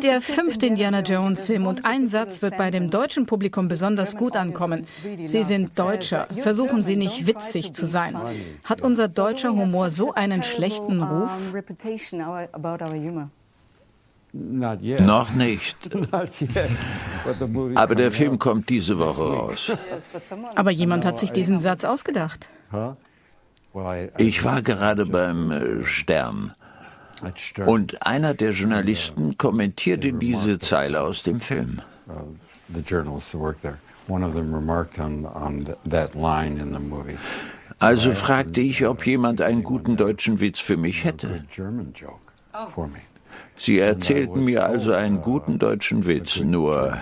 ist der fünfte Indiana Jones-Film und ein Satz wird bei dem deutschen Publikum besonders gut ankommen. Sie sind Deutscher. Versuchen Sie nicht witzig zu sein. Hat unser deutscher Humor so einen schlechten Ruf? Noch nicht. Aber der Film kommt diese Woche raus. Aber jemand hat sich diesen Satz ausgedacht. Ich war gerade beim äh, Stern. Und einer der Journalisten kommentierte diese Zeile aus dem Film. Also fragte ich, ob jemand einen guten deutschen Witz für mich hätte. Sie erzählten mir also einen guten deutschen Witz, nur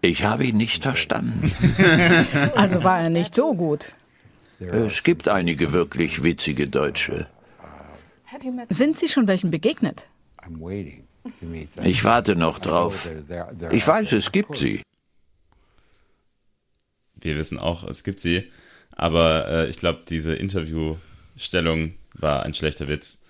ich habe ihn nicht verstanden. Also war er nicht so gut. Es gibt einige wirklich witzige Deutsche. Sind Sie schon welchen begegnet? Ich warte noch drauf. Ich weiß, es gibt sie. Wir wissen auch, es gibt sie. Aber äh, ich glaube, diese Interviewstellung war ein schlechter Witz.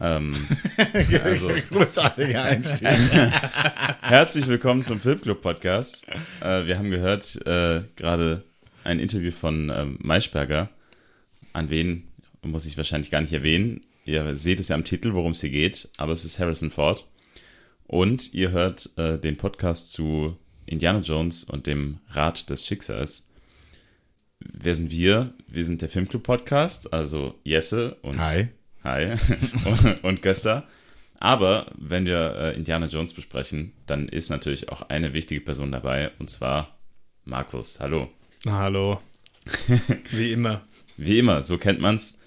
Ähm, also, Großartiger Einstieg. herzlich willkommen zum Filmclub Podcast. Äh, wir haben gehört äh, gerade ein Interview von ähm, Maischberger. An wen muss ich wahrscheinlich gar nicht erwähnen. Ihr seht es ja am Titel, worum es hier geht, aber es ist Harrison Ford. Und ihr hört äh, den Podcast zu Indiana Jones und dem Rat des Schicksals. Wer sind wir? Wir sind der Filmclub Podcast, also Jesse und Hi. Hi und, und Gösta. Aber wenn wir äh, Indiana Jones besprechen, dann ist natürlich auch eine wichtige Person dabei, und zwar Markus. Hallo. Hallo. Wie immer. Wie immer, so kennt man's.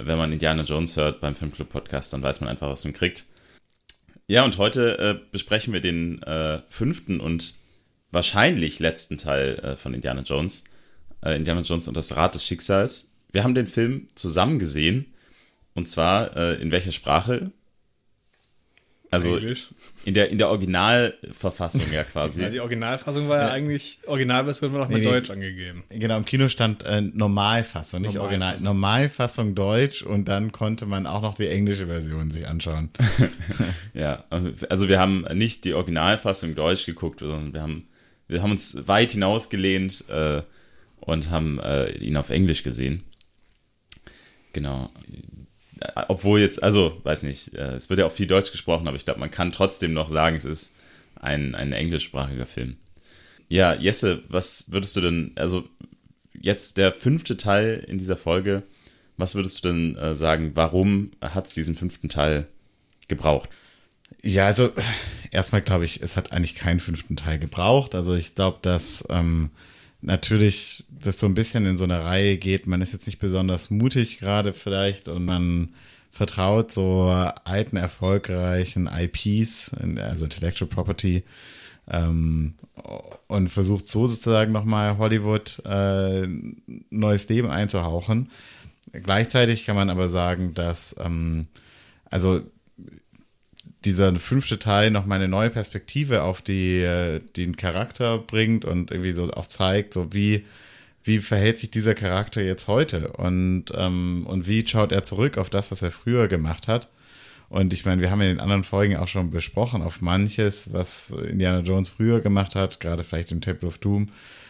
Wenn man Indiana Jones hört beim Filmclub Podcast, dann weiß man einfach, was man kriegt. Ja, und heute äh, besprechen wir den äh, fünften und wahrscheinlich letzten Teil äh, von Indiana Jones. Äh, Indiana Jones und das Rad des Schicksals. Wir haben den Film zusammen gesehen. Und zwar äh, in welcher Sprache? Also Englisch. In der, in der Originalverfassung ja quasi. Ja, die Originalfassung war ja, eigentlich, Originalversion war noch mit Nee, nee. Deutsch angegeben. Genau, im Kino stand äh, Normalfassung, nicht Original. Normalfassung Deutsch und dann konnte man auch noch die englische Version sich anschauen. Ja, also wir haben nicht die Originalfassung Deutsch geguckt, sondern wir haben, wir haben uns weit hinausgelehnt äh, und haben äh, ihn auf Englisch gesehen. Genau. Äh, Obwohl jetzt, also, weiß nicht, äh, es wird ja auch viel Deutsch gesprochen, aber ich glaube, man kann trotzdem noch sagen, es ist ein, ein englischsprachiger Film. Ja, Jesse, was würdest du denn, also jetzt der fünfte Teil in dieser Folge, was würdest du denn äh, sagen, warum hat es diesen fünften Teil gebraucht? Ja, also erstmal glaube ich, es hat eigentlich keinen fünften Teil gebraucht. Also ich glaube, dass ähm, natürlich das so ein bisschen in so eine Reihe geht. Man ist jetzt nicht besonders mutig gerade vielleicht und man vertraut so alten, erfolgreichen IPs, also Intellectual Property, ähm, und versucht so sozusagen nochmal Hollywood äh, neues Leben einzuhauchen. Gleichzeitig kann man aber sagen, dass ähm, also dieser fünfte Teil noch mal eine neue Perspektive auf die, äh, den Charakter bringt und irgendwie so auch zeigt, so wie, wie verhält sich dieser Charakter jetzt heute und, ähm, und wie schaut er zurück auf das, was er früher gemacht hat. Und ich meine, wir haben in den anderen Folgen auch schon besprochen, auf manches, was Indiana Jones früher gemacht hat, gerade vielleicht im Temple of Doom,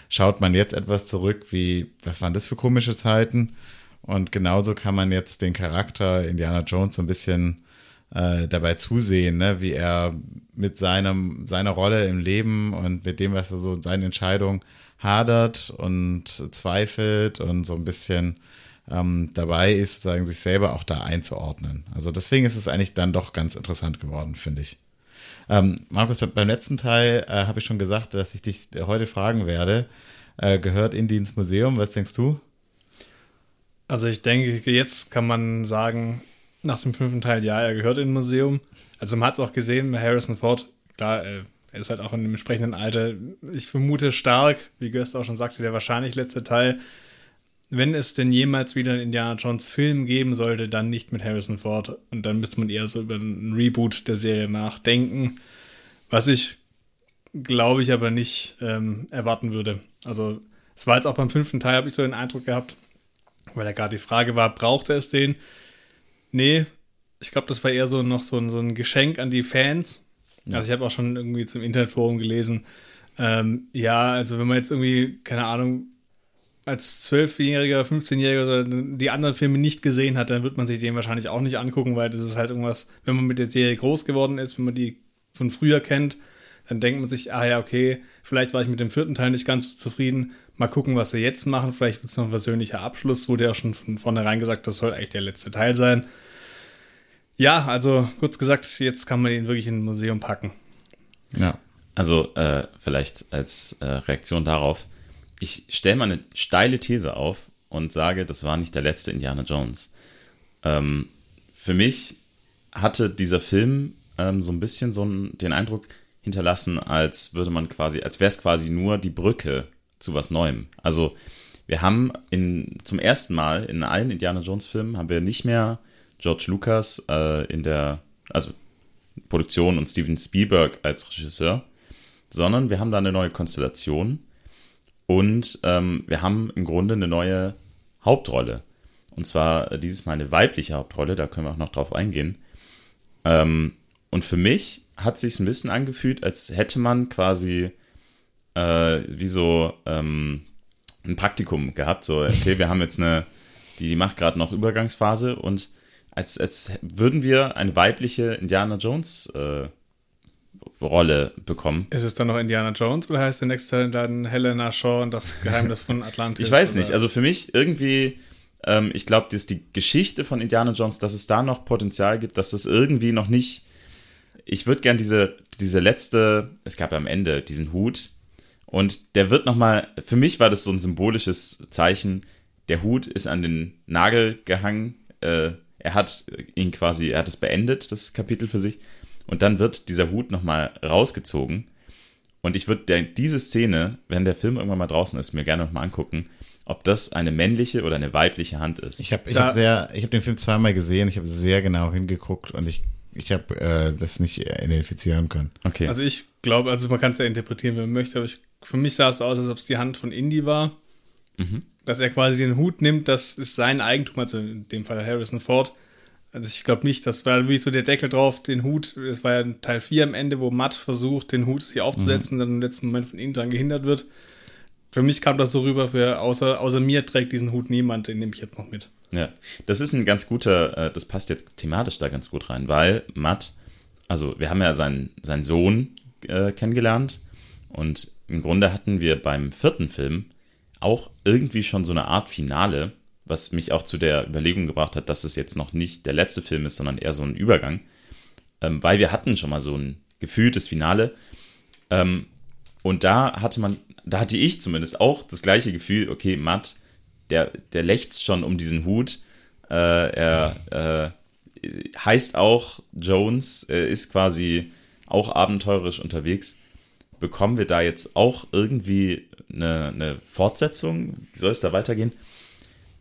schaut man jetzt etwas zurück, wie, was waren das für komische Zeiten? Und genauso kann man jetzt den Charakter Indiana Jones so ein bisschen äh, dabei zusehen, ne, wie er mit seinem, seiner Rolle im Leben und mit dem, was er so seine Entscheidung hadert und zweifelt und so ein bisschen ähm, dabei ist, sozusagen sich selber auch da einzuordnen. Also deswegen ist es eigentlich dann doch ganz interessant geworden, finde ich. Ähm, Markus, beim letzten Teil äh, habe ich schon gesagt, dass ich dich heute fragen werde. Äh, gehört Indy ins Museum? Was denkst du? Also ich denke, jetzt kann man sagen, nach dem fünften Teil, ja, er gehört in ein Museum. Also man hat es auch gesehen, Harrison Ford, klar, äh, er ist halt auch in dem entsprechenden Alter. Ich vermute stark, wie Göst auch schon sagte, der wahrscheinlich letzte Teil, wenn es denn jemals wieder einen Indiana Jones Film geben sollte, dann nicht mit Harrison Ford. Und dann müsste man eher so über einen Reboot der Serie nachdenken. Was ich, glaube ich, aber nicht ähm, erwarten würde. Also es war jetzt auch beim fünften Teil, habe ich so den Eindruck gehabt, weil da gerade die Frage war, braucht er es den? Nee, ich glaube, das war eher so noch so, so ein Geschenk an die Fans. Ja. Also ich habe auch schon irgendwie zum Internetforum gelesen. Ähm, ja, also wenn man jetzt irgendwie, keine Ahnung, als Zwölfjähriger, 15-Jähriger die anderen Filme nicht gesehen hat, dann wird man sich den wahrscheinlich auch nicht angucken, weil das ist halt irgendwas, wenn man mit der Serie groß geworden ist, wenn man die von früher kennt, dann denkt man sich, ah ja, okay, vielleicht war ich mit dem vierten Teil nicht ganz so zufrieden. Mal gucken, was sie jetzt machen. Vielleicht wird es noch ein persönlicher Abschluss. Wurde ja schon von vornherein gesagt, das soll eigentlich der letzte Teil sein. Ja, also kurz gesagt, jetzt kann man ihn wirklich in ein Museum packen. Ja. Also äh, vielleicht als äh, Reaktion darauf, ich stelle mal eine steile These auf und sage, das war nicht der letzte Indiana Jones. Ähm, für mich hatte dieser Film ähm, so ein bisschen so einen, den Eindruck hinterlassen, als würde man quasi, als wäre es quasi nur die Brücke zu was Neuem. Also wir haben in, zum ersten Mal in allen Indiana Jones Filmen haben wir nicht mehr George Lucas äh, in der, also Produktion und Steven Spielberg als Regisseur, sondern wir haben da eine neue Konstellation und ähm, wir haben im Grunde eine neue Hauptrolle. Und zwar äh, dieses Mal eine weibliche Hauptrolle, da können wir auch noch drauf eingehen. Ähm, und für mich hat sich ein bisschen angefühlt, als hätte man quasi äh, wie so ähm, ein Praktikum gehabt. So, okay, wir haben jetzt eine, die, die macht gerade noch Übergangsphase und als, als würden wir eine weibliche Indiana Jones äh, Rolle bekommen. Ist es dann noch Indiana Jones oder heißt der nächste Teil dann Helena Shaw und das Geheimnis von Atlantis? ich weiß oder? nicht. Also für mich irgendwie, ähm, ich glaube, dass die Geschichte von Indiana Jones, dass es da noch Potenzial gibt, dass das irgendwie noch nicht. Ich würde gern diese, diese letzte, es gab ja am Ende diesen Hut und der wird nochmal, für mich war das so ein symbolisches Zeichen. Der Hut ist an den Nagel gehangen. Äh, er hat ihn quasi, er hat es beendet, das Kapitel für sich. Und dann wird dieser Hut nochmal rausgezogen. Und ich würde diese Szene, wenn der Film irgendwann mal draußen ist, mir gerne nochmal angucken, ob das eine männliche oder eine weibliche Hand ist. Ich habe ich hab sehr, ich habe den Film zweimal gesehen, ich habe sehr genau hingeguckt und ich, ich habe äh, das nicht identifizieren können. Okay. Also ich glaube, also man kann es ja interpretieren, wie man möchte, aber ich, für mich sah es so aus, als ob es die Hand von Indy war. Mhm. Dass er quasi den Hut nimmt, das ist sein Eigentum, also in dem Fall Harrison Ford also ich glaube nicht, das war wie so der Deckel drauf, den Hut, das war ja Teil 4 am Ende, wo Matt versucht, den Hut hier aufzusetzen, mhm. dann im letzten Moment von ihm dran gehindert wird. Für mich kam das so rüber, für außer, außer mir trägt diesen Hut niemand, den nehme ich jetzt noch mit. Ja, das ist ein ganz guter, äh, das passt jetzt thematisch da ganz gut rein, weil Matt, also wir haben ja seinen, seinen Sohn äh, kennengelernt und im Grunde hatten wir beim vierten Film auch irgendwie schon so eine Art Finale, was mich auch zu der Überlegung gebracht hat, dass es jetzt noch nicht der letzte Film ist, sondern eher so ein Übergang. Ähm, weil wir hatten schon mal so ein gefühltes Finale. Ähm, und da hatte man, da hatte ich zumindest auch das gleiche Gefühl, okay, Matt, der, der lächzt schon um diesen Hut. Äh, er äh, heißt auch Jones, äh, ist quasi auch abenteurisch unterwegs. Bekommen wir da jetzt auch irgendwie eine, eine Fortsetzung? Wie soll es da weitergehen?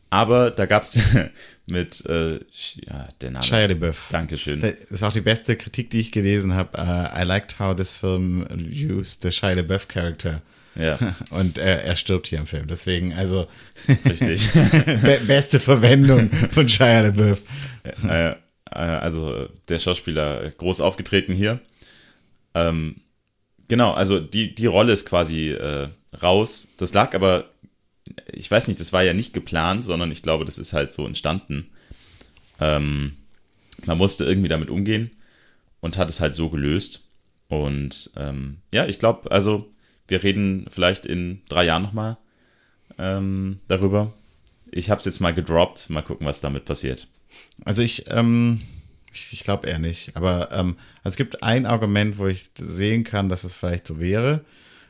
Aber da gab es mit äh, ja, der Name. Shia LaBeouf. Dankeschön. Das war auch die beste Kritik, die ich gelesen habe. Uh, I liked how this film used the Shia LaBeouf character. Ja. Und er, er stirbt hier im Film. Deswegen, also. Richtig. be beste Verwendung von Shia LaBeouf. Äh, also der Schauspieler groß aufgetreten hier. Ähm, genau, also die, die Rolle ist quasi äh, raus. Das lag aber ich weiß nicht, das war ja nicht geplant, sondern ich glaube, das ist halt so entstanden. Ähm, man musste irgendwie damit umgehen und hat es halt so gelöst. Und ähm, ja, ich glaube, also wir reden vielleicht in drei Jahren nochmal ähm, darüber. Ich habe es jetzt mal gedroppt, mal gucken, was damit passiert. Also ich, ähm, ich, glaube eher nicht, aber ähm, also es gibt ein Argument, wo ich sehen kann, dass es vielleicht so wäre.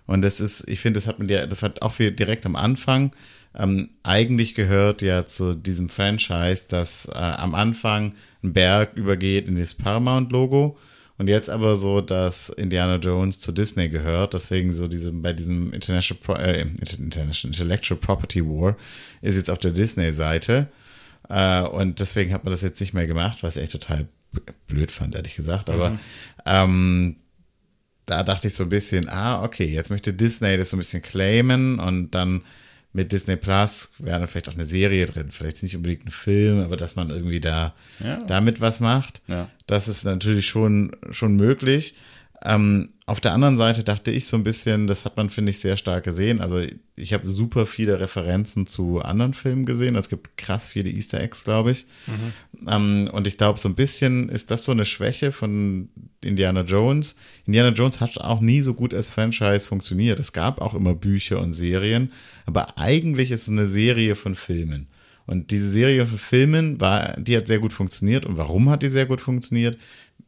Und das ist, ich finde, das hat man ja, das hat auch direkt am Anfang. Ähm, eigentlich gehört ja zu diesem Franchise, dass äh, am Anfang ein Berg übergeht in das Paramount-Logo und jetzt aber so, dass Indiana Jones zu Disney gehört. Deswegen so diese, bei diesem International, Pro, äh, International Intellectual Property War ist jetzt auf der Disney-Seite. Äh, und deswegen hat man das jetzt nicht mehr gemacht, was echt total blöd fand, ehrlich gesagt. Aber mhm. ähm, da dachte ich so ein bisschen, ah, okay, jetzt möchte Disney das so ein bisschen claimen und dann mit Disney Plus wäre dann vielleicht auch eine Serie drin, vielleicht nicht unbedingt ein Film, aber dass man irgendwie da ja. damit was macht, ja. das ist natürlich schon, schon möglich. Ähm, auf der anderen Seite dachte ich so ein bisschen, das hat man, finde ich, sehr stark gesehen. Also ich habe super viele Referenzen zu anderen Filmen gesehen. Es gibt krass viele Easter Eggs, glaube ich. Mhm. Ähm, und ich glaube, so ein bisschen ist das so eine Schwäche von Indiana Jones. Indiana Jones hat auch nie so gut als Franchise funktioniert. Es gab auch immer Bücher und Serien, aber eigentlich ist es eine Serie von Filmen. Und diese Serie von Filmen war, die hat sehr gut funktioniert. Und warum hat die sehr gut funktioniert?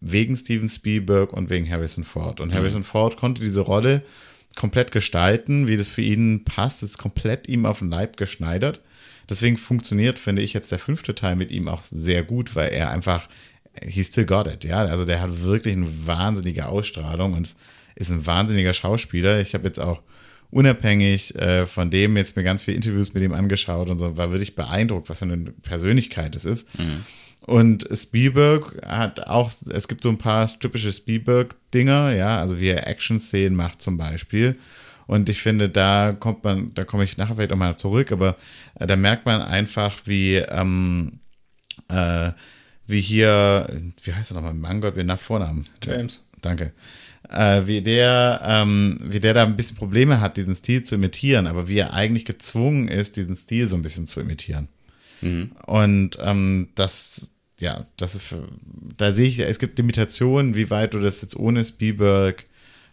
Wegen Steven Spielberg und wegen Harrison Ford. Und mhm. Harrison Ford konnte diese Rolle komplett gestalten, wie das für ihn passt, ist komplett ihm auf den Leib geschneidert. Deswegen funktioniert, finde ich, jetzt der fünfte Teil mit ihm auch sehr gut, weil er einfach, he still got it, ja. Also der hat wirklich eine wahnsinnige Ausstrahlung und ist ein wahnsinniger Schauspieler. Ich habe jetzt auch unabhängig äh, von dem jetzt mir ganz viele Interviews mit ihm angeschaut und so, war wirklich beeindruckt, was für eine Persönlichkeit es ist. Mhm. Und Spielberg hat auch, es gibt so ein paar typische Spielberg-Dinger, ja, also wie er Action-Szenen macht zum Beispiel. Und ich finde, da kommt man, da komme ich nachher vielleicht auch mal zurück, aber äh, da merkt man einfach, wie, ähm, äh, wie hier, wie heißt er nochmal? Mein Gott, wie nach Vornamen? James. Danke. Äh, wie der, ähm, wie der da ein bisschen Probleme hat, diesen Stil zu imitieren, aber wie er eigentlich gezwungen ist, diesen Stil so ein bisschen zu imitieren. Mhm. Und ähm, das, ja, das ist, für, da sehe ich, es gibt Limitationen, wie weit du das jetzt ohne Spielberg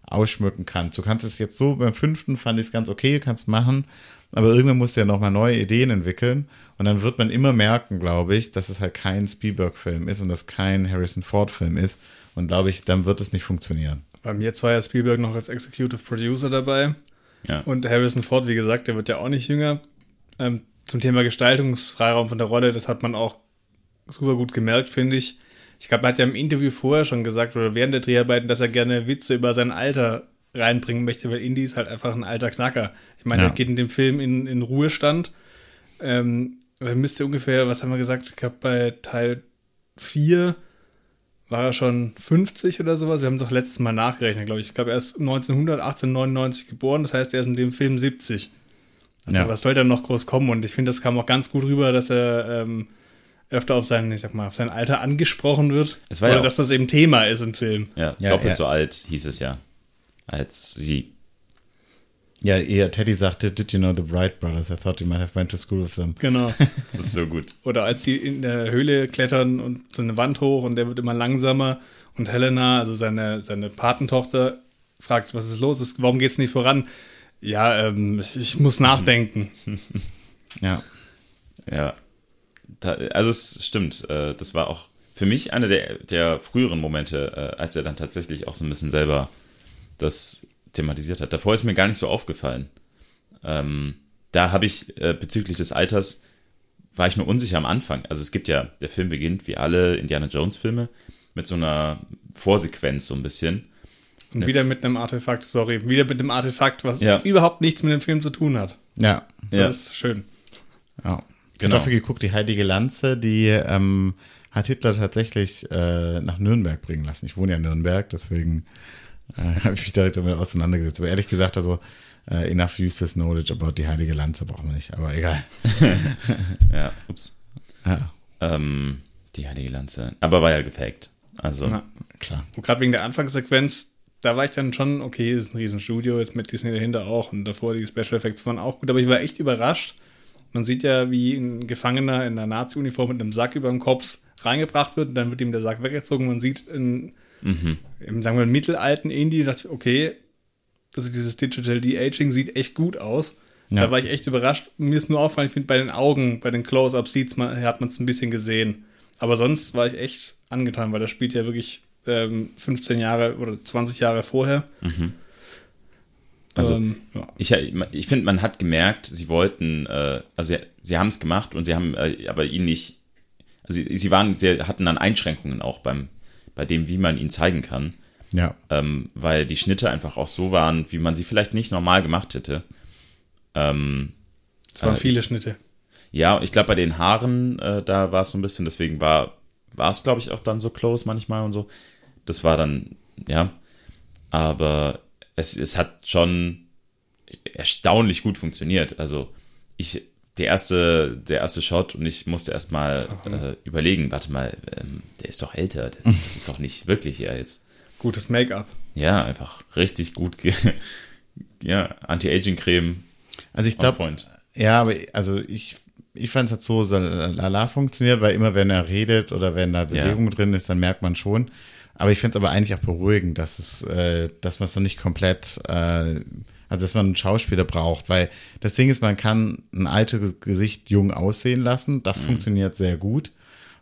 ausschmücken kannst. Du kannst es jetzt so, beim fünften fand ich es ganz okay, kannst machen, aber irgendwann musst du ja nochmal neue Ideen entwickeln und dann wird man immer merken, glaube ich, dass es halt kein Spielberg-Film ist und dass kein Harrison Ford-Film ist und glaube ich, dann wird es nicht funktionieren. Bei mir war ja Spielberg noch als Executive Producer dabei ja. und Harrison Ford, wie gesagt, der wird ja auch nicht jünger. Ähm, zum Thema Gestaltungsfreiraum von der Rolle, das hat man auch super gut gemerkt, finde ich. Ich glaube, er hat ja im Interview vorher schon gesagt oder während der Dreharbeiten, dass er gerne Witze über sein Alter reinbringen möchte, weil Indy ist halt einfach ein alter Knacker. Ich meine, ja. er geht in dem Film in, in Ruhestand. Ähm, er müsste ungefähr, was haben wir gesagt, ich glaube, bei Teil 4 war er schon 50 oder sowas. Wir haben doch letztes Mal nachgerechnet, glaube ich. Ich glaube, er ist 1900, 1899 geboren, das heißt, er ist in dem Film 70. Also, ja. was soll da noch groß kommen? Und ich finde, das kam auch ganz gut rüber, dass er ähm, öfter auf sein, ich sag mal, auf sein Alter angesprochen wird. Es war oder ja dass das eben Thema ist im Film. Ja, ja doppelt ja. so alt hieß es ja. Als sie. Ja, eher Teddy sagte, did you know the Wright Brothers? I thought you might have went to school with them. Genau. das ist so gut. Oder als sie in der Höhle klettern und so eine Wand hoch und der wird immer langsamer und Helena, also seine, seine Patentochter, fragt, was ist los? Warum geht es nicht voran? Ja, ähm, ich muss nachdenken. ja. Ja. Also es stimmt, äh, das war auch für mich einer der, der früheren Momente, äh, als er dann tatsächlich auch so ein bisschen selber das thematisiert hat. Davor ist mir gar nicht so aufgefallen. Ähm, da habe ich äh, bezüglich des Alters, war ich nur unsicher am Anfang. Also es gibt ja, der Film beginnt wie alle Indiana Jones Filme mit so einer Vorsequenz so ein bisschen. Und wieder mit einem Artefakt, sorry, wieder mit einem Artefakt, was ja. überhaupt nichts mit dem Film zu tun hat. Ja. Das ja. ist schön. Ja. Genau. dafür geguckt, die Heilige Lanze, die ähm, hat Hitler tatsächlich äh, nach Nürnberg bringen lassen. Ich wohne ja in Nürnberg, deswegen äh, habe ich mich direkt damit auseinandergesetzt. Aber ehrlich gesagt, also äh, enough useless knowledge about die Heilige Lanze brauchen wir nicht, aber egal. ja, ups. Ja. Ähm, die Heilige Lanze. Aber war ja gefaked. Also. Na, klar. Und gerade wegen der Anfangssequenz, da war ich dann schon, okay, ist ein Riesenstudio, jetzt mit Disney dahinter auch und davor die Special Effects waren auch gut, aber ich war echt überrascht. Man sieht ja, wie ein Gefangener in einer Nazi-Uniform mit einem Sack über dem Kopf reingebracht wird und dann wird ihm der Sack weggezogen. Man sieht in, mhm. im, sagen wir, mittelalten Indie, dass, okay, also dieses Digital De-Aging sieht echt gut aus. Ja. Da war ich echt überrascht. Mir ist nur aufgefallen, ich finde, bei den Augen, bei den Close-Ups hat man es ein bisschen gesehen. Aber sonst war ich echt angetan, weil das spielt ja wirklich ähm, 15 Jahre oder 20 Jahre vorher. Mhm. Also ähm, ja. ich, ich finde, man hat gemerkt, sie wollten, äh, also sie, sie haben es gemacht und sie haben äh, aber ihn nicht, also sie, sie waren, sie hatten dann Einschränkungen auch beim, bei dem, wie man ihn zeigen kann. Ja. Ähm, weil die Schnitte einfach auch so waren, wie man sie vielleicht nicht normal gemacht hätte. Ähm, es waren äh, viele ich, Schnitte. Ja, ich glaube, bei den Haaren, äh, da war es so ein bisschen, deswegen war war es, glaube ich, auch dann so close manchmal und so. Das war dann, ja. Aber es, es hat schon erstaunlich gut funktioniert. Also ich, der erste, der erste Shot und ich musste erstmal äh, überlegen, warte mal, ähm, der ist doch älter, das ist doch nicht wirklich er jetzt. Gutes Make-up. Ja, einfach richtig gut, ja, Anti-Aging-Creme. Also ich glaube, ja, aber also ich, ich fand es halt so, so lala funktioniert, weil immer wenn er redet oder wenn da Bewegung ja. drin ist, dann merkt man schon. Aber ich finde es aber eigentlich auch beruhigend, dass es, äh, dass man es noch nicht komplett äh, also, dass man einen Schauspieler braucht, weil das Ding ist, man kann ein altes Gesicht jung aussehen lassen. Das mhm. funktioniert sehr gut.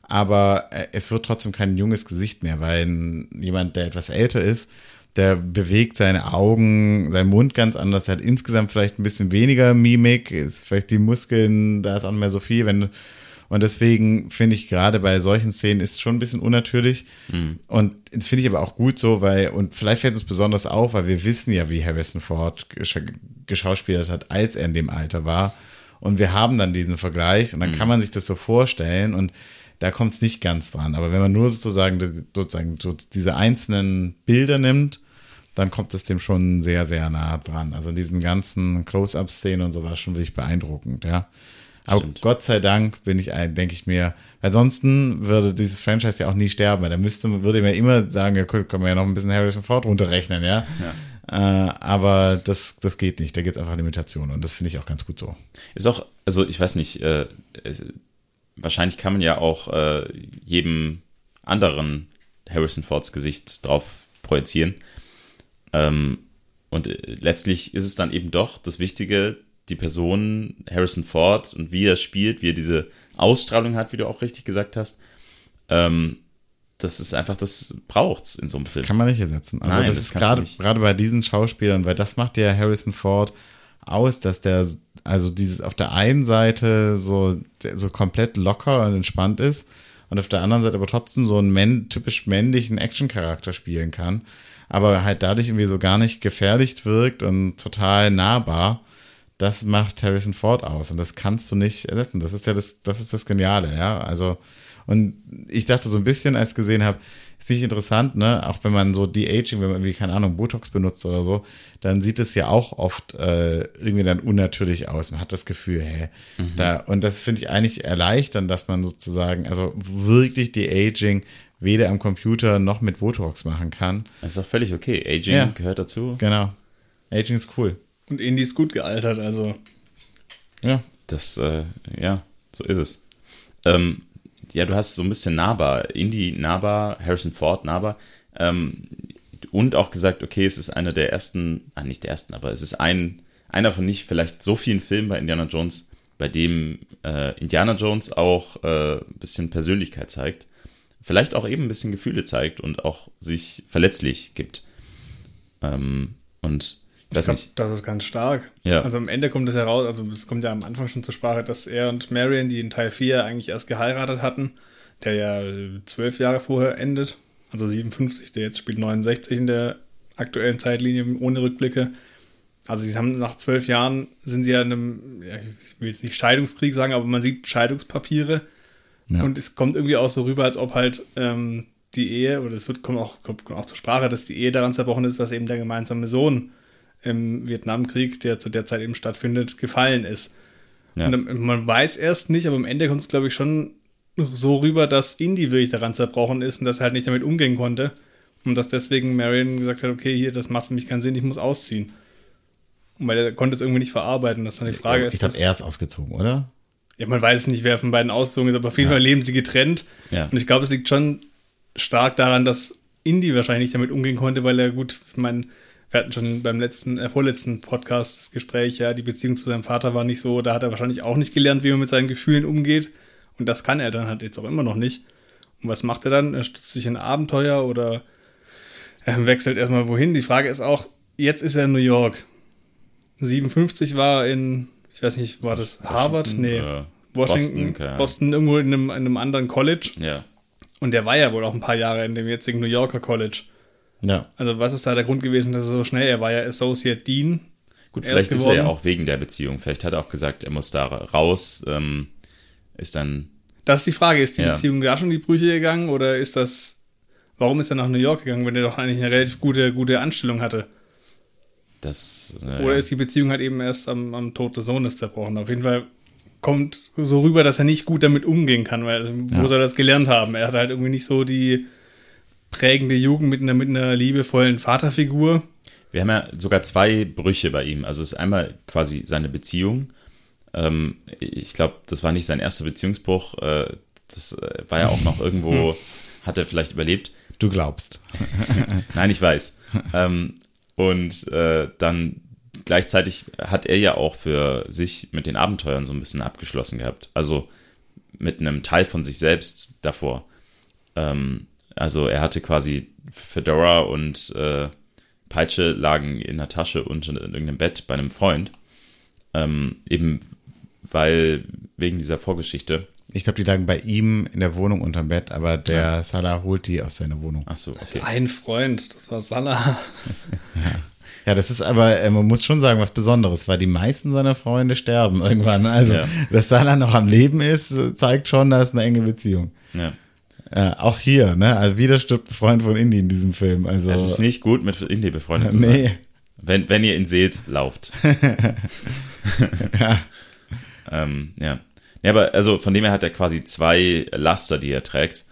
Aber äh, es wird trotzdem kein junges Gesicht mehr, weil jemand, der etwas älter ist, der bewegt seine Augen, seinen Mund ganz anders, er hat insgesamt vielleicht ein bisschen weniger Mimik, ist vielleicht die Muskeln, da ist auch nicht mehr so viel, wenn und deswegen finde ich gerade bei solchen Szenen ist es schon ein bisschen unnatürlich. Mhm. Und das finde ich aber auch gut so, weil, und vielleicht fällt uns besonders auf, weil wir wissen ja, wie Harrison Ford gesch geschauspielert hat, als er in dem Alter war. Und wir haben dann diesen Vergleich und dann mhm. kann man sich das so vorstellen und da kommt es nicht ganz dran. Aber wenn man nur sozusagen, sozusagen so diese einzelnen Bilder nimmt, dann kommt es dem schon sehr, sehr nah dran. Also in diesen ganzen Close-Up-Szenen und so war schon wirklich beeindruckend, ja. Aber Stimmt. Gott sei Dank bin ich ein, denke ich mir, weil ansonsten würde dieses Franchise ja auch nie sterben, weil da müsste, würde mir immer sagen, ja, können wir ja noch ein bisschen Harrison Ford runterrechnen, ja. ja. Äh, aber das, das geht nicht, da geht es einfach Limitationen und das finde ich auch ganz gut so. Ist auch, also ich weiß nicht, äh, es, wahrscheinlich kann man ja auch äh, jedem anderen Harrison Fords Gesicht drauf projizieren. Ähm, und äh, letztlich ist es dann eben doch das Wichtige, die Person Harrison Ford und wie er spielt, wie er diese Ausstrahlung hat, wie du auch richtig gesagt hast, ähm, das ist einfach, das braucht es in so einem Film. kann man nicht ersetzen. Also Nein, das, das ist gerade, gerade bei diesen Schauspielern, weil das macht ja Harrison Ford aus, dass der, also dieses auf der einen Seite so, so komplett locker und entspannt ist und auf der anderen Seite aber trotzdem so einen männ, typisch männlichen Action-Charakter spielen kann, aber halt dadurch irgendwie so gar nicht gefährlich wirkt und total nahbar das macht Harrison Ford aus und das kannst du nicht ersetzen. Das ist ja das, das ist das Geniale, ja. Also, und ich dachte so ein bisschen, als ich gesehen habe, ist nicht interessant, ne? Auch wenn man so De-Aging, wenn man irgendwie, keine Ahnung, Botox benutzt oder so, dann sieht es ja auch oft äh, irgendwie dann unnatürlich aus. Man hat das Gefühl, hä, mhm. da, und das finde ich eigentlich erleichternd, dass man sozusagen, also wirklich De-Aging weder am Computer noch mit Botox machen kann. Das ist auch völlig okay. Aging ja, gehört dazu. Genau. Aging ist cool. Und Indy ist gut gealtert, also. Ja. Das, äh, ja, so ist es. Ähm, ja, du hast so ein bisschen nahbar, Indy nahbar, Harrison Ford nahbar. Ähm, und auch gesagt, okay, es ist einer der ersten, ah, nicht der ersten, aber es ist ein, einer von nicht vielleicht so vielen Filmen bei Indiana Jones, bei dem äh, Indiana Jones auch äh, ein bisschen Persönlichkeit zeigt. Vielleicht auch eben ein bisschen Gefühle zeigt und auch sich verletzlich gibt. Ähm, und ich glaube, das ist ganz stark. Ja. Also am Ende kommt es heraus, also es kommt ja am Anfang schon zur Sprache, dass er und Marion, die in Teil 4 eigentlich erst geheiratet hatten, der ja zwölf Jahre vorher endet, also 57, der jetzt spielt 69 in der aktuellen Zeitlinie ohne Rückblicke. Also sie haben nach zwölf Jahren sind sie ja in einem, ja, ich will jetzt nicht Scheidungskrieg sagen, aber man sieht Scheidungspapiere. Ja. Und es kommt irgendwie auch so rüber, als ob halt ähm, die Ehe, oder es wird kommt auch, kommt auch zur Sprache, dass die Ehe daran zerbrochen ist, dass eben der gemeinsame Sohn im Vietnamkrieg, der zu der Zeit eben stattfindet, gefallen ist. Ja. Und man weiß erst nicht, aber am Ende kommt es, glaube ich, schon so rüber, dass Indy wirklich daran zerbrochen ist und dass er halt nicht damit umgehen konnte. Und dass deswegen Marion gesagt hat, okay, hier, das macht für mich keinen Sinn, ich muss ausziehen. weil er konnte es irgendwie nicht verarbeiten. Das ist dann die Frage. Ich glaube, er ist ausgezogen, oder? Ja, man weiß nicht, wer von beiden ausgezogen ist, aber auf jeden ja. Fall leben sie getrennt. Ja. Und ich glaube, es liegt schon stark daran, dass Indy wahrscheinlich nicht damit umgehen konnte, weil er gut, ich meine, wir hatten schon beim letzten, äh, vorletzten Podcast das Gespräch, ja, die Beziehung zu seinem Vater war nicht so, da hat er wahrscheinlich auch nicht gelernt, wie man mit seinen Gefühlen umgeht. Und das kann er dann halt jetzt auch immer noch nicht. Und was macht er dann? Er stützt sich in Abenteuer oder er wechselt erstmal wohin. Die Frage ist auch, jetzt ist er in New York. 57 war in, ich weiß nicht, war das Harvard? Washington, nee. Äh, Washington, Boston, Boston, irgendwo in einem, in einem anderen College. Ja. Und der war ja wohl auch ein paar Jahre in dem jetzigen New Yorker College. Ja. Also was ist da der Grund gewesen, dass er so schnell, er war ja Associate Dean. Gut, vielleicht ist er ja auch wegen der Beziehung. Vielleicht hat er auch gesagt, er muss da raus, ähm, ist dann. Das ist die Frage, ist die ja. Beziehung da schon die Brüche gegangen oder ist das, warum ist er nach New York gegangen, wenn er doch eigentlich eine relativ gute, gute Anstellung hatte? Das, äh, Oder ist die Beziehung halt eben erst am, am Tod des Sohnes zerbrochen? Auf jeden Fall kommt so rüber, dass er nicht gut damit umgehen kann, weil also, wo ja. soll er das gelernt haben? Er hat halt irgendwie nicht so die prägende Jugend mit einer, mit einer liebevollen Vaterfigur. Wir haben ja sogar zwei Brüche bei ihm. Also es ist einmal quasi seine Beziehung. Ähm, ich glaube, das war nicht sein erster Beziehungsbruch. Äh, das äh, war ja auch noch irgendwo, hat er vielleicht überlebt. Du glaubst. Nein, ich weiß. Ähm, und äh, dann gleichzeitig hat er ja auch für sich mit den Abenteuern so ein bisschen abgeschlossen gehabt. Also mit einem Teil von sich selbst davor. Ähm, also er hatte quasi Fedora und äh, Peitsche lagen in der Tasche unter irgendeinem Bett bei einem Freund. Ähm, eben weil wegen dieser Vorgeschichte. Ich glaube, die lagen bei ihm in der Wohnung unterm Bett, aber der ja. Salah holt die aus seiner Wohnung. Ach so, okay. Ein Freund, das war Salah. ja. Ja, das ist aber, äh, man muss schon sagen, was Besonderes, weil die meisten seiner Freunde sterben irgendwann. Also, ja. dass Salah noch am Leben ist, zeigt schon, da ist eine enge Beziehung. Ja. Ja, auch hier, ne? Also wieder stirbt ein Freund von Indy in diesem Film. Also, es ist nicht gut, mit Indy befreundet zu sein. Nee. Wenn, wenn ihr ihn seht, lauft. ja. ähm, ja. Ja, aber also von dem her hat er quasi zwei Laster, die er trägt.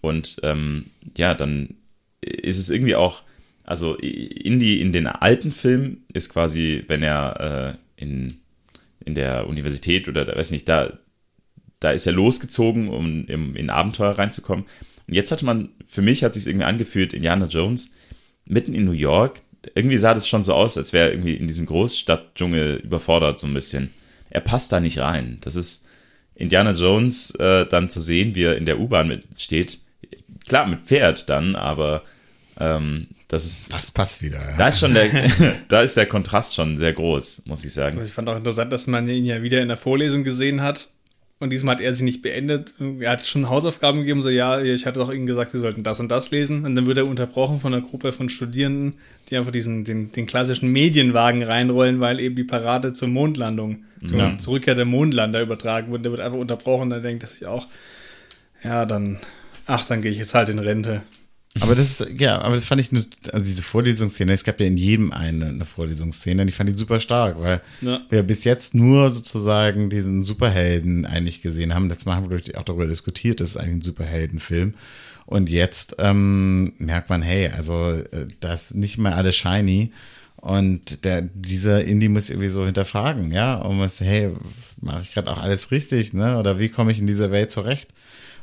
Und ähm, ja, dann ist es irgendwie auch also Indy in den alten Filmen ist quasi, wenn er äh, in, in der Universität oder weiß nicht, da, da ist er losgezogen, um im, in Abenteuer reinzukommen. Und jetzt hatte man, für mich hat sich irgendwie angefühlt, Indiana Jones mitten in New York. Irgendwie sah das schon so aus, als wäre er irgendwie in diesem Großstadtdschungel überfordert, so ein bisschen. Er passt da nicht rein. Das ist Indiana Jones äh, dann zu sehen, wie er in der U-Bahn steht. Klar, mit Pferd dann, aber ähm, das ist. Das passt wieder. Ja. Da ist schon der, da ist der Kontrast schon sehr groß, muss ich sagen. Ich fand auch interessant, dass man ihn ja wieder in der Vorlesung gesehen hat. Und diesmal hat er sie nicht beendet. Er hat schon Hausaufgaben gegeben, so ja, ich hatte doch ihnen gesagt, sie sollten das und das lesen. Und dann wird er unterbrochen von einer Gruppe von Studierenden, die einfach diesen, den, den klassischen Medienwagen reinrollen, weil eben die Parade zur Mondlandung, ja. zur Rückkehr der Mondlander übertragen wurde. Der wird einfach unterbrochen und dann denkt er sich auch, ja, dann, ach, dann gehe ich jetzt halt in Rente. Aber das ist, ja, aber das fand ich, eine, also diese Vorlesungsszene, es gab ja in jedem eine, eine Vorlesungsszene, die fand ich super stark, weil ja. wir bis jetzt nur sozusagen diesen Superhelden eigentlich gesehen haben. Letztes Mal haben wir auch darüber diskutiert, das ist eigentlich ein Superheldenfilm. Und jetzt ähm, merkt man, hey, also äh, das ist nicht mehr alles shiny. Und der, dieser Indie muss irgendwie so hinterfragen, ja, und muss, hey, mache ich gerade auch alles richtig, ne? Oder wie komme ich in dieser Welt zurecht?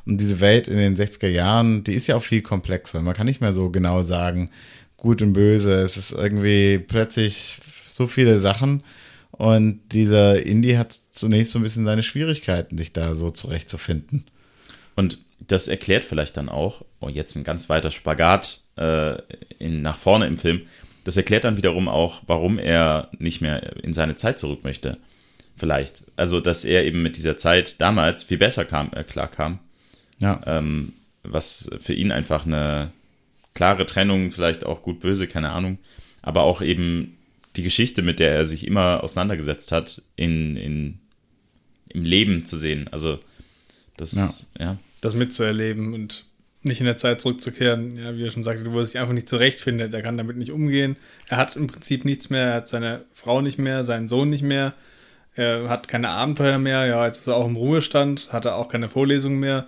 Und diese Welt in den 60er Jahren, die ist ja auch viel komplexer. Man kann nicht mehr so genau sagen, gut und böse. Es ist irgendwie plötzlich so viele Sachen. Und dieser Indie hat zunächst so ein bisschen seine Schwierigkeiten, sich da so zurechtzufinden. Und das erklärt vielleicht dann auch, oh, jetzt ein ganz weiter Spagat äh, in, nach vorne im Film, das erklärt dann wiederum auch, warum er nicht mehr in seine Zeit zurück möchte. Vielleicht. Also, dass er eben mit dieser Zeit damals viel besser kam, äh, klar kam ja. Ähm, was für ihn einfach eine klare Trennung, vielleicht auch gut böse, keine Ahnung, aber auch eben die Geschichte, mit der er sich immer auseinandergesetzt hat, in, in, im Leben zu sehen. Also das, ja. ja. Das mitzuerleben und nicht in der Zeit zurückzukehren, ja, wie er schon sagte, wo er sich einfach nicht zurechtfindet. Er kann damit nicht umgehen. Er hat im Prinzip nichts mehr. Er hat seine Frau nicht mehr, seinen Sohn nicht mehr. Er hat keine Abenteuer mehr. Ja, jetzt ist er auch im Ruhestand, hat er auch keine Vorlesung mehr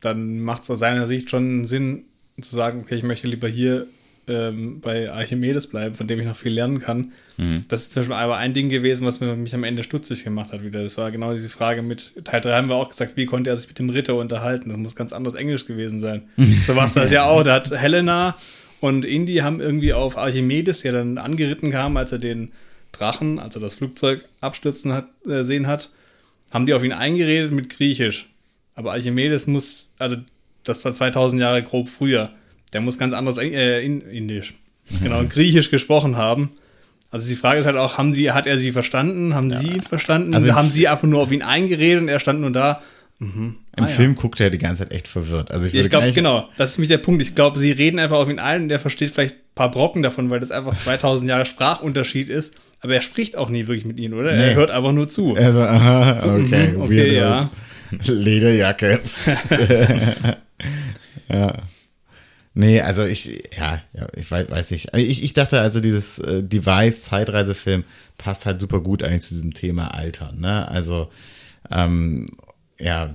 dann macht es aus seiner Sicht schon Sinn zu sagen, okay, ich möchte lieber hier ähm, bei Archimedes bleiben, von dem ich noch viel lernen kann. Mhm. Das ist zum Beispiel aber ein Ding gewesen, was mich am Ende stutzig gemacht hat wieder. Das war genau diese Frage mit, Teil 3 haben wir auch gesagt, wie konnte er sich mit dem Ritter unterhalten? Das muss ganz anderes Englisch gewesen sein. so war es das ja auch. Da hat Helena und Indy haben irgendwie auf Archimedes, der dann angeritten kam, als er den Drachen, als er das Flugzeug abstürzen hat, äh, sehen hat, haben die auf ihn eingeredet mit Griechisch. Aber Archimedes muss, also das war 2000 Jahre grob früher. Der muss ganz anderes äh, Indisch, genau, Griechisch gesprochen haben. Also die Frage ist halt auch, haben sie, hat er sie verstanden? Haben ja. sie ihn verstanden? Also haben sie einfach nur auf ihn eingeredet und er stand nur da? Mhm. Im ah, Film ja. guckt er die ganze Zeit echt verwirrt. Also ich, ich glaube, genau, das ist nämlich der Punkt. Ich glaube, sie reden einfach auf ihn ein und der versteht vielleicht ein paar Brocken davon, weil das einfach 2000 Jahre Sprachunterschied ist. Aber er spricht auch nie wirklich mit ihnen, oder? Nee. Er hört einfach nur zu. Also, aha, okay, so, okay, ja. Lederjacke. ja. Nee, also ich, ja, ja ich weiß, weiß nicht. Ich, ich dachte also, dieses äh, Device-Zeitreisefilm passt halt super gut eigentlich zu diesem Thema Alter, ne? Also, ähm, ja,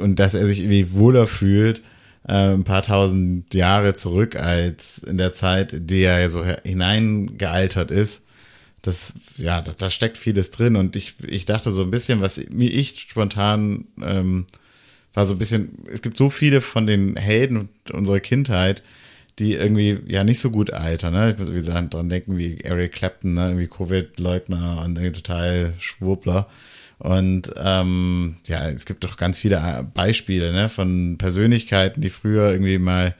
und dass er sich irgendwie wohler fühlt, äh, ein paar tausend Jahre zurück als in der Zeit, die er so hineingealtert ist. Das, ja, da, da, steckt vieles drin und ich, ich dachte so ein bisschen, was mir ich spontan ähm, war so ein bisschen, es gibt so viele von den Helden unserer Kindheit, die irgendwie ja nicht so gut altern. Ne? Ich muss irgendwie dran denken, wie Eric Clapton, ne? irgendwie Covid-Leugner und irgendwie total Schwurbler. Und ähm, ja, es gibt doch ganz viele Beispiele ne? von Persönlichkeiten, die früher irgendwie mal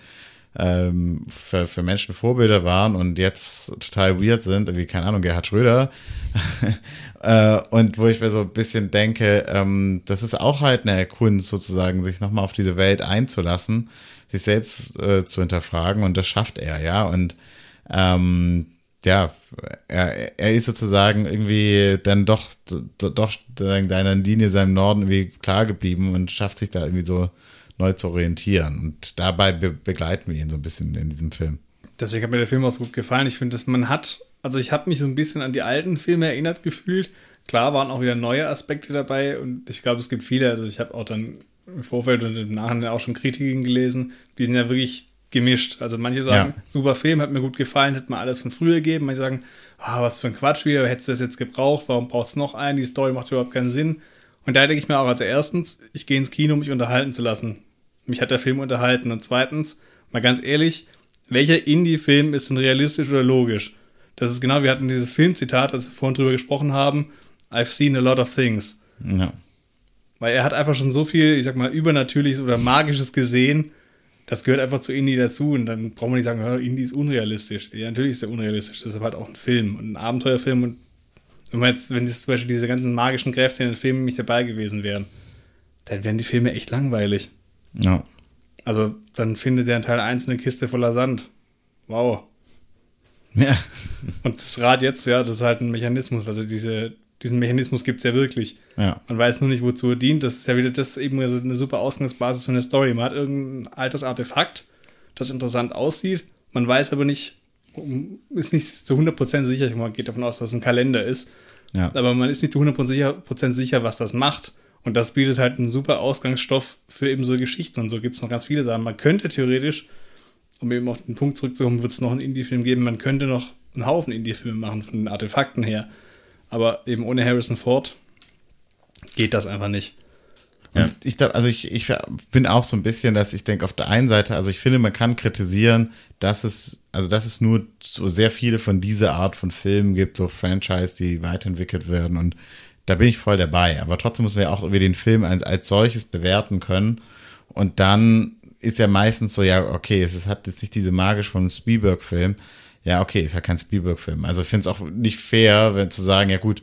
ähm, für, für Menschen Vorbilder waren und jetzt total weird sind, wie, keine Ahnung, Gerhard Schröder. äh, und wo ich mir so ein bisschen denke, ähm, das ist auch halt eine Kunst sozusagen, sich nochmal auf diese Welt einzulassen, sich selbst äh, zu hinterfragen und das schafft er, ja. Und ähm, ja, er, er ist sozusagen irgendwie dann doch, doch deiner Linie, seinem Norden irgendwie klar geblieben und schafft sich da irgendwie so neu zu orientieren. Und dabei be begleiten wir ihn so ein bisschen in diesem Film. Deswegen hat mir der Film auch so gut gefallen. Ich finde, dass man hat, also ich habe mich so ein bisschen an die alten Filme erinnert gefühlt. Klar waren auch wieder neue Aspekte dabei und ich glaube, es gibt viele, also ich habe auch dann im Vorfeld und im Nachhinein auch schon Kritiken gelesen, die sind ja wirklich gemischt. Also manche sagen, ja. super Film, hat mir gut gefallen, hätte mir alles von früher gegeben. Manche sagen, ah, was für ein Quatsch wieder, hättest du das jetzt gebraucht, warum brauchst du noch einen, die Story macht überhaupt keinen Sinn. Und da denke ich mir auch, also erstens, ich gehe ins Kino, um mich unterhalten zu lassen mich hat der Film unterhalten. Und zweitens, mal ganz ehrlich, welcher Indie-Film ist denn realistisch oder logisch? Das ist genau, wir hatten dieses Filmzitat, als wir vorhin drüber gesprochen haben, I've seen a lot of things. Ja. Weil er hat einfach schon so viel, ich sag mal, Übernatürliches oder Magisches gesehen, das gehört einfach zu Indie dazu. Und dann braucht man nicht sagen, Indie ist unrealistisch. Ja, natürlich ist er unrealistisch. Das ist halt auch ein Film und ein Abenteuerfilm. Und wenn man jetzt, wenn jetzt zum Beispiel diese ganzen magischen Kräfte in den Filmen nicht dabei gewesen wären, dann wären die Filme echt langweilig. Ja. Also dann findet er in Teil 1 eine Kiste voller Sand. Wow. Ja. Und das Rad jetzt, ja, das ist halt ein Mechanismus. Also diese, diesen Mechanismus gibt es ja wirklich. Ja. Man weiß nur nicht, wozu er dient. Das ist ja wieder das eben also eine super Ausgangsbasis für eine Story. Man hat irgendein altes Artefakt, das interessant aussieht. Man weiß aber nicht, ist nicht zu 100% sicher. Man geht davon aus, dass es ein Kalender ist. Ja. Aber man ist nicht zu 100% sicher, sicher, was das macht. Und das bietet halt einen super Ausgangsstoff für eben so Geschichten. Und so gibt es noch ganz viele Sachen. Man könnte theoretisch, um eben auf den Punkt zurückzukommen, wird es noch einen Indie-Film geben. Man könnte noch einen Haufen Indie-Filme machen von den Artefakten her. Aber eben ohne Harrison Ford geht das einfach nicht. Ja. ich glaube, also ich, ich bin auch so ein bisschen, dass ich denke, auf der einen Seite, also ich finde, man kann kritisieren, dass es, also dass es nur so sehr viele von dieser Art von Filmen gibt, so Franchise, die weiterentwickelt werden und da bin ich voll dabei. Aber trotzdem muss man ja auch über den Film als, als solches bewerten können. Und dann ist ja meistens so, ja, okay, es hat jetzt nicht diese magisch von Spielberg-Film. Ja, okay, ist ja kein Spielberg-Film. Also ich finde es auch nicht fair, wenn zu sagen, ja gut,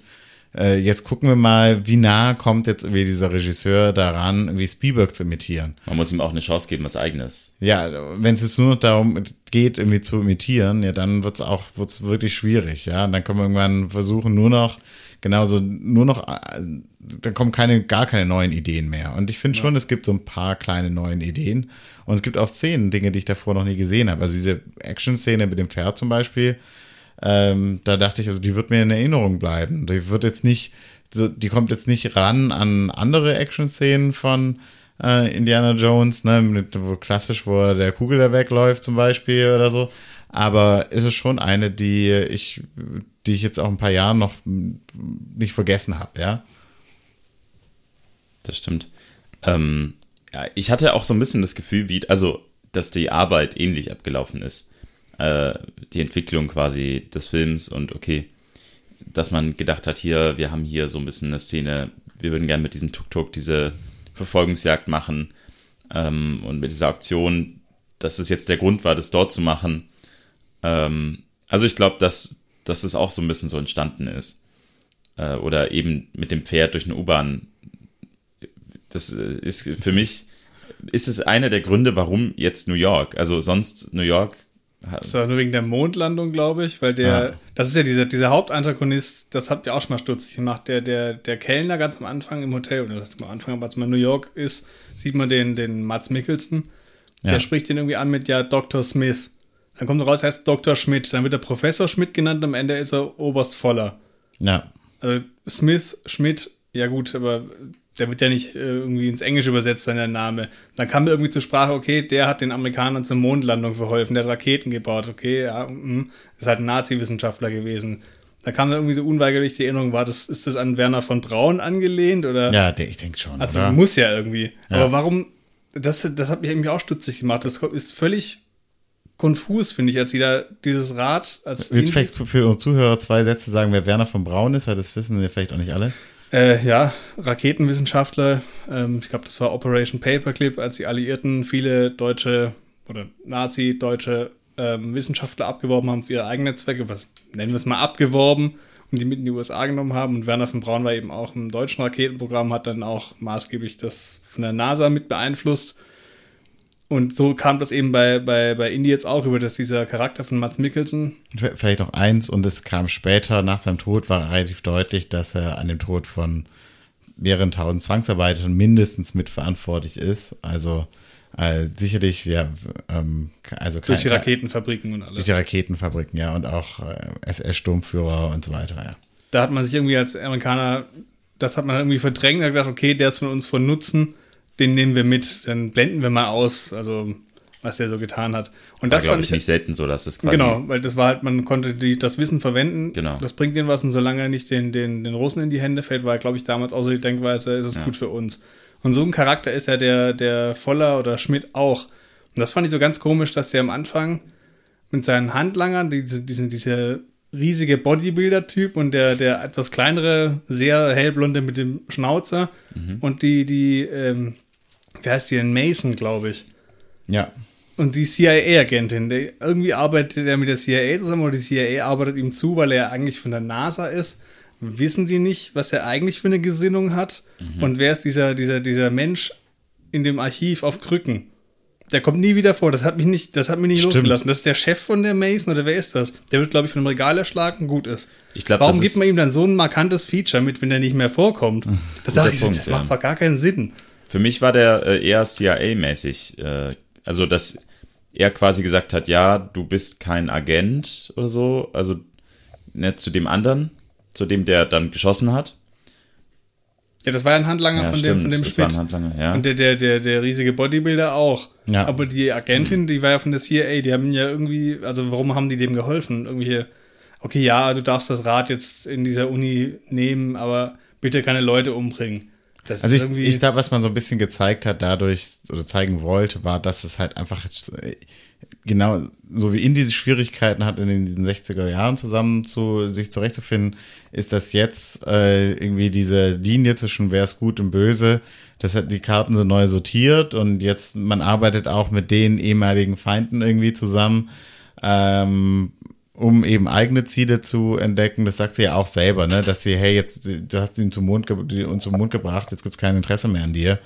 äh, jetzt gucken wir mal, wie nah kommt jetzt irgendwie dieser Regisseur daran, irgendwie Spielberg zu imitieren. Man muss ihm auch eine Chance geben, was eigenes. Ja, wenn es jetzt nur noch darum geht, irgendwie zu imitieren, ja, dann wird es auch wird's wirklich schwierig, ja. Und dann können wir irgendwann versuchen, nur noch genauso nur noch, äh, dann kommen keine, gar keine neuen Ideen mehr. Und ich finde ja. schon, es gibt so ein paar kleine neuen Ideen. Und es gibt auch Szenen, Dinge, die ich davor noch nie gesehen habe. Also diese Action-Szene mit dem Pferd zum Beispiel, ähm, da dachte ich, also die wird mir in Erinnerung bleiben. Die wird jetzt nicht, so, die kommt jetzt nicht ran an andere Action-Szenen von äh, Indiana Jones, ne, mit, wo klassisch, wo der Kugel da wegläuft zum Beispiel oder so. Aber es ist schon eine, die ich, die ich jetzt auch ein paar Jahre noch nicht vergessen habe, ja. Das stimmt. Ähm, ja, ich hatte auch so ein bisschen das Gefühl, wie, also, dass die Arbeit ähnlich abgelaufen ist. Äh, die Entwicklung quasi des Films und okay, dass man gedacht hat, hier, wir haben hier so ein bisschen eine Szene, wir würden gerne mit diesem Tuk-Tuk diese Verfolgungsjagd machen ähm, und mit dieser Aktion, dass es jetzt der Grund war, das dort zu machen. Ähm, also ich glaube, dass, dass es auch so ein bisschen so entstanden ist. Äh, oder eben mit dem Pferd durch eine U-Bahn. Das ist für mich, ist es einer der Gründe, warum jetzt New York? Also sonst New York das war nur wegen der Mondlandung, glaube ich, weil der, ja. das ist ja dieser, dieser Hauptantagonist, das habt ihr auch schon mal stutzig gemacht, der, der, der Kellner ganz am Anfang im Hotel, oder das ist am Anfang, aber als man in New York ist, sieht man den, den Mats Mikkelsen Ja. Der spricht ihn irgendwie an mit ja Dr. Smith. Dann kommt raus, er heißt Dr. Schmidt. Dann wird er Professor Schmidt genannt, am Ende ist er Oberst Voller. Ja. Also Smith, Schmidt, ja gut, aber der wird ja nicht äh, irgendwie ins Englische übersetzt, sein Name. Dann kam irgendwie zur Sprache, okay, der hat den Amerikanern zur Mondlandung verholfen, der hat Raketen gebaut, okay, ja, mh, ist halt ein Nazi-Wissenschaftler gewesen. Da kam dann irgendwie so unweigerlich die Erinnerung, war das, ist das an Werner von Braun angelehnt oder? Ja, der, ich denke schon. Also oder? muss ja irgendwie. Ja. Aber warum, das, das hat mich irgendwie auch stutzig gemacht. Das ist völlig konfus, finde ich, als wieder dieses Rad. Als Willst du vielleicht für unsere Zuhörer zwei Sätze sagen, wer Werner von Braun ist, weil das wissen wir vielleicht auch nicht alle. Äh, ja, Raketenwissenschaftler. Ähm, ich glaube, das war Operation Paperclip, als die Alliierten viele deutsche oder Nazi-deutsche ähm, Wissenschaftler abgeworben haben für ihre eigenen Zwecke. Was nennen wir es mal abgeworben und die mit in die USA genommen haben. Und Werner von Braun war eben auch im deutschen Raketenprogramm, hat dann auch maßgeblich das von der NASA mit beeinflusst. Und so kam das eben bei, bei, bei Indie jetzt auch über, dass dieser Charakter von Mats Mikkelsen. Vielleicht noch eins, und es kam später, nach seinem Tod war relativ deutlich, dass er an dem Tod von mehreren tausend Zwangsarbeitern mindestens mitverantwortlich ist. Also äh, sicherlich, ja, ähm, also durch die Raketenfabriken und alles. Durch die Raketenfabriken, ja, und auch äh, SS-Sturmführer und so weiter, ja. Da hat man sich irgendwie als Amerikaner, das hat man irgendwie verdrängt, hat gedacht, okay, der ist von uns von Nutzen den nehmen wir mit, dann blenden wir mal aus, also was der so getan hat. Und war, das fand ich nicht selten so, dass es quasi genau, weil das war halt, man konnte die, das Wissen verwenden. Genau. Das bringt denen was und solange er nicht den, den, den Russen in die Hände fällt, war, glaube ich, damals auch so die Denkweise, ist es ja. gut für uns. Und so ein Charakter ist ja der, der Voller oder Schmidt auch. Und das fand ich so ganz komisch, dass der am Anfang mit seinen Handlangern, diese, diese, diese riesige Bodybuilder-Typ und der, der etwas kleinere, sehr hellblonde mit dem Schnauzer mhm. und die, die ähm, wie heißt die denn? Mason, glaube ich. Ja. Und die CIA-Agentin, irgendwie arbeitet er mit der CIA zusammen oder die CIA arbeitet ihm zu, weil er eigentlich von der NASA ist. Wissen die nicht, was er eigentlich für eine Gesinnung hat? Mhm. Und wer ist dieser, dieser, dieser Mensch in dem Archiv auf Krücken? Der kommt nie wieder vor. Das hat mich nicht, das hat mich nicht Stimmt. losgelassen. Das ist der Chef von der Mason oder wer ist das? Der wird, glaube ich, von einem Regal erschlagen, gut ist. Ich glaub, Warum gibt man ihm dann so ein markantes Feature mit, wenn der nicht mehr vorkommt? Das, ich, Punkt, das macht doch gar keinen Sinn. Für mich war der äh, eher CIA-mäßig. Äh, also, dass er quasi gesagt hat, ja, du bist kein Agent oder so. Also nicht zu dem anderen, zu dem der dann geschossen hat. Ja, das war ja ein Handlanger ja, von, stimmt, dem, von dem das Schmidt. War ein Handlanger, ja. Und der, der, der, der riesige Bodybuilder auch. Ja. Aber die Agentin, die war ja von der CIA, die haben ja irgendwie, also warum haben die dem geholfen? Irgendwie, okay, ja, du darfst das Rad jetzt in dieser Uni nehmen, aber bitte keine Leute umbringen. Das also ich, ich glaube, was man so ein bisschen gezeigt hat dadurch oder zeigen wollte, war, dass es halt einfach genau so wie Indie Schwierigkeiten hat, in diesen 60er Jahren zusammen zu sich zurechtzufinden, ist das jetzt äh, irgendwie diese Linie zwischen wer ist gut und böse, das hat die Karten so neu sortiert und jetzt man arbeitet auch mit den ehemaligen Feinden irgendwie zusammen. Ähm, um eben eigene Ziele zu entdecken. Das sagt sie ja auch selber, ne? dass sie, hey, jetzt, du hast ihn zum Mond, uns zum Mond gebracht, jetzt gibt's kein Interesse mehr an dir.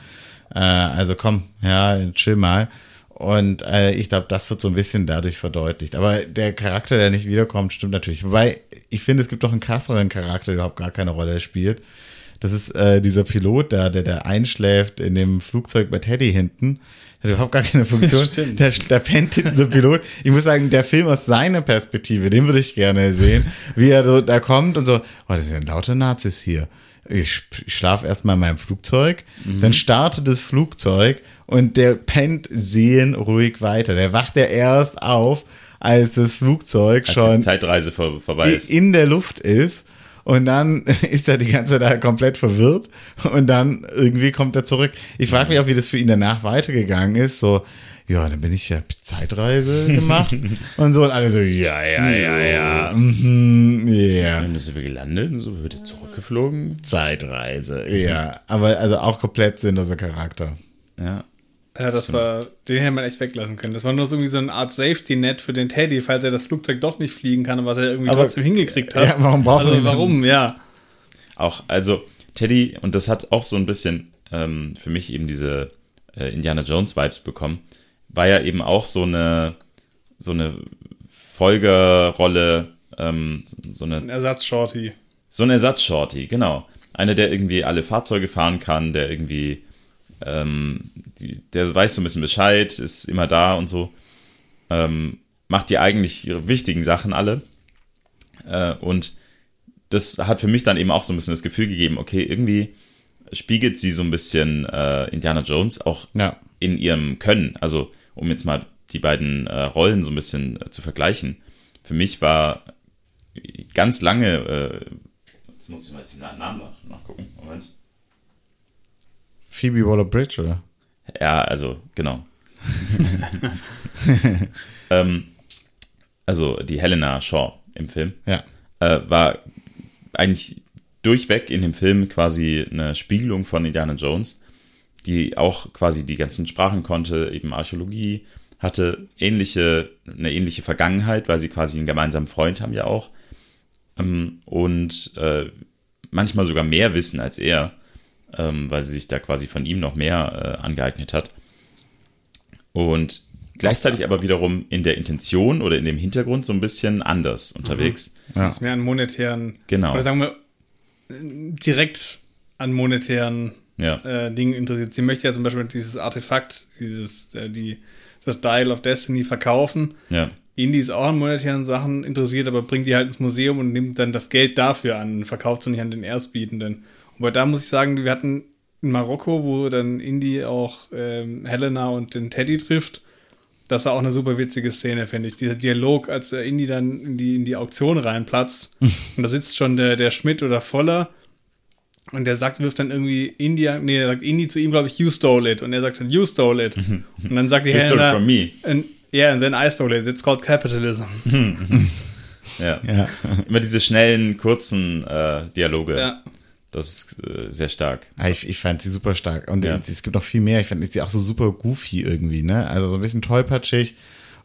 Äh, also komm, ja, chill mal. Und äh, ich glaube, das wird so ein bisschen dadurch verdeutlicht. Aber der Charakter, der nicht wiederkommt, stimmt natürlich. Wobei, ich finde, es gibt doch einen krasseren Charakter, der überhaupt gar keine Rolle spielt. Das ist äh, dieser Pilot da, der, der einschläft in dem Flugzeug bei Teddy hinten hat überhaupt gar keine Funktion. Stimmt. Der, der pennt hinten so Pilot. Ich muss sagen, der Film aus seiner Perspektive, den würde ich gerne sehen, wie er so da kommt und so, oh, das sind lauter Nazis hier. Ich, ich schlafe erstmal in meinem Flugzeug, mhm. dann startet das Flugzeug und der pennt seelenruhig weiter. Der wacht ja erst auf, als das Flugzeug als schon Zeitreise vor, vorbei ist. in der Luft ist und dann ist er die ganze Zeit komplett verwirrt und dann irgendwie kommt er zurück. Ich frage mich auch, wie das für ihn danach weitergegangen ist. So, ja, dann bin ich ja Zeitreise gemacht und so und alle so, ja, ja, ja, ja, mhm, ja. Dann sind wir gelandet und so wird er zurückgeflogen. Zeitreise, ja. Aber also auch komplett sinnloser Charakter. Ja. Ja, das war, den hätte man echt weglassen können. Das war nur so irgendwie so eine Art Safety-Net für den Teddy, falls er das Flugzeug doch nicht fliegen kann, was er irgendwie aber, trotzdem hingekriegt hat. Ja, warum braucht also, warum, ja. Auch, also Teddy, und das hat auch so ein bisschen ähm, für mich eben diese äh, Indiana Jones-Vibes bekommen, war ja eben auch so eine, so eine Folgerrolle, ähm, so eine. So ein Ersatz-Shorty. So ein Ersatz-Shorty, genau. Einer, der irgendwie alle Fahrzeuge fahren kann, der irgendwie ähm, die, der weiß so ein bisschen Bescheid, ist immer da und so. Ähm, macht die eigentlich ihre wichtigen Sachen alle. Äh, und das hat für mich dann eben auch so ein bisschen das Gefühl gegeben, okay, irgendwie spiegelt sie so ein bisschen äh, Indiana Jones auch ja. in ihrem Können. Also, um jetzt mal die beiden äh, Rollen so ein bisschen äh, zu vergleichen. Für mich war ganz lange, äh, jetzt muss ich mal den Namen nachgucken, Moment. Phoebe Waller-Bridge, oder? Ja, also, genau. ähm, also die Helena Shaw im Film, ja. äh, war eigentlich durchweg in dem Film quasi eine Spiegelung von Indiana Jones, die auch quasi die ganzen Sprachen konnte, eben Archäologie, hatte ähnliche, eine ähnliche Vergangenheit, weil sie quasi einen gemeinsamen Freund haben ja auch. Ähm, und äh, manchmal sogar mehr wissen als er, ähm, weil sie sich da quasi von ihm noch mehr äh, angeeignet hat. Und gleichzeitig aber wiederum in der Intention oder in dem Hintergrund so ein bisschen anders unterwegs. Mhm. Ja. ist mehr an monetären, genau. oder sagen wir direkt an monetären ja. äh, Dingen interessiert. Sie möchte ja zum Beispiel dieses Artefakt, dieses, äh, die, das Dial of Destiny verkaufen. Ja. Indy ist auch an monetären Sachen interessiert, aber bringt die halt ins Museum und nimmt dann das Geld dafür an, verkauft es nicht an den Erstbietenden. Und da muss ich sagen, wir hatten in Marokko, wo dann Indy auch ähm, Helena und den Teddy trifft. Das war auch eine super witzige Szene, finde ich. Dieser Dialog, als äh, Indy dann in die, in die Auktion reinplatzt. und da sitzt schon der, der Schmidt oder Voller. Und der sagt, wirft dann irgendwie India, nee, der sagt Indy zu ihm, glaube ich, you stole it. Und er sagt dann, you stole it. und dann sagt die you Helena, stole it from me. And, yeah, and then I stole it. It's called capitalism. ja. ja. Immer diese schnellen, kurzen äh, Dialoge. Ja. Das ist äh, sehr stark. Ja, ich, ich fand sie super stark. Und ja. es gibt noch viel mehr. Ich fand sie auch so super goofy irgendwie, ne? Also so ein bisschen tollpatschig.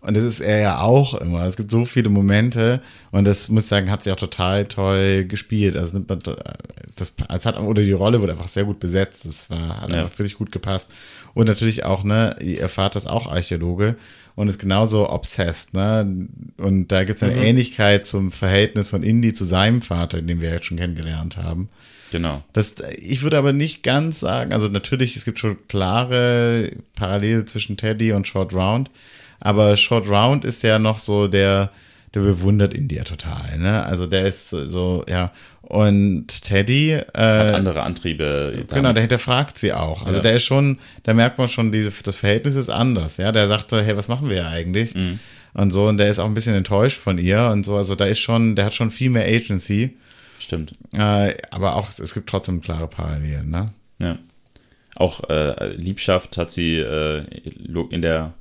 Und das ist er ja auch immer. Es gibt so viele Momente. Und das muss ich sagen, hat sie auch total toll gespielt. Also nimmt man, das, es hat, oder die Rolle wurde einfach sehr gut besetzt. Das war, hat ja. einfach wirklich gut gepasst. Und natürlich auch, ne, ihr Vater ist auch Archäologe und ist genauso obsessed, ne? Und da gibt es eine mhm. Ähnlichkeit zum Verhältnis von Indy zu seinem Vater, den wir jetzt schon kennengelernt haben. Genau. Das, ich würde aber nicht ganz sagen, also natürlich, es gibt schon klare Parallele zwischen Teddy und Short Round, aber Short Round ist ja noch so der, der bewundert India total, ne? Also der ist so, ja. Und Teddy äh, Hat andere Antriebe. Genau, der hinterfragt sie auch. Also ja. der ist schon, da merkt man schon, diese, das Verhältnis ist anders, ja. Der sagt so, hey, was machen wir ja eigentlich? Mhm. Und so, und der ist auch ein bisschen enttäuscht von ihr und so. Also da ist schon, der hat schon viel mehr Agency. Stimmt. Äh, aber auch, es gibt trotzdem klare Parallelen, ne? Ja. Auch äh, Liebschaft hat sie äh, in der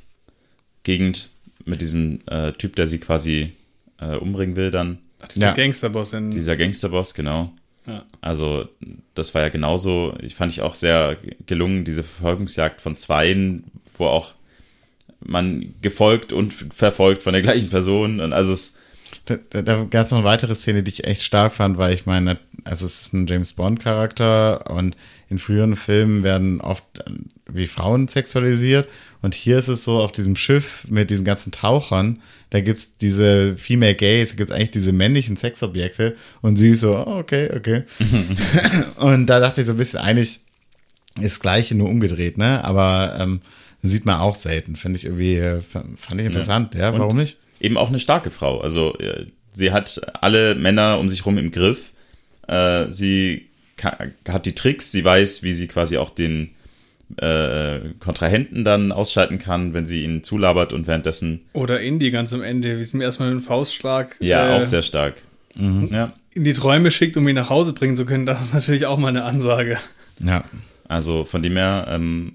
Gegend mit diesem äh, Typ, der sie quasi äh, umbringen will, dann. Ach, dieser ja. Gangsterboss. In dieser Gangsterboss, genau. Ja. Also, das war ja genauso, ich fand ich auch sehr gelungen, diese Verfolgungsjagd von Zweien, wo auch man gefolgt und verfolgt von der gleichen Person. Und also es da, da gab es noch eine weitere Szene, die ich echt stark fand, weil ich meine, also es ist ein James Bond-Charakter und in früheren Filmen werden oft äh, wie Frauen sexualisiert und hier ist es so auf diesem Schiff mit diesen ganzen Tauchern, da gibt es diese Female Gays, da gibt es eigentlich diese männlichen Sexobjekte und sie ist so, oh, okay, okay. und da dachte ich so ein bisschen, eigentlich ist das Gleiche nur umgedreht, ne? Aber ähm, sieht man auch selten, finde ich irgendwie, äh, fand ich interessant, ja, ja warum nicht? Eben auch eine starke Frau. Also äh, sie hat alle Männer um sich herum im Griff. Äh, sie hat die Tricks, sie weiß, wie sie quasi auch den äh, Kontrahenten dann ausschalten kann, wenn sie ihn zulabert und währenddessen. Oder Indy ganz am Ende, wie sie mir erstmal einen Faustschlag. Ja, äh, auch sehr stark. Mhm. Ja. In die Träume schickt, um ihn nach Hause bringen zu können, das ist natürlich auch mal eine Ansage. Ja. Also von dem her ähm,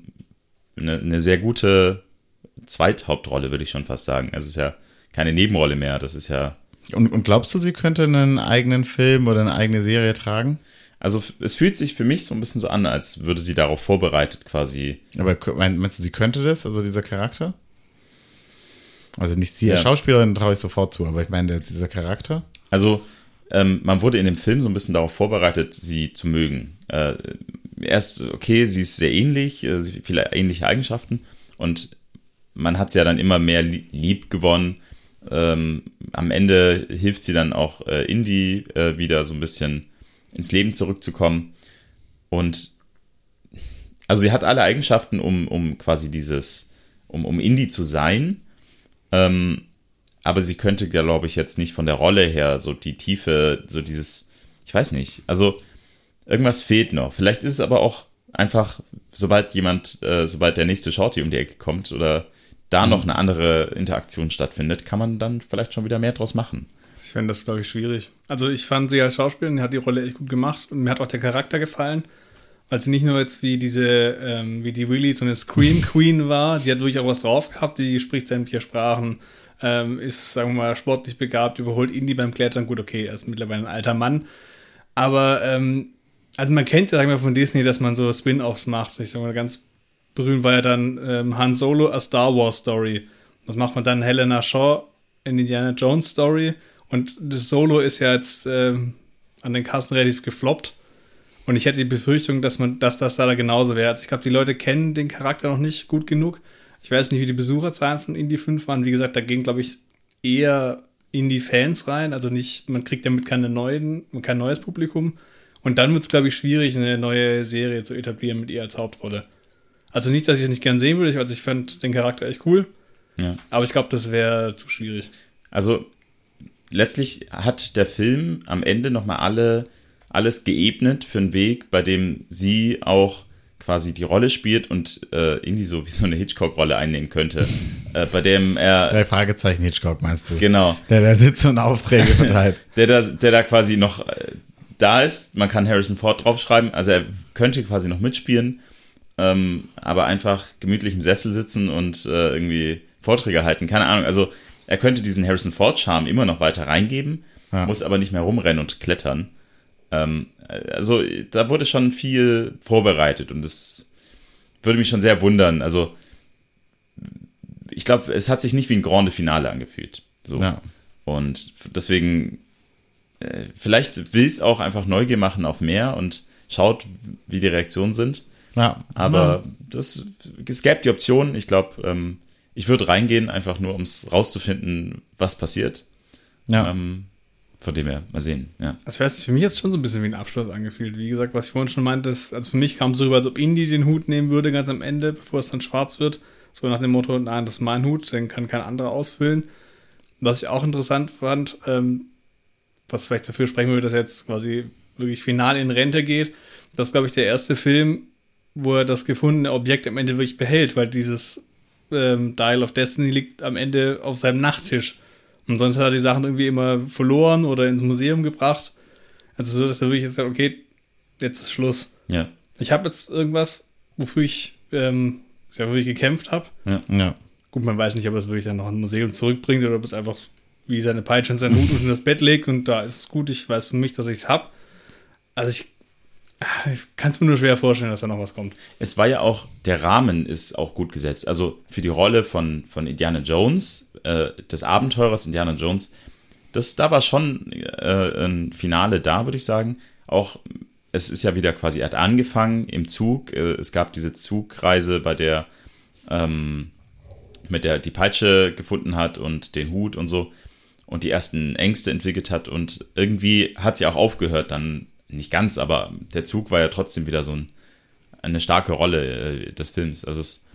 eine, eine sehr gute Zweithauptrolle, würde ich schon fast sagen. Also es ist ja keine Nebenrolle mehr. Das ist ja. Und, und glaubst du, sie könnte einen eigenen Film oder eine eigene Serie tragen? Also es fühlt sich für mich so ein bisschen so an, als würde sie darauf vorbereitet quasi. Aber meinst du, sie könnte das, also dieser Charakter? Also nicht sie als ja. Schauspielerin traue ich sofort zu, aber ich meine dieser Charakter. Also ähm, man wurde in dem Film so ein bisschen darauf vorbereitet, sie zu mögen. Äh, erst, okay, sie ist sehr ähnlich, äh, viele ähnliche Eigenschaften und man hat sie ja dann immer mehr lieb gewonnen ähm, am Ende hilft sie dann auch äh, Indy äh, wieder so ein bisschen ins Leben zurückzukommen. Und also sie hat alle Eigenschaften, um, um quasi dieses, um, um Indie zu sein. Ähm, aber sie könnte, glaube ich, jetzt nicht von der Rolle her so die Tiefe, so dieses, ich weiß nicht, also irgendwas fehlt noch. Vielleicht ist es aber auch einfach, sobald jemand, äh, sobald der nächste Shorty um die Ecke kommt oder da mhm. noch eine andere Interaktion stattfindet, kann man dann vielleicht schon wieder mehr draus machen. Ich finde das, glaube ich, schwierig. Also ich fand sie als Schauspielerin, hat die Rolle echt gut gemacht und mir hat auch der Charakter gefallen, weil sie nicht nur jetzt wie diese, ähm, wie die Willy so eine Scream Queen war, die hat wirklich auch was drauf gehabt, die spricht sämtliche Sprachen, ähm, ist, sagen wir mal, sportlich begabt, überholt Indy beim Klettern. Gut, okay, er ist mittlerweile ein alter Mann. Aber, ähm, also man kennt ja, sagen wir, von Disney, dass man so Spin-Offs macht. Ich sage mal, ganz berühmt war ja dann ähm, Han Solo, A Star Wars Story. Das macht man dann Helena Shaw in Indiana Jones Story. Und das Solo ist ja jetzt ähm, an den Kassen relativ gefloppt. Und ich hätte die Befürchtung, dass man, dass das da genauso wäre. Also ich glaube, die Leute kennen den Charakter noch nicht gut genug. Ich weiß nicht, wie die Besucherzahlen von Indie 5 waren. Wie gesagt, da gehen, glaube ich, eher Indie-Fans rein. Also nicht, man kriegt damit keine neuen, kein neues Publikum. Und dann wird es, glaube ich, schwierig, eine neue Serie zu etablieren mit ihr als Hauptrolle. Also nicht, dass ich es nicht gern sehen würde, also ich fand den Charakter echt cool. Ja. Aber ich glaube, das wäre zu schwierig. Also letztlich hat der Film am Ende nochmal alle, alles geebnet für einen Weg, bei dem sie auch quasi die Rolle spielt und äh, irgendwie so wie so eine Hitchcock-Rolle einnehmen könnte, äh, bei dem er. Drei Fragezeichen Hitchcock meinst du? Genau. Der da sitzt und Aufträge verteilt. der, da, der da quasi noch äh, da ist. Man kann Harrison Ford draufschreiben. Also er könnte quasi noch mitspielen, ähm, aber einfach gemütlich im Sessel sitzen und äh, irgendwie Vorträge halten. Keine Ahnung. Also er könnte diesen Harrison Ford-Charme immer noch weiter reingeben, ja. muss aber nicht mehr rumrennen und klettern. Ähm, also da wurde schon viel vorbereitet und es würde mich schon sehr wundern. Also ich glaube, es hat sich nicht wie ein Grande Finale angefühlt. So. Ja. Und deswegen, äh, vielleicht will es auch einfach Neugier machen auf mehr und schaut, wie die Reaktionen sind. Ja. Aber ja. Das, es gäbe die Option. Ich glaube, ähm, ich würde reingehen, einfach nur, um es rauszufinden, was passiert. Ja. Ähm, von dem her, mal sehen. Ja. Das wäre für mich jetzt schon so ein bisschen wie ein Abschluss angefühlt. Wie gesagt, was ich vorhin schon meinte, ist, also für mich kam es so rüber, als ob Indy den Hut nehmen würde, ganz am Ende, bevor es dann schwarz wird. So nach dem Motto, nein, das ist mein Hut, den kann kein anderer ausfüllen. Was ich auch interessant fand, ähm, was vielleicht dafür sprechen würde, dass er jetzt quasi wirklich final in Rente geht, das ist, glaube ich, der erste Film, wo er das gefundene Objekt am Ende wirklich behält, weil dieses ähm, Dial of Destiny liegt am Ende auf seinem Nachttisch. Und sonst hat er die Sachen irgendwie immer verloren oder ins Museum gebracht. Also so, dass er wirklich sagt, okay, jetzt ist Schluss. Ja. Ich habe jetzt irgendwas, wofür ich, ähm, ja, wofür ich gekämpft habe. Ja. ja. Gut, man weiß nicht, ob er es wirklich dann noch ein Museum zurückbringt oder ob es einfach wie seine Peitsche und seinen Hut unter das Bett legt und da ist es gut. Ich weiß für mich, dass ich es habe. Also ich ich kann es mir nur schwer vorstellen, dass da noch was kommt. Es war ja auch, der Rahmen ist auch gut gesetzt. Also für die Rolle von, von Indiana Jones, äh, des Abenteurers Indiana Jones, das, da war schon äh, ein Finale da, würde ich sagen. Auch, es ist ja wieder quasi, er hat angefangen im Zug. Äh, es gab diese Zugreise, bei der ähm, mit der die Peitsche gefunden hat und den Hut und so und die ersten Ängste entwickelt hat und irgendwie hat sie auch aufgehört, dann nicht ganz, aber der Zug war ja trotzdem wieder so ein, eine starke Rolle äh, des Films. Also es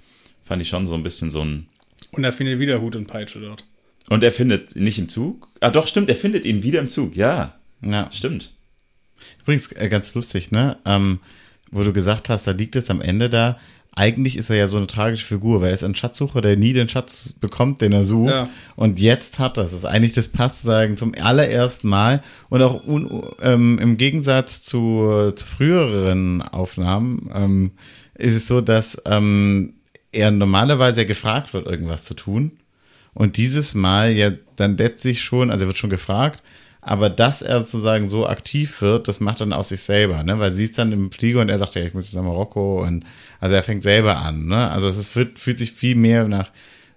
fand ich schon so ein bisschen so ein. Und er findet wieder Hut und Peitsche dort. Und er findet nicht im Zug? Ah, doch, stimmt, er findet ihn wieder im Zug, ja. Ja. Stimmt. Übrigens, äh, ganz lustig, ne? Ähm, wo du gesagt hast, da liegt es am Ende da eigentlich ist er ja so eine tragische Figur, weil er ist ein Schatzsucher, der nie den Schatz bekommt, den er sucht. Ja. Und jetzt hat er es. Das ist eigentlich das passt sagen zum allerersten Mal. Und auch un, ähm, im Gegensatz zu, zu früheren Aufnahmen ähm, ist es so, dass ähm, er normalerweise gefragt wird, irgendwas zu tun. Und dieses Mal ja dann letztlich schon, also er wird schon gefragt, aber dass er sozusagen so aktiv wird, das macht dann aus sich selber, ne? Weil sie ist dann im Flieger und er sagt, ja, ich muss jetzt nach Marokko und also er fängt selber an, ne? Also es fühlt, fühlt sich viel mehr nach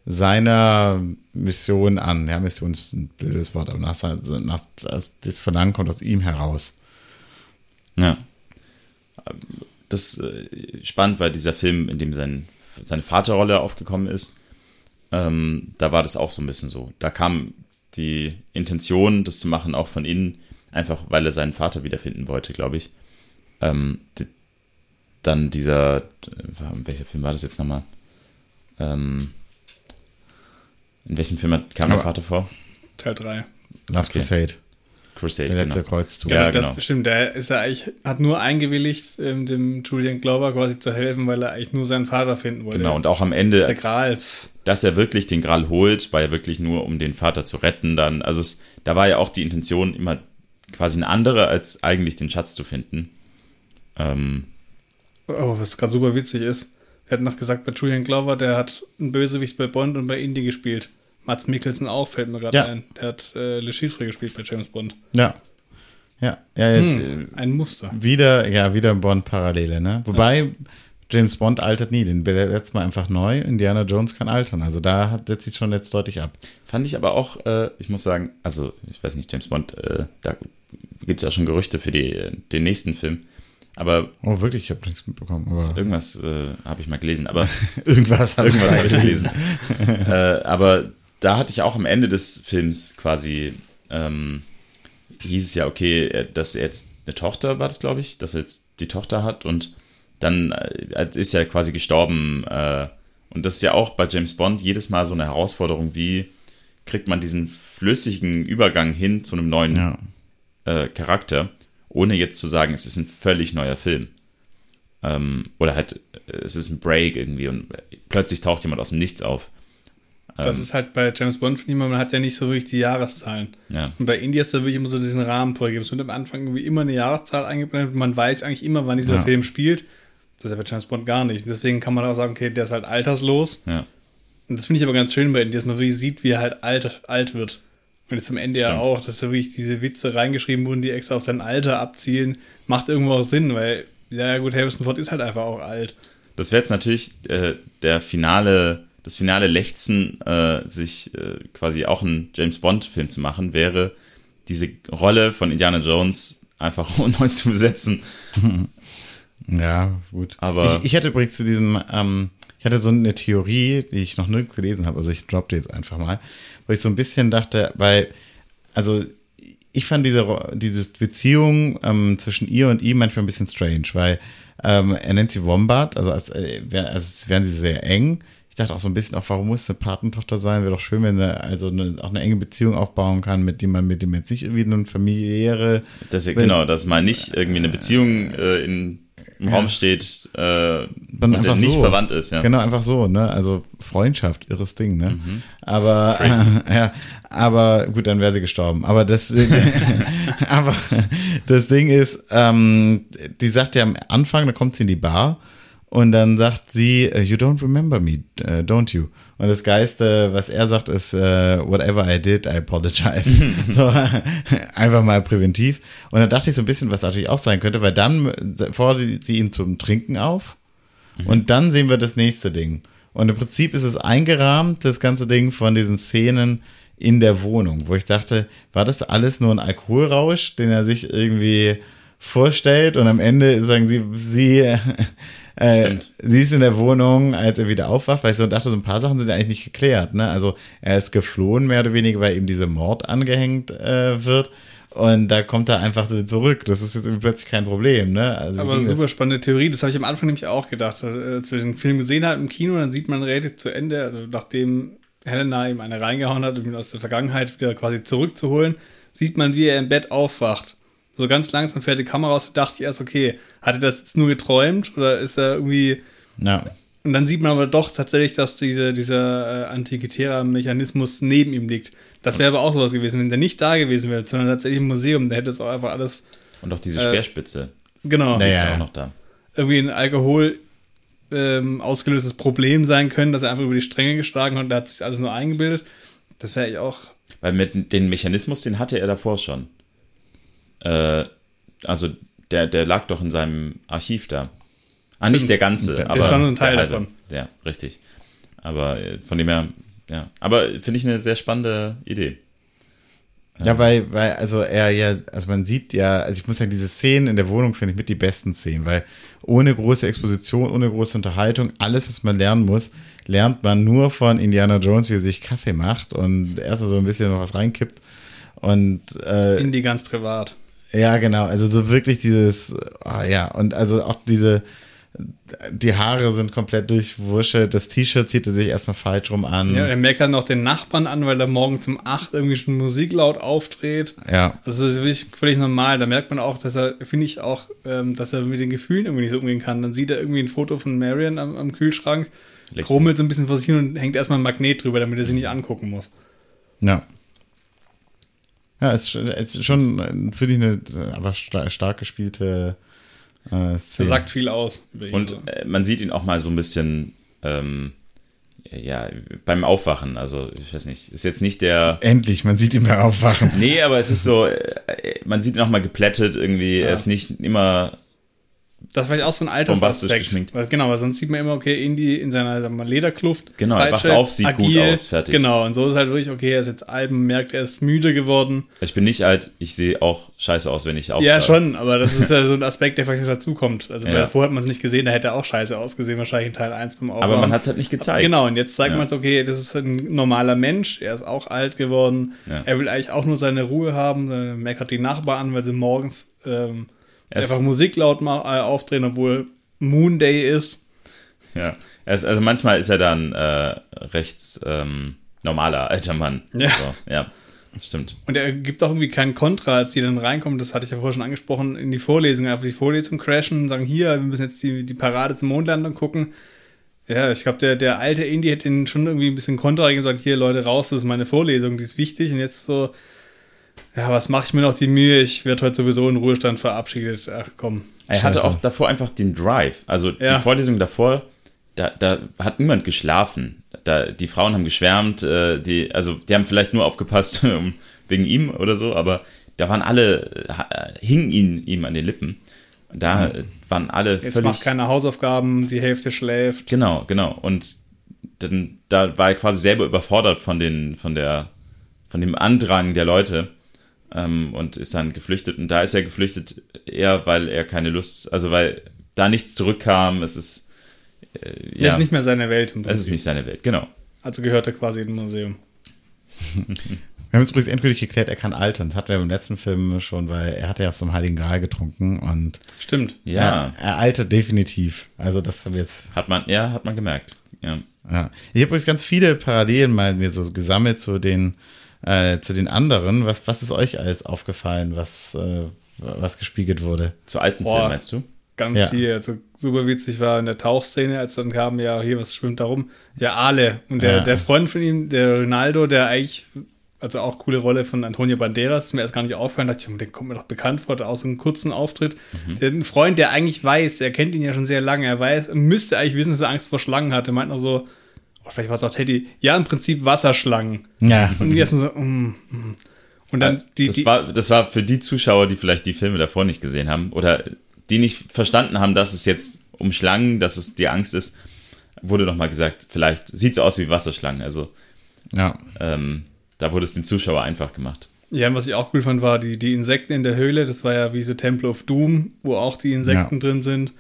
seiner Mission an. Ja, Mission ist ein blödes Wort, aber nach, nach, das, das Verlangen kommt aus ihm heraus. Ja. Das ist äh, spannend, weil dieser Film, in dem sein, seine Vaterrolle aufgekommen ist, ähm, da war das auch so ein bisschen so. Da kam die Intention, das zu machen, auch von innen, einfach weil er seinen Vater wiederfinden wollte, glaube ich. Ähm, dann dieser, welcher Film war das jetzt nochmal? Ähm, in welchem Film kam der Vater vor? Teil 3. Last okay. Crusade. Crusade, der letzte genau. Kreuzzug. Ja, ja das genau. stimmt. Der ist ja eigentlich, hat nur eingewilligt, ähm, dem Julian Glover quasi zu helfen, weil er eigentlich nur seinen Vater finden wollte. Genau, und auch am Ende, der Gral. Dass er wirklich den Gral holt, war ja wirklich nur, um den Vater zu retten. Dann, also es, da war ja auch die Intention immer quasi eine andere, als eigentlich den Schatz zu finden. Ähm, oh, was gerade super witzig ist. Er hat noch gesagt, bei Julian Glover, der hat einen Bösewicht bei Bond und bei Indie gespielt. Mats Mikkelsen auch, fällt mir gerade ja. ein. Der hat äh, Le Chiffre gespielt bei James Bond. Ja. Ja, ja, jetzt. Hm, ein Muster. Wieder, ja, wieder Bond-Parallele, ne? Wobei, ja. James Bond altert nie, den besetzt man einfach neu. Indiana Jones kann altern. Also da setzt sich schon jetzt deutlich ab. Fand ich aber auch, äh, ich muss sagen, also ich weiß nicht, James Bond, äh, da gibt es ja schon Gerüchte für die, den nächsten Film. Aber oh, wirklich, ich habe nichts mitbekommen. Aber irgendwas äh, habe ich mal gelesen. Aber irgendwas habe ich, hab ich gelesen. äh, aber da hatte ich auch am Ende des Films quasi, ähm, hieß es ja, okay, dass er jetzt eine Tochter war das, glaube ich, dass er jetzt die Tochter hat und dann äh, ist er quasi gestorben. Äh, und das ist ja auch bei James Bond jedes Mal so eine Herausforderung, wie kriegt man diesen flüssigen Übergang hin zu einem neuen ja. äh, Charakter, ohne jetzt zu sagen, es ist ein völlig neuer Film. Ähm, oder halt, es ist ein Break irgendwie und plötzlich taucht jemand aus dem Nichts auf. Das ähm, ist halt bei James Bond, man hat ja nicht so wirklich die Jahreszahlen. Ja. Und bei Indie ist da wirklich immer so diesen Rahmen vorgegeben. Es wird am Anfang irgendwie immer eine Jahreszahl eingeblendet und man weiß eigentlich immer, wann dieser ja. Film spielt. Das ist ja bei James Bond gar nicht. deswegen kann man auch sagen, okay, der ist halt alterslos. Ja. Und das finde ich aber ganz schön bei Indie, dass man wirklich sieht, wie er halt alt, alt wird. Und jetzt am Ende Stimmt. ja auch, dass da wirklich diese Witze reingeschrieben wurden, die extra auf sein Alter abzielen, macht irgendwo auch Sinn, weil, ja gut, Harrison Ford ist halt einfach auch alt. Das wäre jetzt natürlich äh, der finale das finale Lechzen, äh, sich äh, quasi auch einen James Bond-Film zu machen, wäre diese Rolle von Indiana Jones einfach neu zu besetzen. Ja, gut. Aber ich, ich hatte übrigens zu diesem, ähm, ich hatte so eine Theorie, die ich noch nirgends gelesen habe, also ich droppte jetzt einfach mal, wo ich so ein bisschen dachte, weil, also ich fand diese, diese Beziehung ähm, zwischen ihr und ihm manchmal ein bisschen strange, weil ähm, er nennt sie Wombat, also als, äh, als wären sie sehr eng ich dachte auch so ein bisschen, auch warum muss eine Patentochter sein? Wäre doch schön, wenn er also eine, auch eine enge Beziehung aufbauen kann, mit dem man mit dem jetzt nicht irgendwie eine familiäre. Das, genau, dass mal nicht irgendwie eine Beziehung äh, in, im ja. Raum steht äh, und einfach nicht so. verwandt ist. Ja. Genau, einfach so. Ne? Also Freundschaft, irres Ding. Ne? Mhm. Aber äh, ja, aber gut, dann wäre sie gestorben. Aber das, aber das Ding ist, ähm, die sagt ja am Anfang, da kommt sie in die Bar und dann sagt sie, äh, you don't remember me, uh, don't you? Und das Geiste, was er sagt, ist, uh, whatever I did, I apologize. so, einfach mal präventiv. Und dann dachte ich so ein bisschen, was natürlich auch sein könnte, weil dann fordert sie ihn zum Trinken auf. Mhm. Und dann sehen wir das nächste Ding. Und im Prinzip ist es eingerahmt, das ganze Ding von diesen Szenen in der Wohnung, wo ich dachte, war das alles nur ein Alkoholrausch, den er sich irgendwie vorstellt und am Ende sagen sie, sie äh, sie ist in der Wohnung, als er wieder aufwacht, weil ich so dachte, so ein paar Sachen sind ja eigentlich nicht geklärt. Ne? Also er ist geflohen, mehr oder weniger, weil ihm dieser Mord angehängt äh, wird. Und da kommt er einfach so zurück. Das ist jetzt plötzlich kein Problem, ne? Also Aber super das? spannende Theorie. Das habe ich am Anfang nämlich auch gedacht. Als wir den Film gesehen haben im Kino, dann sieht man relativ zu Ende, also nachdem Helena ihm eine reingehauen hat, um ihn aus der Vergangenheit wieder quasi zurückzuholen, sieht man, wie er im Bett aufwacht so ganz langsam fährt die Kamera aus, da dachte ich erst, okay, hat er das jetzt nur geträumt oder ist er irgendwie. Ja. Und dann sieht man aber doch tatsächlich, dass diese, dieser äh, Antikythera-Mechanismus neben ihm liegt. Das wäre aber auch sowas gewesen, wenn der nicht da gewesen wäre, sondern tatsächlich im Museum, da hätte es auch einfach alles. Und auch diese äh, Speerspitze. Genau. Naja. auch noch da. Irgendwie ein Alkohol ähm, ausgelöstes Problem sein können, dass er einfach über die Stränge geschlagen hat und da hat sich alles nur eingebildet. Das wäre ich auch. Weil mit den Mechanismus, den hatte er davor schon. Äh, also der, der lag doch in seinem Archiv da. Ah, nicht der ganze, der, aber ist schon ein Teil davon. Ja, richtig. Aber äh, von dem her, ja. Aber finde ich eine sehr spannende Idee. Ja, weil, weil, also er ja, also man sieht ja, also ich muss sagen, diese Szenen in der Wohnung finde ich mit die besten Szenen, weil ohne große Exposition, ohne große Unterhaltung, alles, was man lernen muss, lernt man nur von Indiana Jones, wie er sich Kaffee macht und erst so ein bisschen noch was reinkippt. Und äh, in die ganz privat. Ja, genau. Also so wirklich dieses, oh, ja, und also auch diese, die Haare sind komplett durchwurscht, das T-Shirt zieht er sich erstmal falsch rum an. Ja, er meckert noch den Nachbarn an, weil er morgen zum 8 irgendwie schon Musik laut aufdreht. Ja. Das ist wirklich völlig normal. Da merkt man auch, dass er, finde ich auch, ähm, dass er mit den Gefühlen irgendwie nicht so umgehen kann. Dann sieht er irgendwie ein Foto von Marion am, am Kühlschrank, krummelt so ein bisschen vor sich hin und hängt erstmal ein Magnet drüber, damit er sie nicht angucken muss. Ja. Ja, es ist schon, finde ich, eine aber star stark gespielte äh, Szene. Er sagt viel aus. Und äh, man sieht ihn auch mal so ein bisschen, ähm, ja, beim Aufwachen. Also, ich weiß nicht, ist jetzt nicht der. Endlich, man sieht ihn beim Aufwachen. Nee, aber es ist so, äh, man sieht ihn auch mal geplättet irgendwie. Er ist nicht immer. Das ist vielleicht auch so ein Bombastisch Altersaspekt. geschminkt. Weil, genau, weil sonst sieht man immer, okay, Indy in seiner mal, Lederkluft. Genau, er wacht auf, sieht gut aus, fertig. Genau, und so ist halt wirklich, okay, er ist jetzt alt, man merkt, er ist müde geworden. Ich bin nicht alt, ich sehe auch scheiße aus, wenn ich aufwache. Ja, schon, aber das ist ja so ein Aspekt, der vielleicht noch dazukommt. Also, Ja. vorher hat man es nicht gesehen, da hätte er auch scheiße ausgesehen, wahrscheinlich in Teil 1 beim Aufwachen. Aber man hat es halt nicht gezeigt. Genau, und jetzt zeigt Ja. man es, okay, das ist ein normaler Mensch, er ist auch alt geworden, Ja. er will eigentlich auch nur seine Ruhe haben, er meckert die Nachbarn an, weil sie morgens ähm, Ist- einfach Musik laut ma- äh, aufdrehen, obwohl Moon Day ist. Ja. Ist, also manchmal ist er dann äh, recht ähm, normaler alter Mann. Ja. So, ja, das stimmt. Und er gibt auch irgendwie keinen Kontra, als sie dann reinkommen, das hatte ich ja vorher schon angesprochen, in die Vorlesung, einfach die Vorlesung crashen und sagen, hier, wir müssen jetzt die, die Parade zum Mondlandung gucken. Ja, ich glaube, der, der alte Indie hätte ihnen schon irgendwie ein bisschen Kontra gegeben und gesagt, hier, Leute, raus, das ist meine Vorlesung, die ist wichtig. Und jetzt so, ja, was mache ich mir noch die Mühe? Ich werde heute sowieso in Ruhestand verabschiedet. Ach komm. Er hatte auch davor einfach den Drive. Also Ja. die Vorlesung davor, da, da hat niemand geschlafen. Da, die Frauen haben geschwärmt, äh, die, also die haben vielleicht nur aufgepasst wegen ihm oder so, aber da waren alle, hingen ihn, ihm an den Lippen. Da äh, waren alle Jetzt völlig. macht keine Hausaufgaben, die Hälfte schläft. Genau, genau. Und dann, da war er quasi selber überfordert von den, von der, von dem Andrang der Leute ähm, und ist dann geflüchtet. Und da ist er geflüchtet eher, weil er keine Lust, also weil da nichts zurückkam. Es ist, äh, Das ja, ist nicht mehr seine Welt. Im es ist nicht seine Welt, genau. Also gehört er quasi im Museum. Wir haben jetzt übrigens endgültig geklärt, er kann altern. Das hatten wir beim letzten Film schon, weil er hat ja aus dem Heiligen Gral getrunken und Stimmt. Ja, er, er altert definitiv. Also das haben wir jetzt hat man, ja, hat man gemerkt. Ja. Ja. Ich habe übrigens ganz viele Parallelen mal mir so gesammelt zu den, äh, zu den anderen. Was, was ist euch alles aufgefallen, was, äh, was gespiegelt wurde? Zu alten Boah. Filmen, meinst du? Ganz Ja. viel. Also super witzig war in der Tauchszene, als dann kam, ja, hier, was schwimmt da rum? Ja, Ale. Und der, Ja. der Freund von ihm, der Ronaldo, der eigentlich, also auch coole Rolle von Antonio Banderas, ist mir erst gar nicht aufgefallen, dachte ich, der kommt mir doch bekannt vor, auch so einen kurzen Auftritt. Der ein Freund, der eigentlich weiß, er kennt ihn ja schon sehr lange, er weiß, müsste eigentlich wissen, dass er Angst vor Schlangen hat. Der meint noch so, oh, vielleicht war es auch Teddy, ja, im Prinzip Wasserschlangen. Ja. Und erstmal so, mm, mm. Und dann die, das, die war, das war für die Zuschauer, die vielleicht die Filme davor nicht gesehen haben oder die nicht verstanden haben, dass es jetzt um Schlangen, dass es die Angst ist, wurde noch mal gesagt, vielleicht sieht es aus wie Wasserschlangen. Also Ja. ähm, da wurde es dem Zuschauer einfach gemacht. Ja, was ich auch cool fand, war die, die Insekten in der Höhle. Das war ja wie so Temple of Doom, wo auch die Insekten Ja. drin sind.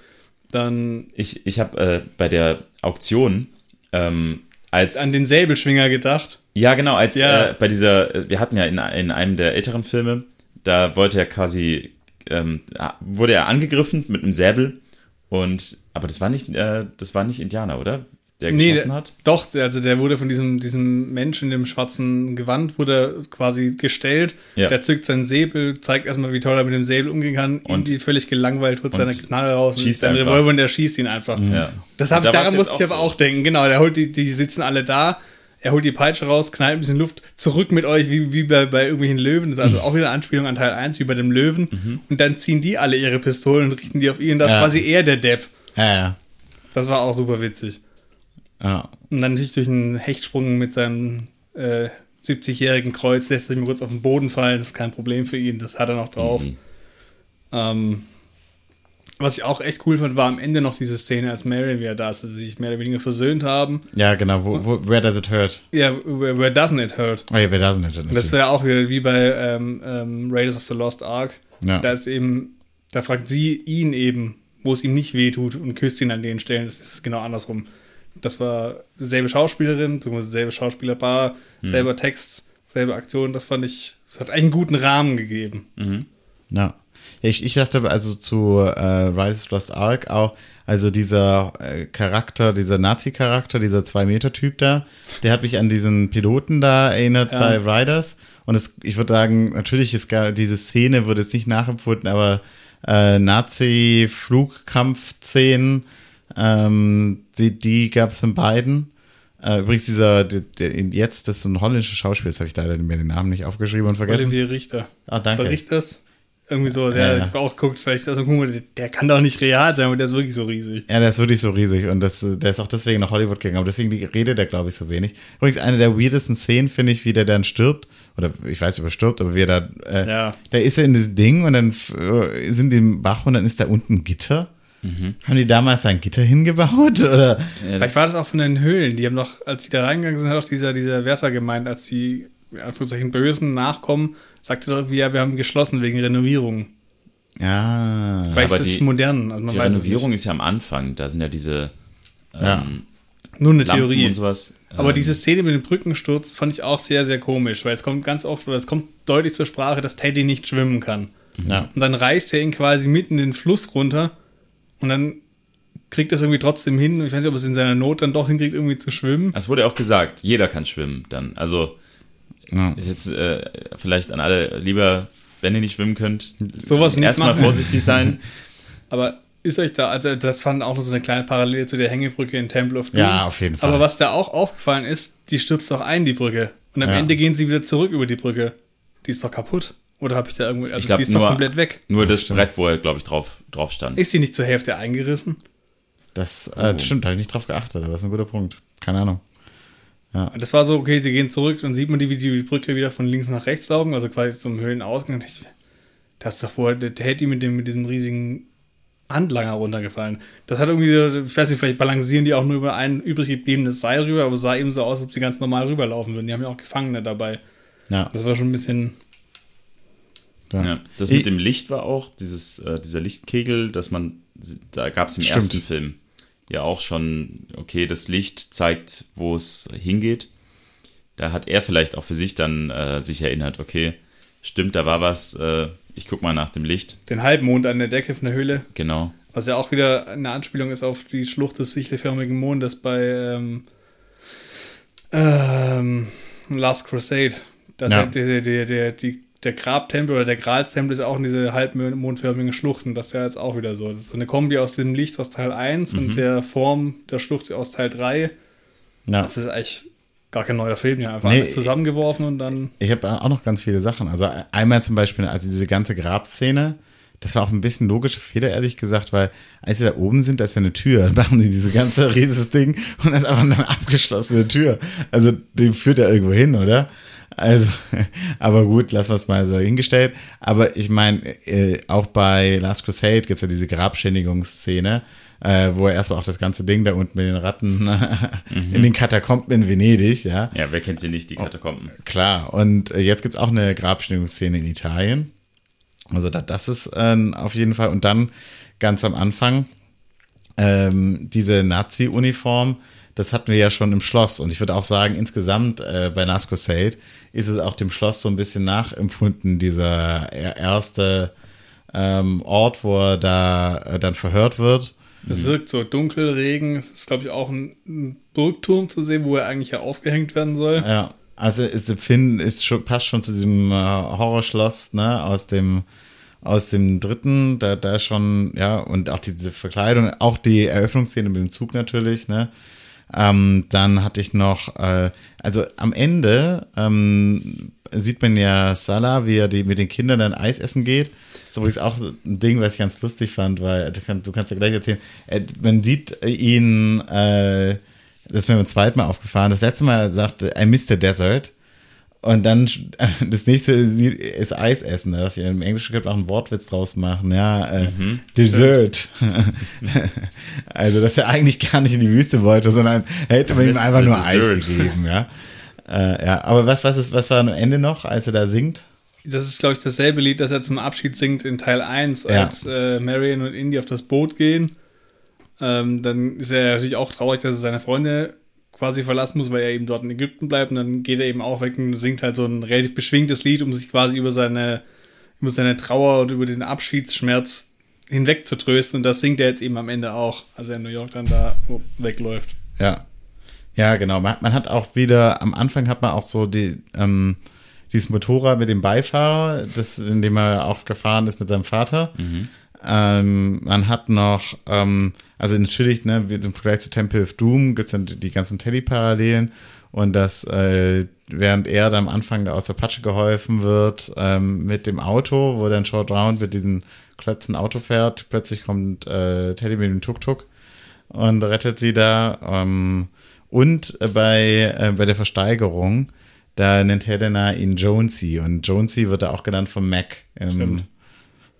Dann Ich, ich habe äh, bei der Auktion ähm, als an den Säbelschwinger gedacht. ja genau als Ja. Äh, bei dieser äh, wir hatten ja in, in einem der älteren Filme da wollte er quasi ähm, wurde er angegriffen mit einem Säbel und aber das war nicht äh, das war nicht Indianer oder der Nee, geschossen hat doch, also der wurde von diesem, diesem Menschen in dem schwarzen Gewand wurde quasi gestellt. Ja. Der zückt seinen Säbel, zeigt erstmal, wie toll er mit dem Säbel umgehen kann. Und die völlig gelangweilt holt seine Knarre raus schießt seinen. Revolver und der schießt ihn einfach. ja Das hab, da daran musste ich aber so. auch denken. Genau, der holt die, die sitzen alle da. Er holt die Peitsche raus, knallt ein bisschen Luft, zurück mit euch, wie, wie bei, bei irgendwelchen Löwen. Das ist also auch wieder eine Anspielung an Teil 1, wie bei dem Löwen. Mhm. Und dann ziehen die alle ihre Pistolen und richten die auf ihn. Das Ja. ist quasi er der Depp. Ja, ja. Das war auch super witzig. Ja. Und dann natürlich durch einen Hechtsprung mit seinem äh, 70-jährigen Kreuz lässt er sich mal kurz auf den Boden fallen. Das ist kein Problem für ihn. Das hat er noch drauf. Ähm, was ich auch echt cool fand, war am Ende noch diese Szene, als Marion wieder da ist, dass sie sich mehr oder weniger versöhnt haben. Ja, genau. Wo, wo, where does it hurt? Ja, where, where doesn't it hurt? Oh ja, where doesn't it hurt? Das wäre auch wieder wie bei ähm, ähm, Raiders of the Lost Ark. Ja. Da ist eben, da fragt sie ihn eben, wo es ihm nicht wehtut und küsst ihn an den Stellen. Das ist genau andersrum. Das war dieselbe Schauspielerin, beziehungsweise selbe Schauspielerpaar, selber Text, selbe Aktion. Das fand ich, das hat eigentlich einen guten Rahmen gegeben. Ja. Ja, ich, ich dachte also zu äh, Rise of Lost Ark auch, also dieser äh, Charakter, dieser Nazi-Charakter, dieser Zwei-Meter-Typ da, der hat mich an diesen Piloten da erinnert ja. bei Riders. Und es, ich würde sagen, natürlich ist gar, diese Szene wird jetzt nicht nachempfunden, aber äh, Nazi-Flugkampf-Szenen, ähm, die, die gab es in beiden. Äh, übrigens, dieser, der, der, jetzt, das ist ein holländischer Schauspieler, jetzt habe ich leider mir den Namen nicht aufgeschrieben und vergessen. Olivier Richter. Ah, danke. Richters. Irgendwie so, der ja, ja. auch guckt, vielleicht, also guck mal, der kann doch nicht real sein, aber der ist wirklich so riesig. Ja, der ist wirklich so riesig und das, der ist auch deswegen nach Hollywood gegangen, aber deswegen redet er, glaube ich, so wenig. Übrigens, eine der weirdesten Szenen finde ich, wie der dann stirbt, oder ich weiß nicht, ob er stirbt, aber wie er da, äh, ja. da ist er in das Ding und dann äh, sind die im Bach und dann ist da unten ein Gitter. Mhm. Haben die damals ein Gitter hingebaut? Oder? Ja, Vielleicht war das auch von den Höhlen. Die haben doch, als die da reingegangen sind, hat auch dieser, dieser Wärter gemeint, als die, in Anführungszeichen, Bösen nachkommen, sagte doch irgendwie, ja, wir haben geschlossen wegen Renovierung. Ja, Vielleicht aber ist es modern. Also die Renovierung ist ja am Anfang. Da sind ja diese. Ähm, ja. Nur eine Lampen Theorie. Und sowas. Aber ähm, diese Szene mit dem Brückensturz fand ich auch sehr, sehr komisch, weil es kommt ganz oft, oder es kommt deutlich zur Sprache, dass Teddy nicht schwimmen kann. Ja. Und dann reißt er ihn quasi mitten in den Fluss runter und dann kriegt er es irgendwie trotzdem hin. Ich weiß nicht, ob es in seiner Not dann doch hinkriegt, irgendwie zu schwimmen. Es wurde auch gesagt, jeder kann schwimmen dann. Also ja. ist jetzt äh, vielleicht an alle lieber wenn ihr nicht schwimmen könnt, sowas erstmal vorsichtig sein. Aber ist euch da, also das fand auch noch so eine kleine Parallele zu der Hängebrücke in Temple of Doom. Ja, auf jeden Fall. Aber was da auch aufgefallen ist, die stürzt doch ein, die Brücke. Und am ja. Ende gehen sie wieder zurück über die Brücke. Die ist doch kaputt. Oder habe ich da irgendwo, also ich glaub, die ist nur, doch komplett weg. Nur das Brett, wo er, glaube ich, drauf, drauf stand. Ist sie nicht zur Hälfte eingerissen? Das äh, oh. stimmt, da habe ich nicht drauf geachtet, aber das ist ein guter Punkt. Keine Ahnung. Ja. Das war so, okay, sie gehen zurück, dann sieht man die, wie die Brücke wieder von links nach rechts laufen, also quasi zum Höhlenausgang. Ich, das ist doch vorher, der hätte mit, dem, mit diesem riesigen Handlanger runtergefallen. Das hat irgendwie so, ich weiß nicht, vielleicht balancieren die auch nur über ein übrig gebliebenes Seil rüber, aber es sah eben so aus, als ob sie ganz normal rüberlaufen würden. Die haben ja auch Gefangene dabei. Ja. Das war schon ein bisschen. Ja. ja. Das mit dem Licht war auch, dieses, äh, dieser Lichtkegel, dass man, da gab es im Stimmt. ersten Film ja auch schon, okay, das Licht zeigt, wo es hingeht. Da hat er vielleicht auch für sich dann äh, sich erinnert, okay, stimmt, da war was, äh, ich guck mal nach dem Licht. Den Halbmond an der Decke von der Höhle. Genau. Was ja auch wieder eine Anspielung ist auf die Schlucht des sichelförmigen Mondes bei ähm, ähm, Last Crusade. Das ja. halt der, der, der, die, der Grabtempel oder der Gralstempel ist auch in diese halbmondförmigen Schluchten. Das ist ja jetzt auch wieder so. Das ist so eine Kombi aus dem Licht aus Teil 1 mhm. und der Form der Schlucht aus Teil 3. Ja. Das ist eigentlich gar kein neuer Film, ja, einfach nee, alles zusammengeworfen und dann. Ich habe auch noch ganz viele Sachen. Also einmal zum Beispiel, also diese ganze Grabszene, das war auch ein bisschen logischer Fehler, ehrlich gesagt, weil als sie da oben sind, da ist ja eine Tür, dann machen sie diese ganze rieses Ding und das ist einfach eine abgeschlossene Tür. Also die führt ja irgendwo hin, oder? Also, aber gut, lassen wir es mal so hingestellt. Aber ich meine, äh, auch bei Last Crusade gibt es ja diese Grabschändigungsszene äh, wo er erstmal auch das ganze Ding da unten mit den Ratten mhm. in den Katakomben in Venedig, ja. Ja, wer kennt sie nicht, die Katakomben? Oh, klar, und äh, jetzt gibt es auch eine Grabschnittungsszene in Italien. Also da, das ist äh, auf jeden Fall. Und dann ganz am Anfang ähm, diese Nazi-Uniform, das hatten wir ja schon im Schloss. Und ich würde auch sagen, insgesamt äh, bei Last Crusade ist es auch dem Schloss so ein bisschen nachempfunden, dieser erste ähm, Ort, wo er da äh, dann verhört wird. Es wirkt so dunkel, Regen. Es ist, glaube ich, auch ein, ein, Burgturm zu sehen, wo er eigentlich ja aufgehängt werden soll. Ja, also ist Finn ist schon, passt schon zu diesem äh, Horrorschloss, ne, aus dem aus dem dritten, da, da schon, ja, und auch diese Verkleidung, auch die Eröffnungsszene mit dem Zug natürlich, ne. Ähm, dann hatte ich noch, äh, also am Ende ähm, sieht man ja Salah, wie er die, mit den Kindern dann Eis essen geht. Ist übrigens auch ein Ding, was ich ganz lustig fand, weil du kannst ja gleich erzählen, äh, man sieht ihn, äh, das ist mir beim zweiten Mal aufgefallen, das letzte Mal sagte, I miss the desert. Und dann das nächste ist Eis essen. Da ich, Im Englischen könnte man auch einen Wortwitz draus machen. Ja, äh, mhm, Dessert. also, dass er eigentlich gar nicht in die Wüste wollte, sondern hätte man ihm einfach nur Eis gegeben. Ja, äh, ja. aber was, was, ist, was war am Ende noch, als er da singt? das ist, glaube ich, dasselbe Lied, das er zum Abschied singt in Teil 1, ja. als äh, Marion und Indy auf das Boot gehen. Ähm, dann ist er natürlich auch traurig, dass er seine Freunde quasi verlassen muss, weil er eben dort in Ägypten bleibt. Und dann geht er eben auch weg und singt halt so ein relativ beschwingtes Lied, um sich quasi über seine über seine Trauer und über den Abschiedsschmerz hinweg zu trösten. Und das singt er jetzt eben am Ende auch, als er in New York dann da wegläuft. Ja. Ja, genau. Man, man hat auch wieder, am Anfang hat man auch so die, ähm, dieses Motorrad mit dem Beifahrer, das, in dem er auch gefahren ist mit seinem Vater. Mhm. Ähm, man hat noch, ähm, also natürlich, ne, im Vergleich zu Temple of Doom gibt es dann die ganzen Teddy-Parallelen und dass äh, während er dann am Anfang aus der Patsche geholfen wird ähm, mit dem Auto, wo dann Short Round mit diesen Klötzen Auto fährt, plötzlich kommt äh, Teddy mit dem Tuk-Tuk und rettet sie da. Ähm, und bei, äh, bei der Versteigerung, da nennt Helena ihn Jonesy und Jonesy wird da auch genannt vom Mac. Stimmt.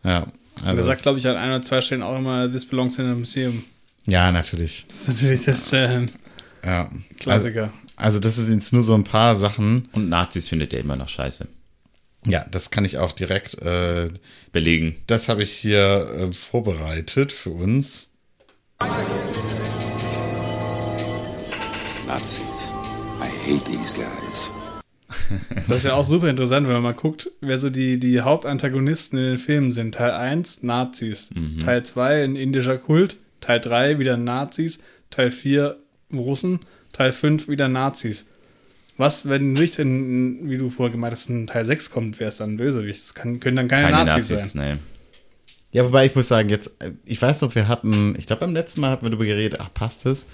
Ja. Also er sagt, glaube ich, an ein oder zwei Stellen auch immer, this belongs in a museum. Ja, natürlich. Das ist natürlich das äh, ja. Klassiker. Also, also, das sind jetzt nur so ein paar Sachen. Und Nazis findet er immer noch scheiße. Ja, das kann ich auch direkt äh, belegen. Das habe ich hier äh, vorbereitet für uns. Nazis. I hate these guys. Das ist ja auch super interessant, wenn man mal guckt, wer so die, die Hauptantagonisten in den Filmen sind. Teil 1, Nazis. Mhm. Teil 2, ein indischer Kult. Teil 3, wieder Nazis. Teil 4, Russen. Teil 5, wieder Nazis. Was, wenn nicht in, wie du vorher gemeint hast, in Teil 6 kommt, wäre es dann Bösewicht? Das kann, können dann keine, keine Nazis, Nazis, sein. Nee. Ja, wobei ich muss sagen, jetzt, ich weiß noch, wir hatten, ich glaube beim letzten Mal hatten wir darüber geredet, ach, passt es?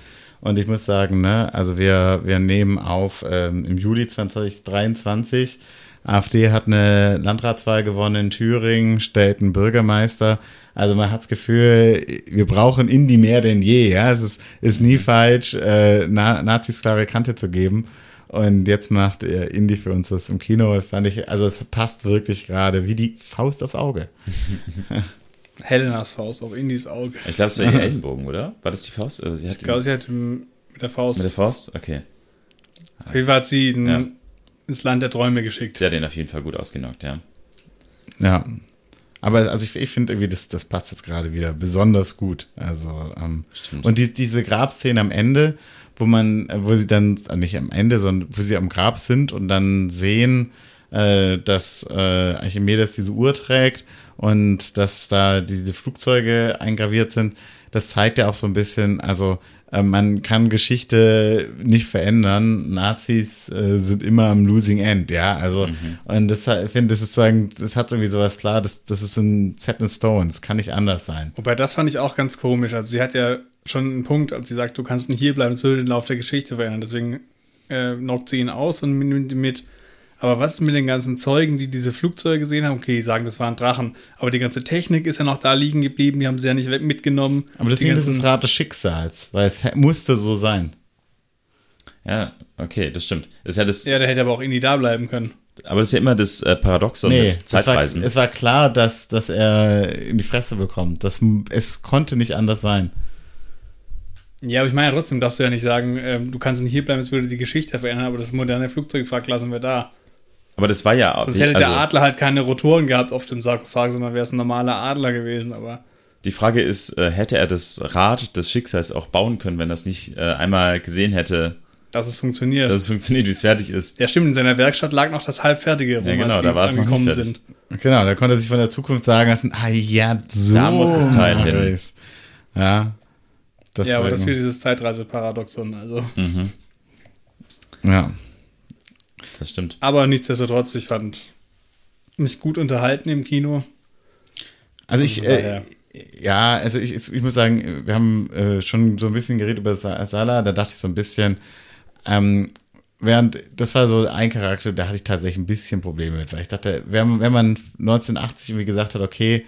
Und ich muss sagen, ne, also wir, wir nehmen auf ähm, im Juli 2023. AfD hat eine Landratswahl gewonnen in Thüringen, stellt einen Bürgermeister. Also man hat das Gefühl, wir brauchen Indie mehr denn je. Ja, es ist, ist nie falsch, äh, Na Nazis klare Kante zu geben. Und jetzt macht äh, Indie für uns das im Kino. Fand ich, also es passt wirklich gerade wie die Faust aufs Auge. Helenas Faust auf Indies Auge. Ich glaube, es war ihr Ellenbogen, oder? War das die Faust? Also ich glaube, sie hat mit der Faust. Mit der Faust? Okay. Auf jeden Fall hat sie ihn ja. ins Land der Träume geschickt. Sie hat ihn auf jeden Fall gut ausgenockt, ja. Ja. Aber also ich, ich finde irgendwie, das, das passt jetzt gerade wieder besonders gut. Also, ähm, und die, diese Grabszene am Ende, wo man, wo sie dann, äh, nicht am Ende, sondern wo sie am Grab sind und dann sehen, äh, dass äh, Archimedes diese Uhr trägt und dass da diese Flugzeuge eingraviert sind, das zeigt ja auch so ein bisschen, also äh, man kann Geschichte nicht verändern. Nazis äh, sind immer am Losing End, ja. Also, mhm. und das ich finde, das ist sozusagen, das hat irgendwie sowas klar, das, das ist ein Set in Stone, das kann nicht anders sein. Wobei, das fand ich auch ganz komisch. Also, sie hat ja schon einen Punkt, als sie sagt, du kannst nicht hier bleiben, das würde den Lauf der Geschichte verändern. Deswegen äh, knockt sie ihn aus und mit, mit aber was ist mit den ganzen Zeugen, die diese Flugzeuge gesehen haben? Okay, die sagen, das waren Drachen. Aber die ganze Technik ist ja noch da liegen geblieben, die haben sie ja nicht mitgenommen. Aber deswegen ist es Rad des Schicksals, weil es musste so sein. Ja, okay, das stimmt. Das ist ja, das, ja, der hätte aber auch irgendwie da bleiben können. Aber das ist ja immer das äh, Paradoxon nee, mit Zeitreisen. Es war, es war, klar, dass, dass er in die Fresse bekommt. Das, es konnte nicht anders sein. Ja, aber ich meine ja trotzdem, darfst du ja nicht sagen, äh, du kannst nicht hier bleiben, es würde die Geschichte verändern, aber das moderne Flugzeugwrack lassen wir da. Aber das war ja. Sonst hätte also, der Adler halt keine Rotoren gehabt auf dem Sarkophag, sondern wäre es ein normaler Adler gewesen, aber. Die Frage ist, äh, hätte er das Rad des Schicksals auch bauen können, wenn er es nicht äh, einmal gesehen hätte? Dass es funktioniert. Dass es funktioniert, wie es fertig ist. Ja, stimmt. In seiner Werkstatt lag noch das halbfertige, wo ja, genau, da war es noch nicht sind. Genau, da konnte er sich von der Zukunft sagen lassen, ah ja, so. Da muss das Teil hin. Ja. Das ja, aber das ist für dieses Zeitreiseparadoxon, also. Mhm. Ja das stimmt. Aber nichtsdestotrotz, ich fand mich gut unterhalten im Kino. Also ich, äh, ja, also ich, ich muss sagen, wir haben äh, schon so ein bisschen geredet über Sala, da dachte ich so ein bisschen, ähm, während, das war so ein Charakter, da hatte ich tatsächlich ein bisschen Probleme mit, weil ich dachte, wenn, wenn man 1980 irgendwie gesagt hat, okay,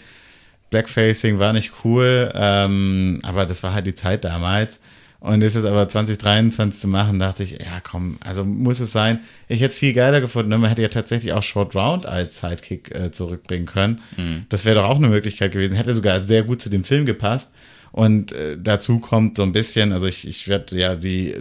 Blackfacing war nicht cool, ähm, aber das war halt die Zeit damals, und ist es aber 2023 zu machen, dachte ich, ja komm, also muss es sein. Ich hätte es viel geiler gefunden. Ne? Man hätte ja tatsächlich auch Short Round als Sidekick äh, zurückbringen können. Mhm. Das wäre doch auch eine Möglichkeit gewesen. Hätte sogar sehr gut zu dem Film gepasst. Und äh, dazu kommt so ein bisschen, also ich, ich werde ja die,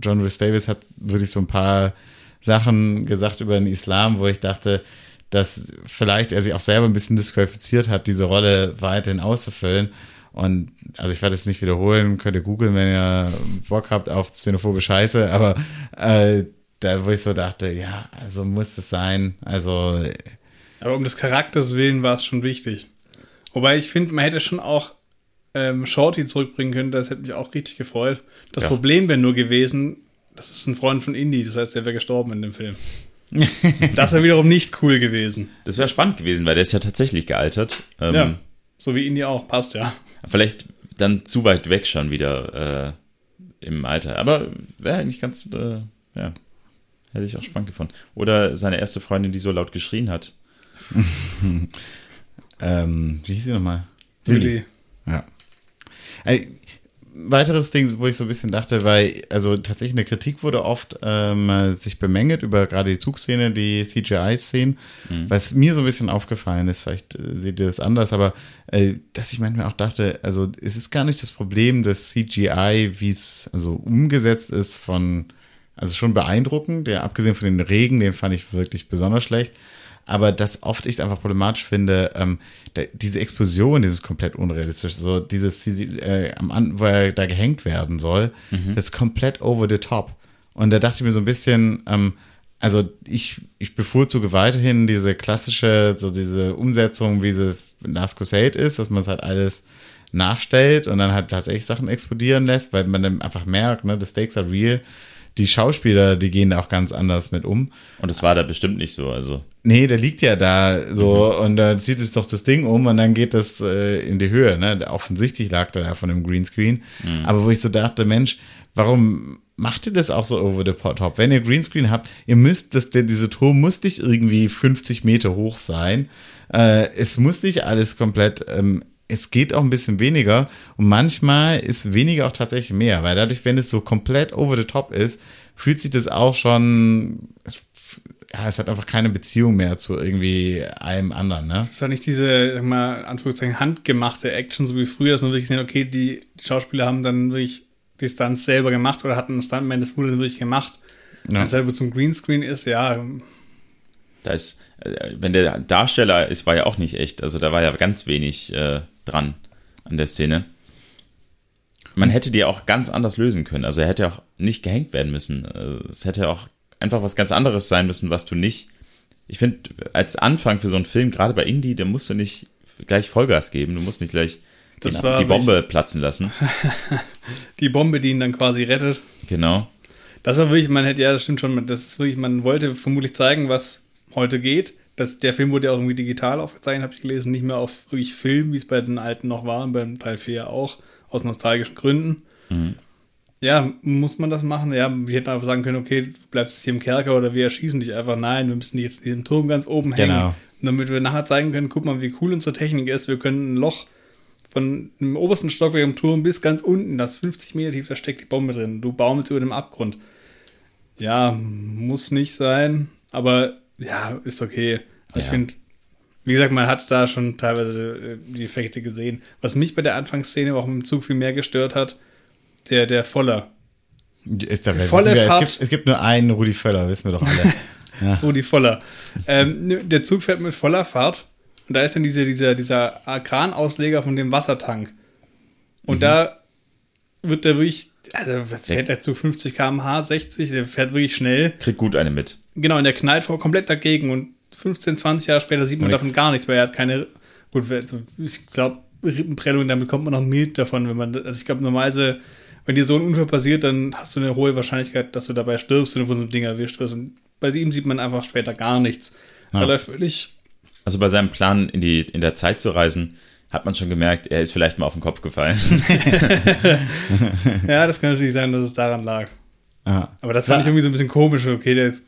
John Rhys Davis hat wirklich so ein paar Sachen gesagt über den Islam, wo ich dachte, dass vielleicht er sich auch selber ein bisschen disqualifiziert hat, diese Rolle weiterhin auszufüllen. Und also ich werde es nicht wiederholen, könnt ihr googeln, wenn ihr Bock habt auf xenophobe Scheiße, aber äh, da, wo ich so dachte, ja, also muss es sein. Also. Aber um des Charakters willen war es schon wichtig. Wobei ich finde, man hätte schon auch ähm, Shorty zurückbringen können, das hätte mich auch richtig gefreut. Das ja. Problem wäre nur gewesen, das ist ein Freund von Indy, das heißt, der wäre gestorben in dem Film. das wäre wiederum nicht cool gewesen. Das wäre spannend gewesen, weil der ist ja tatsächlich gealtert. Ähm, ja, so wie Indy auch, passt ja. Vielleicht dann zu weit weg schon wieder äh, im Alter. Aber wäre eigentlich ganz, äh, ja, hätte ich auch spannend gefunden. Oder seine erste Freundin, die so laut geschrien hat. ähm, wie hieß sie nochmal? Lilly. Ja. Ey, weiteres Ding, wo ich so ein bisschen dachte, weil, also tatsächlich eine Kritik wurde oft ähm, sich bemängelt über gerade die Zugszene, die CGI-Szenen, mhm. was mir so ein bisschen aufgefallen ist, vielleicht äh, seht ihr das anders, aber äh, dass ich manchmal auch dachte, also es ist gar nicht das Problem des CGI, wie es also umgesetzt ist von, also schon beeindruckend, der abgesehen von den Regen, den fand ich wirklich besonders schlecht, aber das oft ich einfach problematisch finde, ähm, da, diese Explosion, dieses komplett unrealistisch, so dieses, äh, am wo er da gehängt werden soll, mhm. ist komplett over the top. Und da dachte ich mir so ein bisschen, ähm, also ich, ich bevorzuge weiterhin diese klassische, so diese Umsetzung, wie sie Last Crusade ist, dass man es halt alles nachstellt und dann halt tatsächlich Sachen explodieren lässt, weil man dann einfach merkt, ne, the stakes are real die Schauspieler, die gehen da auch ganz anders mit um. Und es war da bestimmt nicht so, also. Nee, der liegt ja da so mhm. und da zieht es doch das Ding um und dann geht das äh, in die Höhe, ne? Offensichtlich lag da ja von dem Greenscreen. Mhm. Aber wo ich so dachte, Mensch, warum macht ihr das auch so over the top? Wenn ihr Greenscreen habt, ihr müsst, das, der, diese Turm muss nicht irgendwie 50 Meter hoch sein. Äh, es muss nicht alles komplett ähm, es geht auch ein bisschen weniger und manchmal ist weniger auch tatsächlich mehr, weil dadurch, wenn es so komplett over the top ist, fühlt sich das auch schon, ja, es hat einfach keine Beziehung mehr zu irgendwie einem anderen, ne? Es ist ja nicht diese, sag mal, Anführungszeichen, handgemachte Action, so wie früher, dass man wirklich sieht, okay, die, die Schauspieler haben dann wirklich die Stunts selber gemacht oder hatten einen Stuntman, das wurde dann wirklich gemacht. Ja. Wenn es halt zum Greenscreen ist, ja. Da ist, äh, wenn der Darsteller ist, war ja auch nicht echt. Also da war ja ganz wenig äh, dran an der Szene. Man hätte die auch ganz anders lösen können. Also er hätte auch nicht gehängt werden müssen. Äh, es hätte auch einfach was ganz anderes sein müssen, was du nicht. Ich finde, als Anfang für so einen Film, gerade bei Indie, da musst du nicht gleich Vollgas geben. Du musst nicht gleich die, die Bombe platzen lassen. die Bombe, die ihn dann quasi rettet. Genau. Das war wirklich, man hätte, ja, das stimmt schon, das ist wirklich, man wollte vermutlich zeigen, was heute geht das, der Film wurde ja auch irgendwie digital aufgezeichnet, habe ich gelesen, nicht mehr auf wirklich Film, wie es bei den alten noch war, und beim Teil 4 auch, aus nostalgischen Gründen. Mhm. Ja, muss man das machen? Ja, wir hätten einfach sagen können, okay, du bleibst jetzt hier im Kerker oder wir erschießen dich einfach. Nein, wir müssen dich jetzt in diesem Turm ganz oben hängen. Genau. Damit wir nachher zeigen können, guck mal, wie cool unsere Technik ist. Wir können ein Loch von dem obersten Stockwerk im Turm bis ganz unten, das 50 Meter tief, da steckt die Bombe drin. Du baumelst über dem Abgrund. Ja, muss nicht sein, aber ja, ist okay. Ja. Ich finde, wie gesagt, man hat da schon teilweise äh, die Effekte gesehen. Was mich bei der Anfangsszene auch im Zug viel mehr gestört hat, der, der Voller. Ist der Volle wir, Fahrt. Es gibt, es gibt, nur einen Rudi Völler, wissen wir doch alle. ja. Rudi Voller. Ähm, der Zug fährt mit voller Fahrt und da ist dann diese, dieser, dieser Kranausleger von dem Wassertank. Und mhm. da wird der wirklich, also was fährt der zu 50 km/h, 60, der fährt wirklich schnell. Kriegt gut eine mit. Genau, und der knallt vor komplett dagegen und 15, 20 Jahre später sieht man Nix. davon gar nichts, weil er hat keine, gut, ich glaube, Rippenprellung, damit kommt man noch mild davon, wenn man, also ich glaube, normalerweise, wenn dir so ein Unfall passiert, dann hast du eine hohe Wahrscheinlichkeit, dass du dabei stirbst, wenn du von so einem Ding erwischt wirst. Und bei ihm sieht man einfach später gar nichts. Ja. Weil er völlig. Also bei seinem Plan, in, die, in der Zeit zu reisen, hat man schon gemerkt, er ist vielleicht mal auf den Kopf gefallen. ja, das kann natürlich sein, dass es daran lag. Ja. Aber das fand ich irgendwie so ein bisschen komisch. Okay, der ist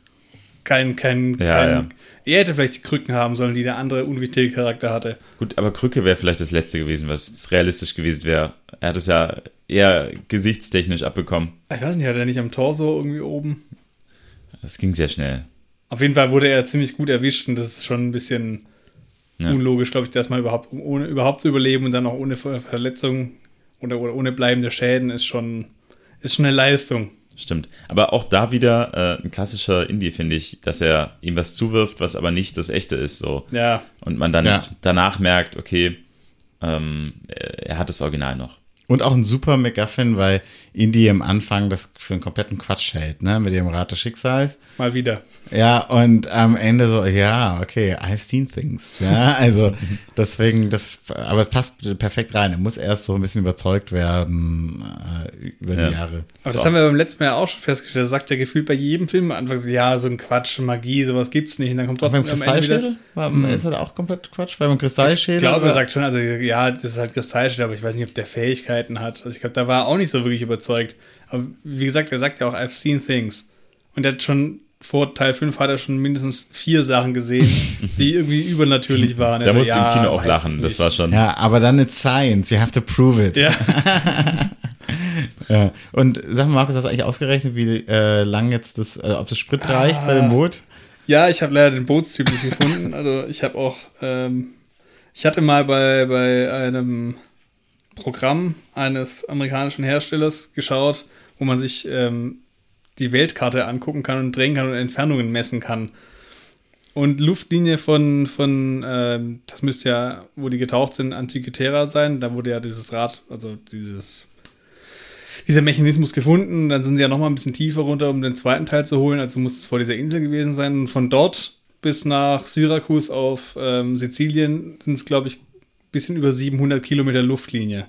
kein, kein, ja, kein ja. er hätte vielleicht die Krücken haben sollen, die der andere unwichtige Charakter hatte. Gut, aber Krücke wäre vielleicht das letzte gewesen, was realistisch gewesen wäre. Er hat es ja eher gesichtstechnisch abbekommen. Ich weiß nicht, hat er nicht am Torso irgendwie oben? Das ging sehr schnell. Auf jeden Fall wurde er ziemlich gut erwischt und das ist schon ein bisschen ja. unlogisch, glaube ich, dass man überhaupt, um ohne, überhaupt zu überleben und dann auch ohne Verletzung oder, oder ohne bleibende Schäden ist schon, ist schon eine Leistung. Stimmt. Aber auch da wieder äh, ein klassischer Indie, finde ich, dass er ihm was zuwirft, was aber nicht das echte ist. So. Ja. Und man dann ja. danach merkt, okay, ähm, er hat das Original noch. Und auch ein super MacGuffin, weil Indie am Anfang das für einen kompletten Quatsch hält, ne, mit dem Rat des Schicksals. Mal wieder. Ja, und am Ende so, ja, okay, I've seen things. Ja, also deswegen, das, aber es passt perfekt rein. Er muss erst so ein bisschen überzeugt werden äh, über die Ja. Jahre. Aber So. das haben wir beim letzten Mal ja auch schon festgestellt. Er sagt ja gefühlt bei jedem Film am Anfang, ja, so ein Quatsch, Magie, sowas gibt's nicht. Und dann kommt Beim trotzdem am Ende wieder. Kristallschädel war, ist das auch komplett Quatsch, weil beim Ich Kristallschädel. glaube, er sagt schon, also ja, das ist halt Kristallschädel, aber ich weiß nicht, ob der Fähigkeiten hat. Also ich glaube, da war er auch nicht so wirklich überzeugt. Aber wie gesagt, er sagt ja auch, I've seen things. Und er hat schon vor Teil 5 hat er schon mindestens vier Sachen gesehen, die irgendwie übernatürlich waren. Da musste ich ja, im Kino auch lachen. Das war schon. Ja, aber dann it's science, you have to prove it. Ja, Ja. Und sag mal, Markus, hast du eigentlich ausgerechnet, wie äh, lang jetzt das, äh, ob das Sprit reicht bei Ah. dem Boot? ja ich habe leider den Bootstyp nicht gefunden. Also ich habe auch, ähm, ich hatte mal bei, bei einem Programm eines amerikanischen Herstellers geschaut, wo man sich ähm, die Weltkarte angucken kann und drehen kann und Entfernungen messen kann. Und Luftlinie von, von ähm, das müsste ja, wo die getaucht sind, Antikythera sein. Da wurde ja dieses Rad, also dieses, dieser Mechanismus gefunden. Dann sind sie ja noch mal ein bisschen tiefer runter, um den zweiten Teil zu holen. Also muss es vor dieser Insel gewesen sein. Und von dort bis nach Syrakus auf ähm, Sizilien sind es, glaube ich, bisschen über 700 Kilometer Luftlinie.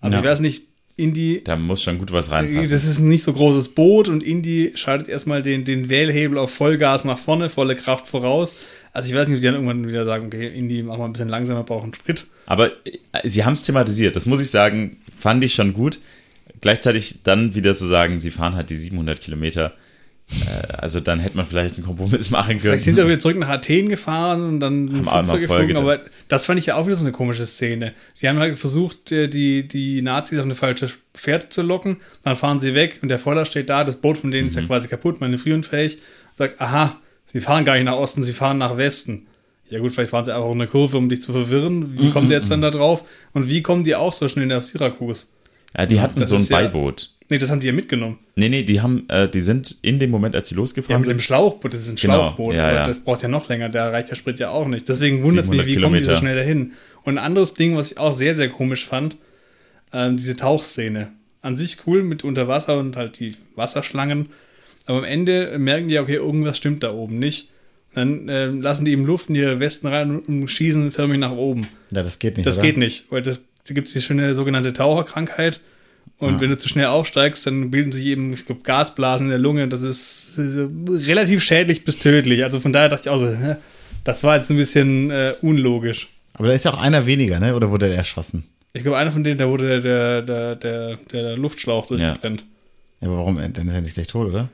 Also Ja. ich weiß nicht, Indie Da muss schon gut was reinpassen. das ist ein nicht so großes Boot und Indy schaltet erstmal den, den Wählhebel auf Vollgas nach vorne, volle Kraft voraus. Also ich weiß nicht, ob die dann irgendwann wieder sagen, okay, Indy, mach mal ein bisschen langsamer, brauchen Sprit. Aber äh, sie haben es thematisiert. Das muss ich sagen, fand ich schon gut. Gleichzeitig dann wieder zu sagen, sie fahren halt die 700 Kilometer. Äh, also dann hätte man vielleicht einen Kompromiss machen können. Vielleicht sind sie auch wieder zurück nach Athen gefahren und dann Haben Flugzeug geflogen, aber das fand ich ja auch wieder so eine komische Szene. Die haben halt versucht, äh, die, die Nazis auf eine falsche Fährte zu locken, dann fahren sie weg und der Voller steht da, das Boot von denen ist ja Mhm. quasi kaputt, manövrierunfähig, sagt, aha, sie fahren gar nicht nach Osten, sie fahren nach Westen. Ja gut, vielleicht fahren sie einfach um eine Kurve, um dich zu verwirren. Mhm, Wie kommt der jetzt dann da drauf? Und wie kommen die auch so schnell nach Syrakus? ja, die hatten Das so ein ist ja- Beiboot. Nee, das haben die ja mitgenommen. Nee, nee, die haben, äh, die sind in dem Moment, als sie Die losgefahren haben mit dem sind. Schlauchboot, das ist ein Genau, Schlauchboot, ja, aber ja. das braucht ja noch länger, da reicht der Sprit ja auch nicht. Deswegen wundert es mich, 700 wie kommen die so Kilometer. schnell dahin? Und ein anderes Ding, was ich auch sehr, sehr komisch fand, ähm, diese Tauchszene. An sich cool mit unter Wasser und halt die Wasserschlangen. Aber am Ende merken die, ja, okay, irgendwas stimmt da oben nicht. Dann ähm, lassen die im Luft in ihre Westen rein und schießen förmlich nach oben. Ja, das geht nicht. Das oder? geht nicht, weil das da gibt es die schöne sogenannte Taucherkrankheit. Und wenn du zu schnell aufsteigst, dann bilden sich eben ich glaub, Gasblasen in der Lunge. Das ist relativ schädlich bis tödlich. Also von daher dachte ich auch so, das war jetzt ein bisschen äh, unlogisch. Aber da ist ja auch einer weniger, ne? Oder wurde der erschossen? Ich glaube, einer von denen, da wurde der, der, der, der Luftschlauch durchgetrennt. Ja, aber warum? Dann ist er nicht gleich tot, oder?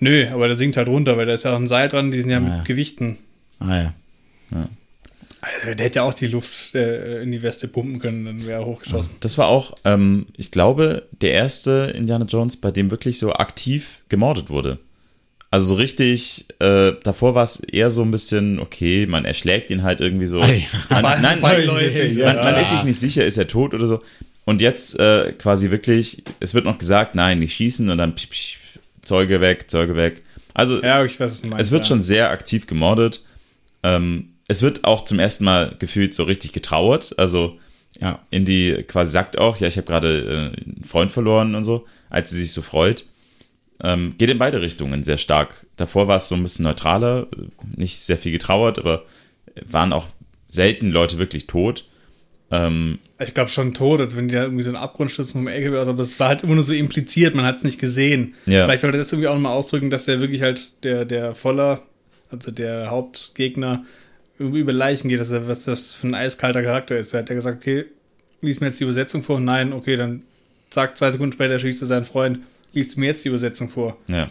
Nö, aber der sinkt halt runter, weil da ist ja auch ein Seil dran, die sind ja mit Ah, ja. Gewichten. Ah ja. Also, der hätte ja auch die Luft äh, in die Weste pumpen können, dann wäre er hochgeschossen. Das war auch, ähm, ich glaube, der erste Indiana Jones, bei dem wirklich so aktiv gemordet wurde. Also so richtig, äh, davor war es eher so ein bisschen, okay, man erschlägt ihn halt irgendwie so. Ja. Man, nein, beiläufig, man, man ist sich nicht sicher, ist er tot oder so. Und jetzt äh, quasi wirklich, es wird noch gesagt, nein, nicht schießen und dann psch, psch, Zeuge weg, Zeuge weg. Also Ja, ich weiß, was du meinst. es wird ja. schon sehr aktiv gemordet. Ähm, es wird auch zum ersten Mal gefühlt so richtig getrauert. Also Ja. Indy quasi sagt auch, ja, ich habe gerade äh, einen Freund verloren und so, als sie sich so freut. Ähm, geht in beide Richtungen sehr stark. Davor war es so ein bisschen neutraler, nicht sehr viel getrauert, aber waren auch selten Leute wirklich tot. Ähm, Ich glaube schon tot, als wenn die da irgendwie so einen Abgrund stürzen vom LKW aus, aber es war halt immer nur so impliziert, man hat es nicht gesehen. Ja. Vielleicht sollte das irgendwie auch nochmal ausdrücken, dass der wirklich halt der, der Voller, also der Hauptgegner, über Leichen geht, dass er, was das für ein eiskalter Charakter ist. Er hat ja gesagt, okay, lies mir jetzt die Übersetzung vor. Nein, okay, dann zack, zwei Sekunden später schießt er seinen Freund, liest mir jetzt die Übersetzung vor. ja.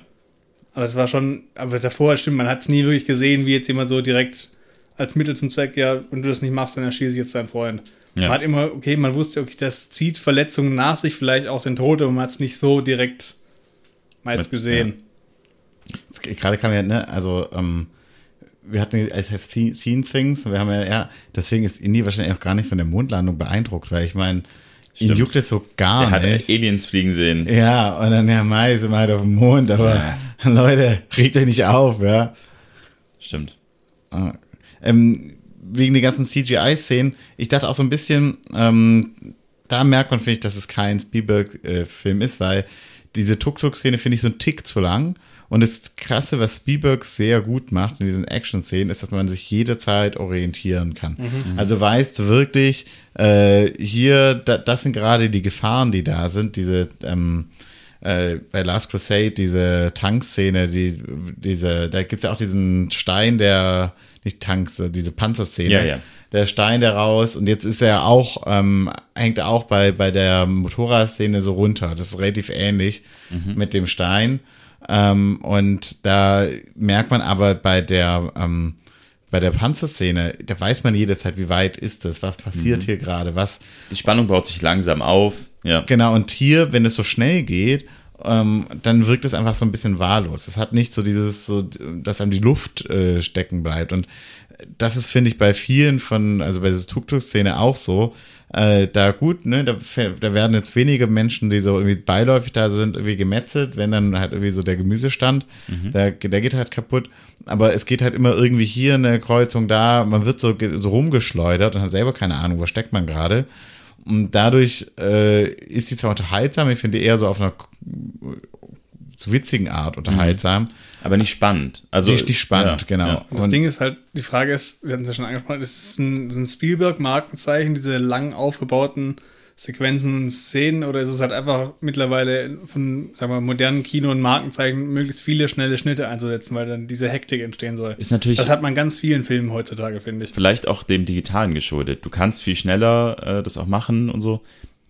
Aber es war schon, aber davor stimmt, man hat es nie wirklich gesehen, wie jetzt jemand so direkt als Mittel zum Zweck, ja, wenn du das nicht machst, dann erschieße ich jetzt deinen Freund. Ja. Man hat immer, okay, man wusste, okay, das zieht Verletzungen nach sich, vielleicht auch den Tod, aber man hat es nicht so direkt meist Mit- gesehen. Jetzt Gerade kam ja, ne, also, ähm, wir hatten I have seen- things, wir haben ja, ja, deswegen ist Indy wahrscheinlich auch gar nicht von der Mondlandung beeindruckt, weil ich meine, ihn juckt es so gar Der hat nicht. Aliens fliegen sehen. Ja, und dann, ja, Mai, sind wir halt auf dem Mond, aber Leute, regt euch nicht auf, ja. Stimmt. Ähm, wegen den ganzen CGI-Szenen, ich dachte auch so ein bisschen, ähm, da merkt man, finde ich, dass es kein Spielberg-Film ist, weil diese Tuk-Tuk-Szene finde ich so einen Tick zu lang. Und das Krasse, was Spielberg sehr gut macht in diesen Action-Szenen, ist, dass man sich jederzeit orientieren kann. Mhm. Also weißt du wirklich, äh, hier, da, das sind gerade die Gefahren, die da sind, diese, ähm, äh, bei Last Crusade, diese Tankszene, die, diese, da gibt es ja auch diesen Stein, der, nicht Tanks, diese Panzerszene. Ja, ja. Der Stein, der raus, und jetzt ist er auch, ähm, hängt er auch bei, bei der Motorradszene so runter. Das ist relativ ähnlich mhm. mit dem Stein. Ähm, und da merkt man aber bei der, ähm, bei der Panzerszene, da weiß man jederzeit, wie weit ist das, was passiert mhm. hier gerade, was. Die Spannung baut sich langsam auf. Ja. Genau, und hier, wenn es so schnell geht, ähm, dann wirkt es einfach so ein bisschen wahllos. Es hat nicht so dieses, so, dass einem die Luft äh, stecken bleibt. Und das ist, finde ich, bei vielen von, also bei dieser Tuk-Tuk-Szene auch so, äh, da gut, ne, da, da werden jetzt wenige Menschen, die so irgendwie beiläufig da sind, irgendwie gemetzelt, wenn dann halt irgendwie so der Gemüsestand, mhm. der, der geht halt kaputt. Aber es geht halt immer irgendwie hier eine Kreuzung da, man wird so, so rumgeschleudert und hat selber keine Ahnung, wo steckt man gerade. Und dadurch äh, ist die zwar unterhaltsam, ich finde eher so auf einer so witzigen Art unterhaltsam. Aber nicht spannend. Also, nicht, nicht spannend, ja, genau. Ja. Das Ding ist halt, die Frage ist, wir hatten es ja schon angesprochen, ist es ein, ein Spielberg-Markenzeichen, diese lang aufgebauten Sequenzen und Szenen oder ist es halt einfach mittlerweile von, sagen wir, modernen Kino und Markenzeichen möglichst viele schnelle Schnitte einzusetzen, weil dann diese Hektik entstehen soll. Ist natürlich. Das hat man ganz vielen Filmen heutzutage, finde ich. Vielleicht auch dem Digitalen geschuldet. Du kannst viel schneller äh, das auch machen und so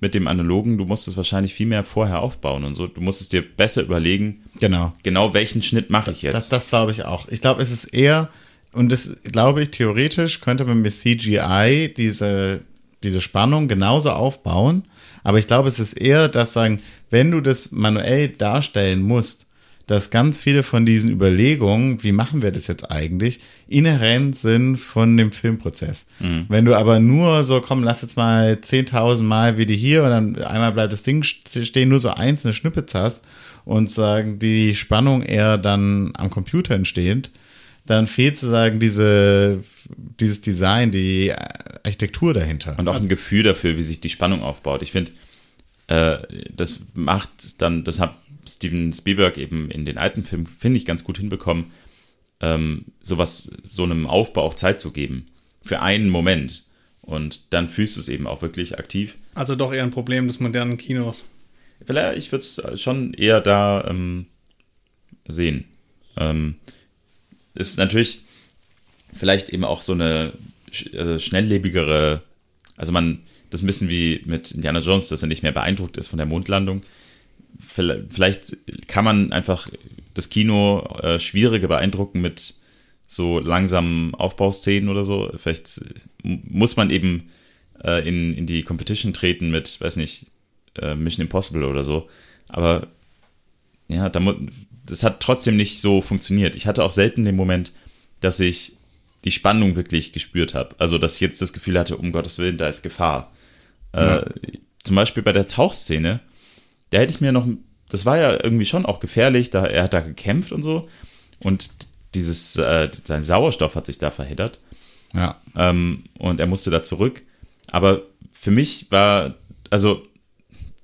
mit dem Analogen, du musst es wahrscheinlich viel mehr vorher aufbauen und so. Du musst es dir besser überlegen, genau, genau welchen Schnitt mache ich jetzt. Das, das glaube ich auch. Ich glaube, es ist eher, und das glaube ich, theoretisch könnte man mit CGI diese, diese Spannung genauso aufbauen. Aber ich glaube, es ist eher das sagen, wenn du das manuell darstellen musst, dass ganz viele von diesen Überlegungen, wie machen wir das jetzt eigentlich, inhärent sind von dem Filmprozess. Mhm. Wenn du aber nur so, komm, lass jetzt mal 10.000 Mal wie die hier und dann einmal bleibt das Ding stehen, nur so einzelne Schnippets hast und sagen, die Spannung eher dann am Computer entstehend, dann fehlt sozusagen diese, dieses Design, die Architektur dahinter. Und auch ein Gefühl dafür, wie sich die Spannung aufbaut. Ich finde, äh, das macht dann, das hat Steven Spielberg eben in den alten Filmen, finde ich, ganz gut hinbekommen, ähm, sowas, so einem Aufbau auch Zeit zu geben. Für einen Moment. Und dann fühlst du es eben auch wirklich aktiv. Also doch eher ein Problem des modernen Kinos. Vielleicht, ich würde es schon eher da ähm, sehen. Ähm, ist natürlich vielleicht eben auch so eine also schnelllebigere, also man, das ein bisschen wie mit Indiana Jones, dass er nicht mehr beeindruckt ist von der Mondlandung vielleicht kann man einfach das Kino äh, schwieriger beeindrucken mit so langsamen Aufbauszenen oder so. Vielleicht muss man eben äh, in, in die Competition treten mit, weiß nicht, äh, Mission Impossible oder so. Aber ja, da, das hat trotzdem nicht so funktioniert. Ich hatte auch selten den Moment, dass ich die Spannung wirklich gespürt habe. Also, dass ich jetzt das Gefühl hatte, um Gottes Willen, da ist Gefahr. Äh, ja. zum Beispiel bei der Tauchszene da hätte ich mir noch, das war ja irgendwie schon auch gefährlich, da, er hat da gekämpft und so. Und dieses, äh, sein Sauerstoff hat sich da verheddert. Ja. Ähm, und er musste da zurück. Aber für mich war, also,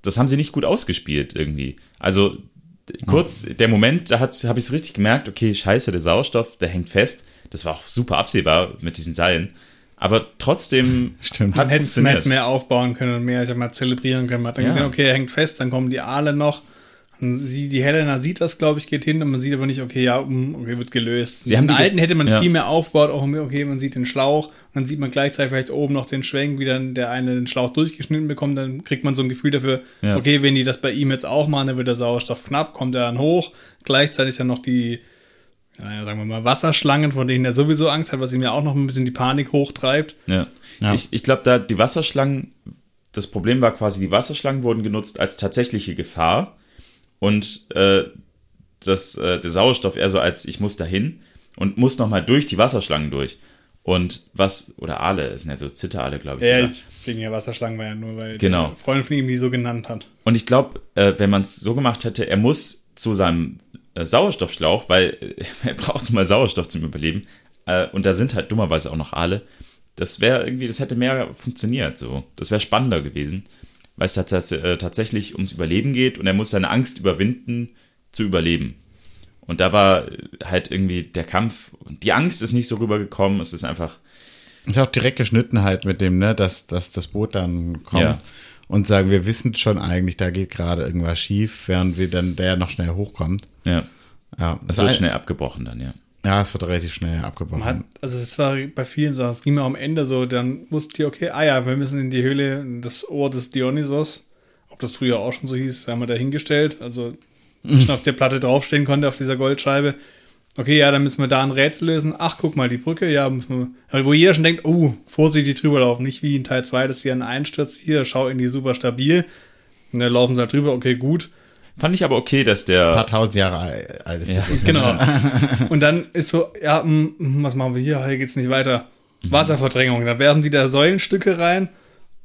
das haben sie nicht gut ausgespielt irgendwie. Also, kurz der Moment, da habe ich es richtig gemerkt, okay, scheiße, der Sauerstoff, der hängt fest. Das war auch super absehbar mit diesen Seilen. Aber trotzdem Stimmt. hat es mehr, mehr aufbauen können und mehr, ich sag mal, zelebrieren können. Man hat dann ja. gesehen, okay, er hängt fest, dann kommen die Aale noch. Sie, die Helena sieht das, glaube ich, geht hin und man sieht aber nicht, okay, ja, okay, wird gelöst. Sie haben den alten hätte man ja. viel mehr aufgebaut, auch okay, man sieht den Schlauch und dann sieht man gleichzeitig vielleicht oben noch den Schwenk, wie dann der eine den Schlauch durchgeschnitten bekommt, dann kriegt man so ein Gefühl dafür, ja. okay, wenn die das bei ihm jetzt auch machen, dann wird der Sauerstoff knapp, kommt er dann hoch. Gleichzeitig dann noch die, naja, sagen wir mal, Wasserschlangen, von denen er sowieso Angst hat, was ihm ja auch noch ein bisschen die Panik hochtreibt. Ja. ja. Ich, ich glaube, da die Wasserschlangen, das Problem war quasi, die Wasserschlangen wurden genutzt als tatsächliche Gefahr und äh, das, äh, der Sauerstoff eher so als, ich muss dahin und muss nochmal durch die Wasserschlangen durch. Und was, oder Aale, es sind ja so Zitterale, glaube ich. Ja, deswegen ja Wasserschlangen war ja nur, weil genau. Freund von ihm die so genannt hat. Und ich glaube, äh, wenn man es so gemacht hätte, er muss zu seinem äh, Sauerstoffschlauch, weil äh, er braucht mal Sauerstoff zum Überleben. Äh, und da sind halt dummerweise auch noch alle. Das wäre irgendwie, das hätte mehr funktioniert so. Das wäre spannender gewesen. Weil es äh, tatsächlich ums Überleben geht und er muss seine Angst überwinden, zu überleben. Und da war halt irgendwie der Kampf, die Angst ist nicht so rübergekommen, es ist einfach. Ich auch direkt geschnitten halt mit dem, ne, dass, dass das Boot dann kommt ja. und sagen, wir wissen schon eigentlich, da geht gerade irgendwas schief, während wir dann der noch schnell hochkommt. Ja. Ja. Es wird schnell abgebrochen dann, ja. Ja, es wird relativ schnell abgebrochen. Hat, also es war bei vielen Sachen, es ging mir am Ende so, dann wusste ich, okay, ah ja, wir müssen in die Höhle, das Ohr des Dionysos, ob das früher auch schon so hieß, haben wir da hingestellt, also schon auf der Platte draufstehen konnte, auf dieser Goldscheibe. Okay, ja, dann müssen wir da ein Rätsel lösen. Ach, guck mal, die Brücke, ja, müssen wir, wo jeder schon denkt, oh, vorsichtig drüber laufen. Nicht wie in Teil 2, dass hier ein Einsturz, hier, schau in die super stabil. Und dann laufen sie halt drüber, okay, gut. Fand ich aber okay, dass der. Ein paar tausend Jahre alt ist. Ja, genau. Und dann ist so, ja, hm, hm, was machen wir hier? Hier geht's nicht weiter. Mhm. Wasserverdrängung. Dann werfen die da Säulenstücke rein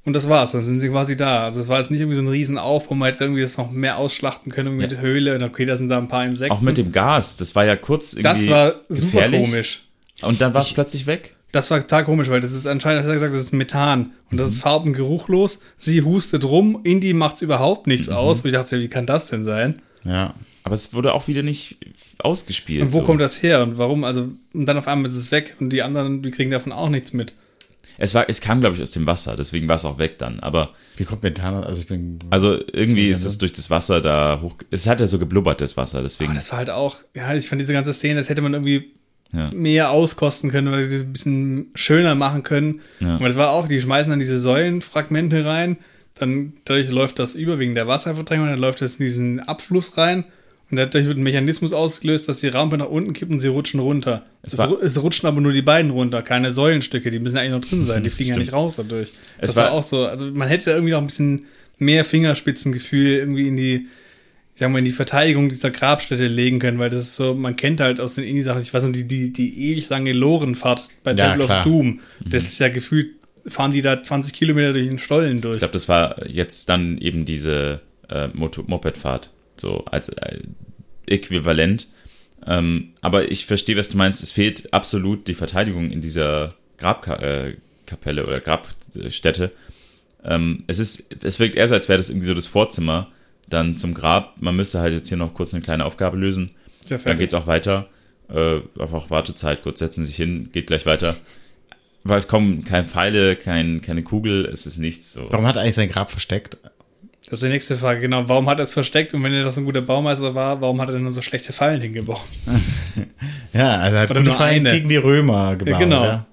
und das war's, dann sind sie quasi da. Also es war jetzt nicht irgendwie so ein Riesenaufbau, man hätte irgendwie das noch mehr ausschlachten können mit ja. Höhle. Und okay, da sind da ein paar Insekten. Auch mit dem Gas, das war ja kurz irgendwie Das war super gefährlich. komisch. Und dann war es plötzlich weg? Das war total komisch, weil das ist anscheinend, hat er gesagt, das ist Methan. Und das ist mhm. farbengeruchlos. Sie hustet rum, Indie macht's überhaupt nichts mhm. aus. Und ich dachte, wie kann das denn sein? Ja. Aber es wurde auch wieder nicht ausgespielt. Und wo so. kommt das her? Und warum? Also, und dann auf einmal ist es weg und die anderen, die kriegen davon auch nichts mit. Es, war, es kam, glaube ich, aus dem Wasser, deswegen war es auch weg dann. Aber. Wie kommt Methan? Also, ich bin. Also, irgendwie ist es durch das Wasser da hoch. Es hat ja so geblubbert, das Wasser, deswegen. Aber das war halt auch. Ja, ich fand diese ganze Szene, das hätte man irgendwie ja. mehr auskosten können oder ein bisschen schöner machen können. Ja. Aber das war auch, die schmeißen dann diese Säulenfragmente rein. Dann dadurch läuft das über wegen der Wasserverdrängung, dann läuft das in diesen Abfluss rein und dadurch wird ein Mechanismus ausgelöst, dass die Rampe nach unten kippt und sie rutschen runter. Es, es, es, rutschen aber nur die beiden runter, keine Säulenstücke, die müssen eigentlich noch drin sein, die fliegen ja nicht raus dadurch. Es das war, war auch so, also man hätte irgendwie noch ein bisschen mehr Fingerspitzengefühl irgendwie in die, ich sag mal, in die Verteidigung dieser Grabstätte legen können, weil das ist so, man kennt halt aus den Indie-Sachen, ich weiß nicht, die, die, die ewig lange Lorenfahrt bei ja, Temple klar. of Doom, mhm. das ist ja gefühlt, fahren die da 20 Kilometer durch den Stollen durch. Ich glaube, das war jetzt dann eben diese äh, Mopedfahrt so als äh, äquivalent. Ähm, aber ich verstehe, was du meinst. Es fehlt absolut die Verteidigung in dieser Grabkapelle äh, oder Grabstätte. Ähm, es, ist, es wirkt eher so, als wäre das irgendwie so das Vorzimmer dann zum Grab. Man müsste halt jetzt hier noch kurz eine kleine Aufgabe lösen. Ja, dann geht es auch weiter. Äh, einfach Wartezeit, kurz setzen sich hin, geht gleich weiter. Weil es kommen keine Pfeile, kein, keine Kugel, es ist nichts. So. Warum hat er eigentlich sein Grab versteckt? Das ist die nächste Frage, genau. Warum hat er es versteckt und wenn er doch so ein guter Baumeister war, warum hat er denn nur so schlechte Fallen hingebaut? ja, also hat Oder nur eine. gegen die Römer gebaut. Ja, genau. Ja.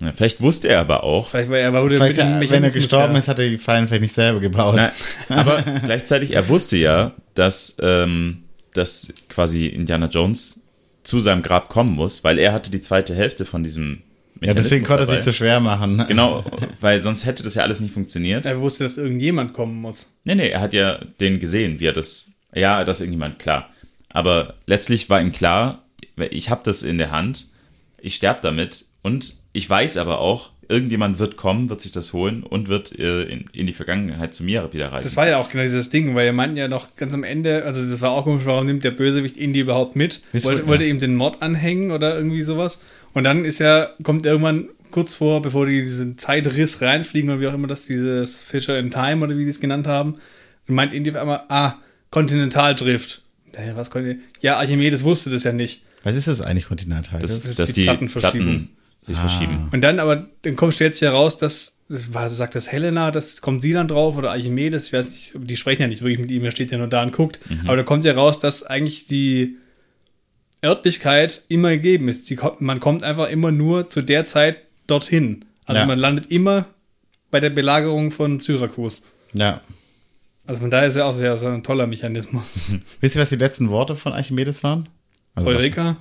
Ja, vielleicht wusste er aber auch. Vielleicht, weil er war vielleicht, wenn er gestorben ist, hat er die Fallen vielleicht nicht selber gebaut. Na, aber gleichzeitig, er wusste ja, dass, ähm, dass quasi Indiana Jones zu seinem Grab kommen muss, weil er hatte die zweite Hälfte von diesem ja, deswegen konnte er sich zu schwer machen. Genau, weil sonst hätte das ja alles nicht funktioniert. Er wusste, dass irgendjemand kommen muss. Nee, nee, er hat ja den gesehen, wie er das. Ja, das ist irgendjemand, klar. Aber letztlich war ihm klar, ich habe das in der Hand, ich sterbe damit und ich weiß aber auch, irgendjemand wird kommen, wird sich das holen und wird äh, in, in, die Vergangenheit zu mir wieder reisen. Das war ja auch genau dieses Ding, weil er meinten ja noch ganz am Ende, also das war auch komisch, warum nimmt der Bösewicht Indy überhaupt mit? Wollte, wollte ihm den Mord anhängen oder irgendwie sowas? Und dann ist ja, kommt irgendwann kurz vor, bevor die diesen Zeitriss reinfliegen oder wie auch immer das, dieses Fisher in Time oder wie die es genannt haben, meint Indy auf einmal, ah, Kontinentaldrift. Naja, was konnte, ja, Archimedes wusste das ja nicht. Was ist das eigentlich, Kontinentaldrift? Das, das, dass die Plattenverschiebung. Platten sich ah. verschieben. Und dann aber, dann kommt stellt sich heraus, dass, was sagt das Helena, das kommt sie dann drauf oder Archimedes, ich weiß nicht, die sprechen ja nicht wirklich mit ihm, er steht ja nur da und guckt. Mhm. Aber da kommt ja raus, dass eigentlich die Örtlichkeit immer gegeben ist. Sie, man kommt einfach immer nur zu der Zeit dorthin. Also ja. man landet immer bei der Belagerung von Syrakus. Ja. Also von daher ist ja auch sehr, so ein toller Mechanismus. Wisst ihr, was die letzten Worte von Archimedes waren? Also Eureka?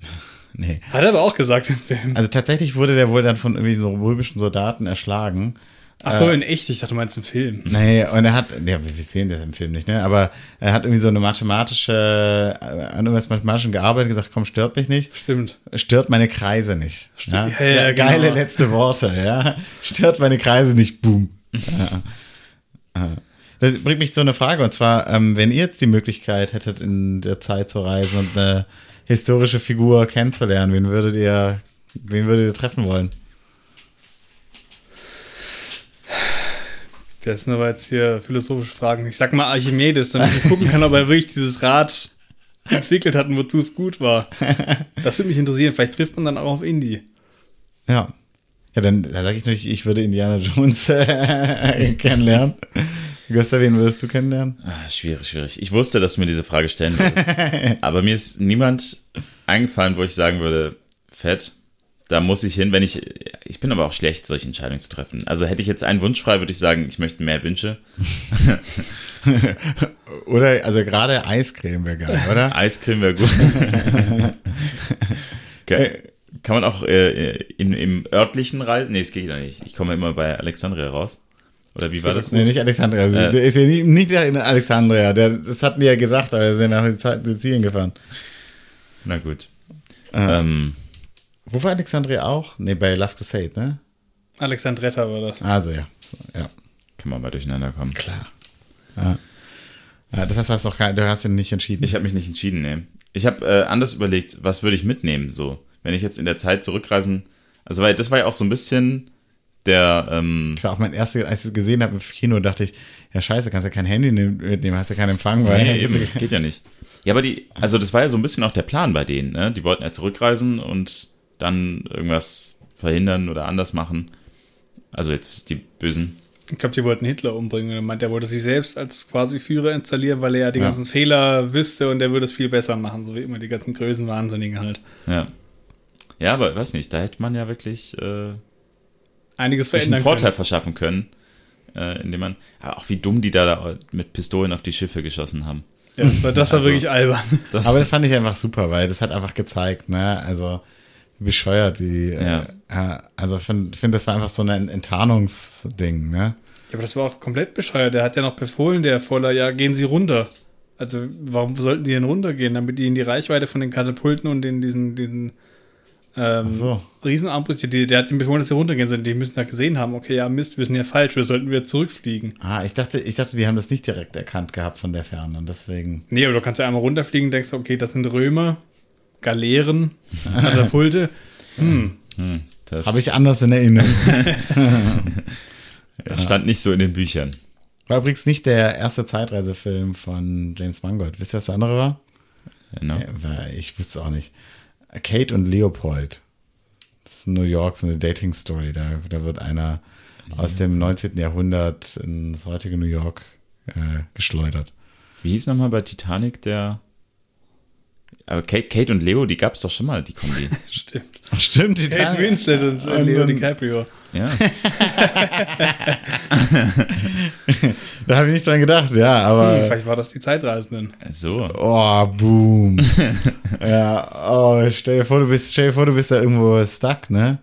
nee. Hat er aber auch gesagt im Film. Also tatsächlich wurde der wohl dann von irgendwie so römischen Soldaten erschlagen. Ach so, äh, in echt? Ich dachte, du meinst im Film. Nee, und er hat, ja, wir sehen das im Film nicht, ne? Aber er hat irgendwie so eine mathematische, äh, an irgendwas Mathematischen gearbeitet, gesagt, komm, stört mich nicht. Stimmt. Stört meine Kreise nicht. Stimmt. Ja? Ja, ja, genau. Geile letzte Worte, ja. Stört meine Kreise nicht, boom. ja. Das bringt mich zu einer Frage, und zwar, ähm, wenn ihr jetzt die Möglichkeit hättet, in der Zeit zu reisen und eine historische Figur kennenzulernen, wen würdet ihr, wen würdet ihr treffen wollen? Das sind aber jetzt hier philosophische Fragen. Ich sag mal Archimedes, damit ich gucken kann, ob er wirklich dieses Rad entwickelt hat und wozu es gut war. Das würde mich interessieren. Vielleicht trifft man dann auch auf Indie. Ja. Ja, dann, dann sage ich natürlich, ich würde Indiana Jones äh, kennenlernen. Gustav, wen würdest du kennenlernen? Ah, schwierig, schwierig. Ich wusste, dass du mir diese Frage stellen würdest. aber mir ist niemand eingefallen, wo ich sagen würde, fett, da muss ich hin, wenn ich, ich bin aber auch schlecht, solche Entscheidungen zu treffen. Also hätte ich jetzt einen Wunsch frei, würde ich sagen, ich möchte mehr Wünsche. oder, also gerade Eiscreme wäre geil, oder? Eiscreme wäre gut. Kann man auch äh, in, im örtlichen reisen? Nee, es geht ja nicht. Ich komme immer bei Alexandria raus. Oder wie war das? Nee, nicht Alexandria. Äh, der ist ja nicht, nicht in Alexandria. Der, das hatten die ja gesagt, aber wir sind nach Sizilien gefahren. Na gut. Äh, ähm, wo war Alexandria auch? Nee, bei Las Crusade, ne? Alexandretta war das. Also ja. ja. Kann man mal durcheinander kommen. Klar. Ja. ja das heißt, du hast, noch kein, du hast dich nicht entschieden. Ich habe mich nicht entschieden, nee. Ich habe äh, anders überlegt, was würde ich mitnehmen, so. Wenn ich jetzt in der Zeit zurückreisen, also weil das war ja auch so ein bisschen der. Ähm, das war auch mein erstes, als ich es gesehen habe im Kino, dachte ich, ja scheiße, kannst ja kein Handy mitnehmen, hast ja keinen Empfang. Weil nee, eben, geht ja nicht. Ja, aber die, also das war ja so ein bisschen auch der Plan bei denen, ne? Die wollten ja zurückreisen und dann irgendwas verhindern oder anders machen. Also jetzt die Bösen. Ich glaube, die wollten Hitler umbringen. Er meint, er wollte sich selbst als quasi Führer installieren, weil er ja die ja. ganzen Fehler wüsste und er würde es viel besser machen, so wie immer die ganzen Größenwahnsinnigen halt. Ja. Ja, aber weiß nicht, da hätte man ja wirklich äh, einiges sich einen Vorteil können. verschaffen können, äh, indem man, auch wie dumm die da mit Pistolen auf die Schiffe geschossen haben. Ja, das war, das war also, wirklich albern. Das aber das fand ich einfach super, weil das hat einfach gezeigt, ne, also bescheuert, wie, äh, ja. Äh, also ich finde, find, das war einfach so ein Enttarnungsding, ne. Ja, aber das war auch komplett bescheuert. Der hat ja noch befohlen, der Voller, ja, gehen Sie runter. Also, warum sollten die denn runtergehen? Damit die in die Reichweite von den Katapulten und in diesen, diesen ähm, so. Riesenarmbrüste, die, der hat den befohlen, dass sie runtergehen sollen. Die müssen da gesehen haben, okay, ja, Mist, wir sind ja falsch, wir sollten wieder zurückfliegen. Ah, ich dachte, ich dachte, die haben das nicht direkt erkannt gehabt von der Ferne und deswegen. Nee, aber du kannst ja einmal runterfliegen, denkst, okay, das sind Römer, Galeeren, Katapulte. hm. hm Habe ich anders in Erinnerung. ja. Stand nicht so in den Büchern. War übrigens nicht der erste Zeitreisefilm von James Mangold. Wisst ihr, was der andere war? No. Ja, ich wusste es auch nicht. Kate und Leopold. Das ist New York, so eine Dating-Story. Da, da wird einer aus dem 19. Jahrhundert ins heutige New York äh, geschleudert. Wie hieß nochmal bei Titanic der. Aber Kate, Kate und Leo, die gab es doch schon mal, die Kombi. Stimmt. Stimmt, Titanic. Kate Winslet und, und Leo DiCaprio. Ja. da habe ich nicht dran gedacht, ja, aber. Hm, vielleicht war das die Zeitreisenden. So. Oh, boom. ja, oh, stell dir vor, du bist, stell dir vor, du bist da irgendwo stuck, ne?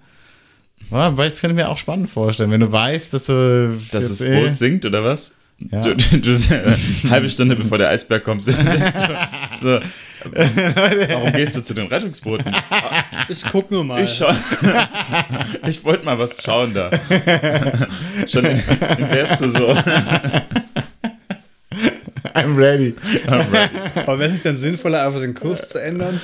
Oh, das kann ich mir auch spannend vorstellen, wenn du weißt, dass du. Dass das Boot eh sinkt oder was? Ja. Du, du, du, eine halbe Stunde bevor der Eisberg kommt, sitzt du, so, Warum gehst du zu den Rettungsbooten? Ich guck nur mal. Ich, ich wollte mal was schauen da. Schon in, in wärst du so. I'm ready. I'm ready. Aber wäre es nicht dann sinnvoller, einfach den Kurs zu ändern?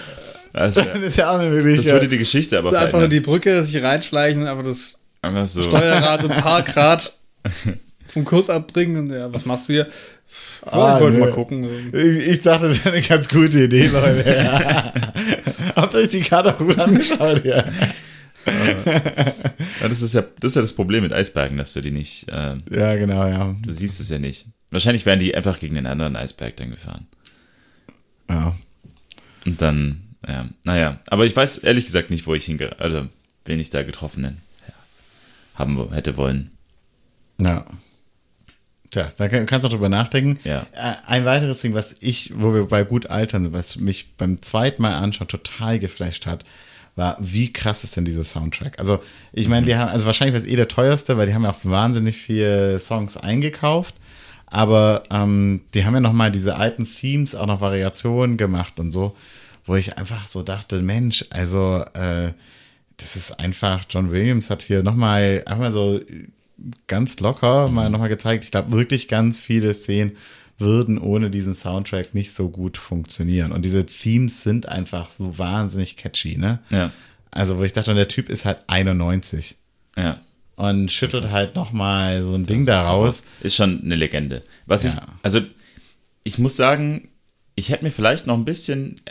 Das, wär, das ist ja auch eine Möglichkeit. Das würde die Geschichte aber so Einfach nur die Brücke, sich reinschleichen, einfach das so. Steuerrad so ein paar Grad vom Kurs abbringen. Und ja, was machst du hier? Ah, ich wollte mal gucken. Ich, ich, dachte, das wäre eine ganz gute Idee, Leute. Habt euch die Karte auch gut angeschaut, ja. ja, das ist ja das ist ja das Problem mit Eisbergen, dass du die nicht. Äh, ja, genau, ja. Du siehst es ja nicht. Wahrscheinlich wären die einfach gegen den anderen Eisberg dann gefahren. Ja. Und dann, ja, naja. Aber ich weiß ehrlich gesagt nicht, wo ich hinge, also wen ich da getroffen ja, haben hätte wollen. Ja. Tja, da kannst du drüber nachdenken. Ja. Äh, ein weiteres Ding, was ich, wo wir bei gut altern sind, was mich beim zweiten Mal anschauen total geflasht hat, war, wie krass ist denn dieser Soundtrack? Also, ich meine, mhm. die haben, also wahrscheinlich war es eh der teuerste, weil die haben ja auch wahnsinnig viele Songs eingekauft. Aber ähm, die haben ja noch mal diese alten Themes, auch noch Variationen gemacht und so, wo ich einfach so dachte, Mensch, also äh, das ist einfach, John Williams hat hier noch mal einfach mal so ganz locker mhm. mal nochmal gezeigt. Ich glaube, wirklich ganz viele Szenen würden ohne diesen Soundtrack nicht so gut funktionieren. Und diese Themes sind einfach so wahnsinnig catchy, ne? Ja. Also, wo ich dachte, der Typ ist halt 91. Ja. und schüttelt halt nochmal so ein Ding daraus. Ist schon eine Legende. Was ja. ich, also ich muss sagen, ich hätte mir vielleicht noch ein bisschen,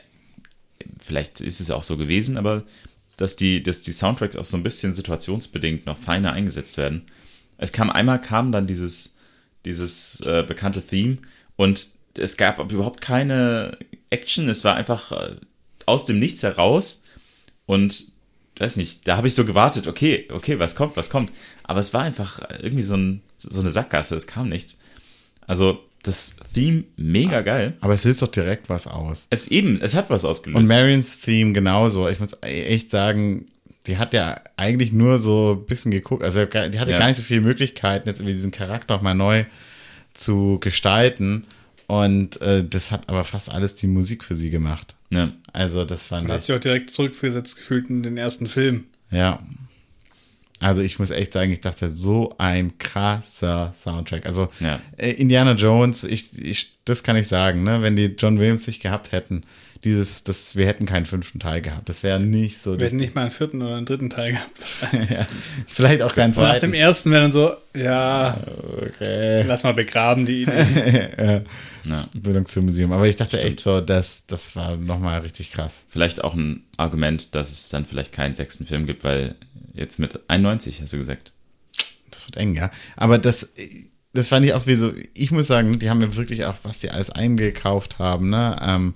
vielleicht ist es auch so gewesen, aber dass die, dass die Soundtracks auch so ein bisschen situationsbedingt noch feiner eingesetzt werden. Es kam einmal kam dann dieses, dieses äh, bekannte Theme und es gab überhaupt keine Action, es war einfach äh, aus dem Nichts heraus und weiß nicht, da habe ich so gewartet, okay, okay, was kommt, was kommt. Aber es war einfach irgendwie so, ein, so eine Sackgasse, es kam nichts. Also das Theme mega geil. Aber es löst doch direkt was aus. Es eben, es hat was ausgelöst. Und Marions Theme genauso. Ich muss echt sagen, die hat ja eigentlich nur so ein bisschen geguckt. Also die hatte ja. gar nicht so viele Möglichkeiten, jetzt irgendwie diesen Charakter nochmal neu zu gestalten. Und äh, das hat aber fast alles die Musik für sie gemacht. Ja. Also das fand Man ich. hat sich auch direkt zurückversetzt gefühlt in den ersten Film. Ja. Also ich muss echt sagen, ich dachte, so ein krasser Soundtrack. Also ja. äh, Indiana Jones, ich, ich, das kann ich sagen, ne? wenn die John Williams nicht gehabt hätten, dieses, das, wir hätten keinen fünften Teil gehabt. Das wäre nicht so. Wir hätten nicht mal einen vierten oder einen dritten Teil gehabt. ja, vielleicht auch keinen zweiten. Nach dem ersten wäre dann so, ja, okay. lass mal begraben die Idee. ja. Ja. Bildung zum Museum. Aber ich dachte Stimmt. echt so, dass das war nochmal richtig krass. Vielleicht auch ein Argument, dass es dann vielleicht keinen sechsten Film gibt, weil jetzt mit 91 hast du gesagt. Das wird eng, ja. Aber das, das fand ich auch wie so, ich muss sagen, die haben ja wirklich auch, was die alles eingekauft haben, ne? Ähm,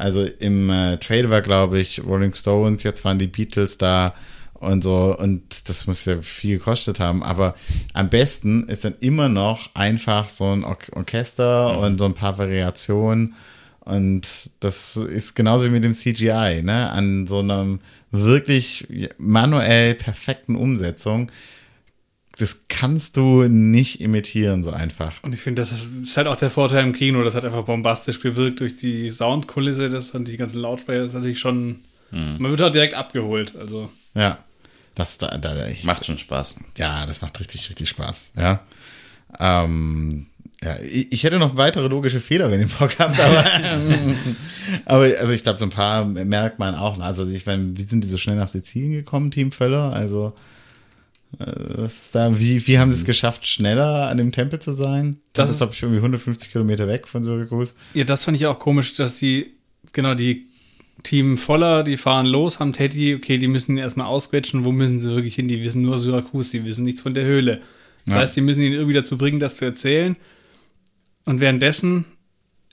also im äh, Trade war, glaube ich, Rolling Stones, jetzt waren die Beatles da und so. Und das muss ja viel gekostet haben. Aber am besten ist dann immer noch einfach so ein Or Orchester mhm. und so ein paar Variationen. Und das ist genauso wie mit dem CGI, ne? An so einem wirklich manuell perfekten Umsetzung das kannst du nicht imitieren so einfach. Und ich finde, das ist halt auch der Vorteil im Kino. Das hat einfach bombastisch gewirkt durch die Soundkulisse, das und die ganzen Lautsprecher. Das ist natürlich schon. Mhm. Man wird auch direkt abgeholt. Also. Ja. Das da, da echt, macht schon Spaß. Ja, das macht richtig, richtig Spaß. Ja. Ähm, ja, ich, ich hätte noch weitere logische Fehler, wenn ihr Bock habt, aber, aber also ich glaube, so ein paar merkt man auch. Also ich meine, wie sind die so schnell nach Sizilien gekommen, Team Völler? Also was ist da, wie, wie haben sie es geschafft, schneller an dem Tempel zu sein? Das, das ist, glaube ich, irgendwie 150 Kilometer weg von Syrakus. Ja, das fand ich auch komisch, dass die, genau, die Team Voller, die fahren los, haben Teddy, okay, die müssen ihn erstmal ausquetschen, wo müssen sie wirklich hin? Die wissen nur Syrakus, die wissen nichts von der Höhle. Das ja. heißt, die müssen ihn irgendwie dazu bringen, das zu erzählen. Und währenddessen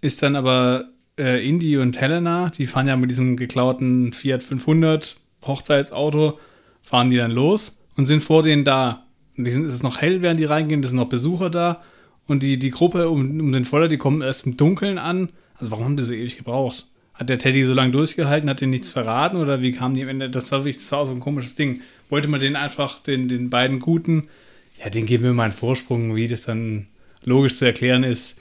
ist dann aber äh, Indy und Helena, die fahren ja mit diesem geklauten Fiat 500 Hochzeitsauto, fahren die dann los und sind vor denen da. Und die sind, es ist noch hell, während die reingehen, es sind noch Besucher da. Und die, die Gruppe um, um den Voller, die kommen erst im Dunkeln an. Also warum haben die so ewig gebraucht? Hat der Teddy so lange durchgehalten, hat den nichts verraten oder wie kam die am Ende? Das war wirklich, das so ein komisches Ding. Wollte man den einfach, den, den beiden Guten, ja, den geben wir mal einen Vorsprung, wie das dann logisch zu erklären ist.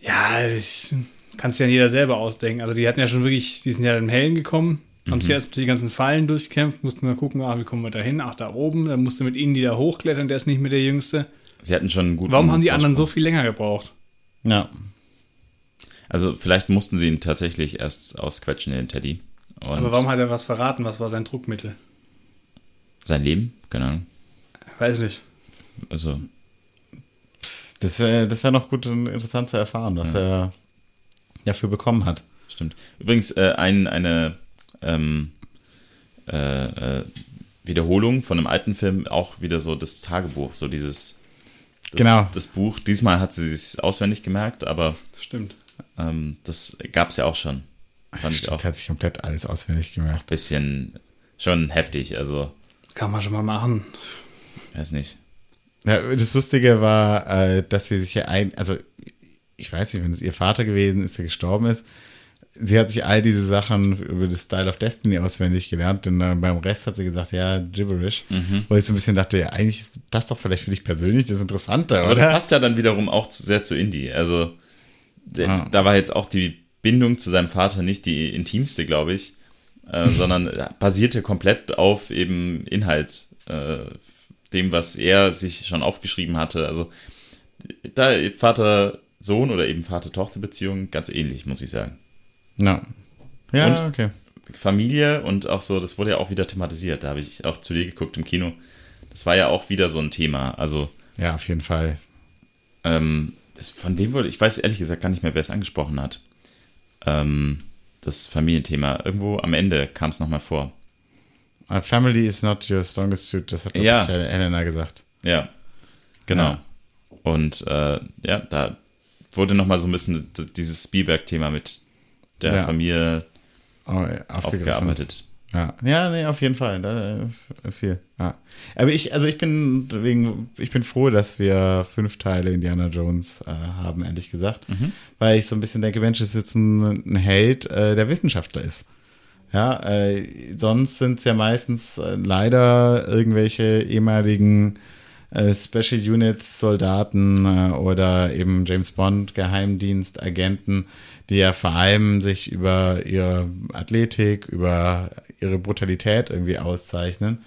Ja, ich kann es ja jeder selber ausdenken. Also die hatten ja schon wirklich, die sind ja im Hellen gekommen, mhm. haben sich erst die ganzen Fallen durchkämpft, mussten mal gucken, ah, wie kommen wir da hin? Ach, da oben, dann musste mit ihnen die da hochklettern, der ist nicht mehr der Jüngste. Sie hatten schon einen guten Warum haben die Vorsprung. anderen so viel länger gebraucht? Ja, also vielleicht mussten sie ihn tatsächlich erst ausquetschen, den Teddy. Und Aber warum hat er was verraten? Was war sein Druckmittel? Sein Leben? Keine Ahnung. Weiß nicht. Also. Das wäre das wär noch gut und interessant zu erfahren, was ja. er dafür bekommen hat. Stimmt. Übrigens, äh, ein, eine ähm, äh, äh, Wiederholung von einem alten Film, auch wieder so das Tagebuch, so dieses. Das, genau. Das Buch. Diesmal hat sie es auswendig gemerkt, aber. Stimmt. Ähm, das gab es ja auch schon. Fand Stimmt, ich auch. Hat sich komplett alles auswendig gemacht. Bisschen schon heftig, also. Kann man schon mal machen. Weiß nicht. Ja, das Lustige war, äh, dass sie sich ja ein, also ich weiß nicht, wenn es ihr Vater gewesen ist, der gestorben ist, sie hat sich all diese Sachen über das Style of Destiny auswendig gelernt, denn äh, beim Rest hat sie gesagt, ja, gibberish. Mhm. Wo ich so ein bisschen dachte, ja, eigentlich ist das doch vielleicht für dich persönlich das Interessante, Aber oder? das passt ja dann wiederum auch zu, sehr zu Indie. Also ah. da war jetzt auch die Bindung zu seinem Vater nicht die intimste, glaube ich, äh, sondern basierte komplett auf eben Inhalt, äh, dem, was er sich schon aufgeschrieben hatte. Also da Vater-Sohn oder eben Vater-Tochter-Beziehung ganz ähnlich, muss ich sagen. Ja. Ja, und okay. Familie und auch so, das wurde ja auch wieder thematisiert. Da habe ich auch zu dir geguckt im Kino. das war ja auch wieder so ein Thema. Also. Ja, auf jeden Fall. Ähm, das, von wem wurde, ich weiß ehrlich gesagt gar nicht mehr, wer es angesprochen hat. Ähm, das Familienthema. Irgendwo am Ende kam es nochmal vor. A family is not your strongest suit, das hat ja. ich, Helena gesagt. Ja, genau. Ja. Und äh, ja, da wurde nochmal so ein bisschen dieses Spielberg-Thema mit der ja. Familie oh, aufgearbeitet. Ja, ja, nee, auf jeden Fall. Da ist viel. Ja. Aber ich, also ich bin wegen, ich bin froh, dass wir fünf Teile Indiana Jones äh, haben, ehrlich gesagt. Mhm. Weil ich so ein bisschen denke, Mensch, ist jetzt ein, ein Held, äh, der Wissenschaftler ist. Ja, äh, sonst sind es ja meistens äh, leider irgendwelche ehemaligen äh, Special Units Soldaten äh, oder eben James Bond Geheimdienst Agenten, die ja vor allem sich über ihre Athletik, über ihre Brutalität irgendwie auszeichnen.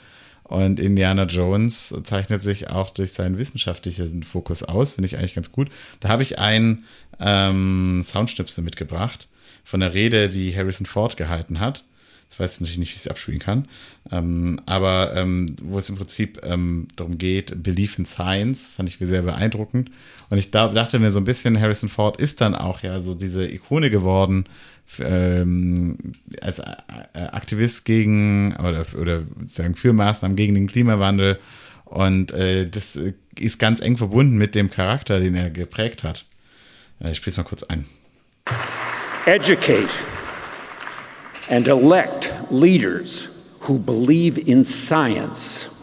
Und Indiana Jones zeichnet sich auch durch seinen wissenschaftlichen Fokus aus, finde ich eigentlich ganz gut. Da habe ich einen ähm, Soundschnipsel mitgebracht von der Rede, die Harrison Ford gehalten hat. Ich weiß natürlich nicht, wie ich es abspielen kann. Ähm, aber ähm, wo es im Prinzip ähm, darum geht, Belief in Science, fand ich sehr beeindruckend. Und ich da, dachte mir so ein bisschen, Harrison Ford ist dann auch ja so diese Ikone geworden ähm, als äh, Aktivist gegen oder, oder sozusagen für Maßnahmen gegen den Klimawandel. Und äh, das ist ganz eng verbunden mit dem Charakter, den er geprägt hat. Äh, ich spiele es mal kurz ein. Educate and elect leaders who believe in science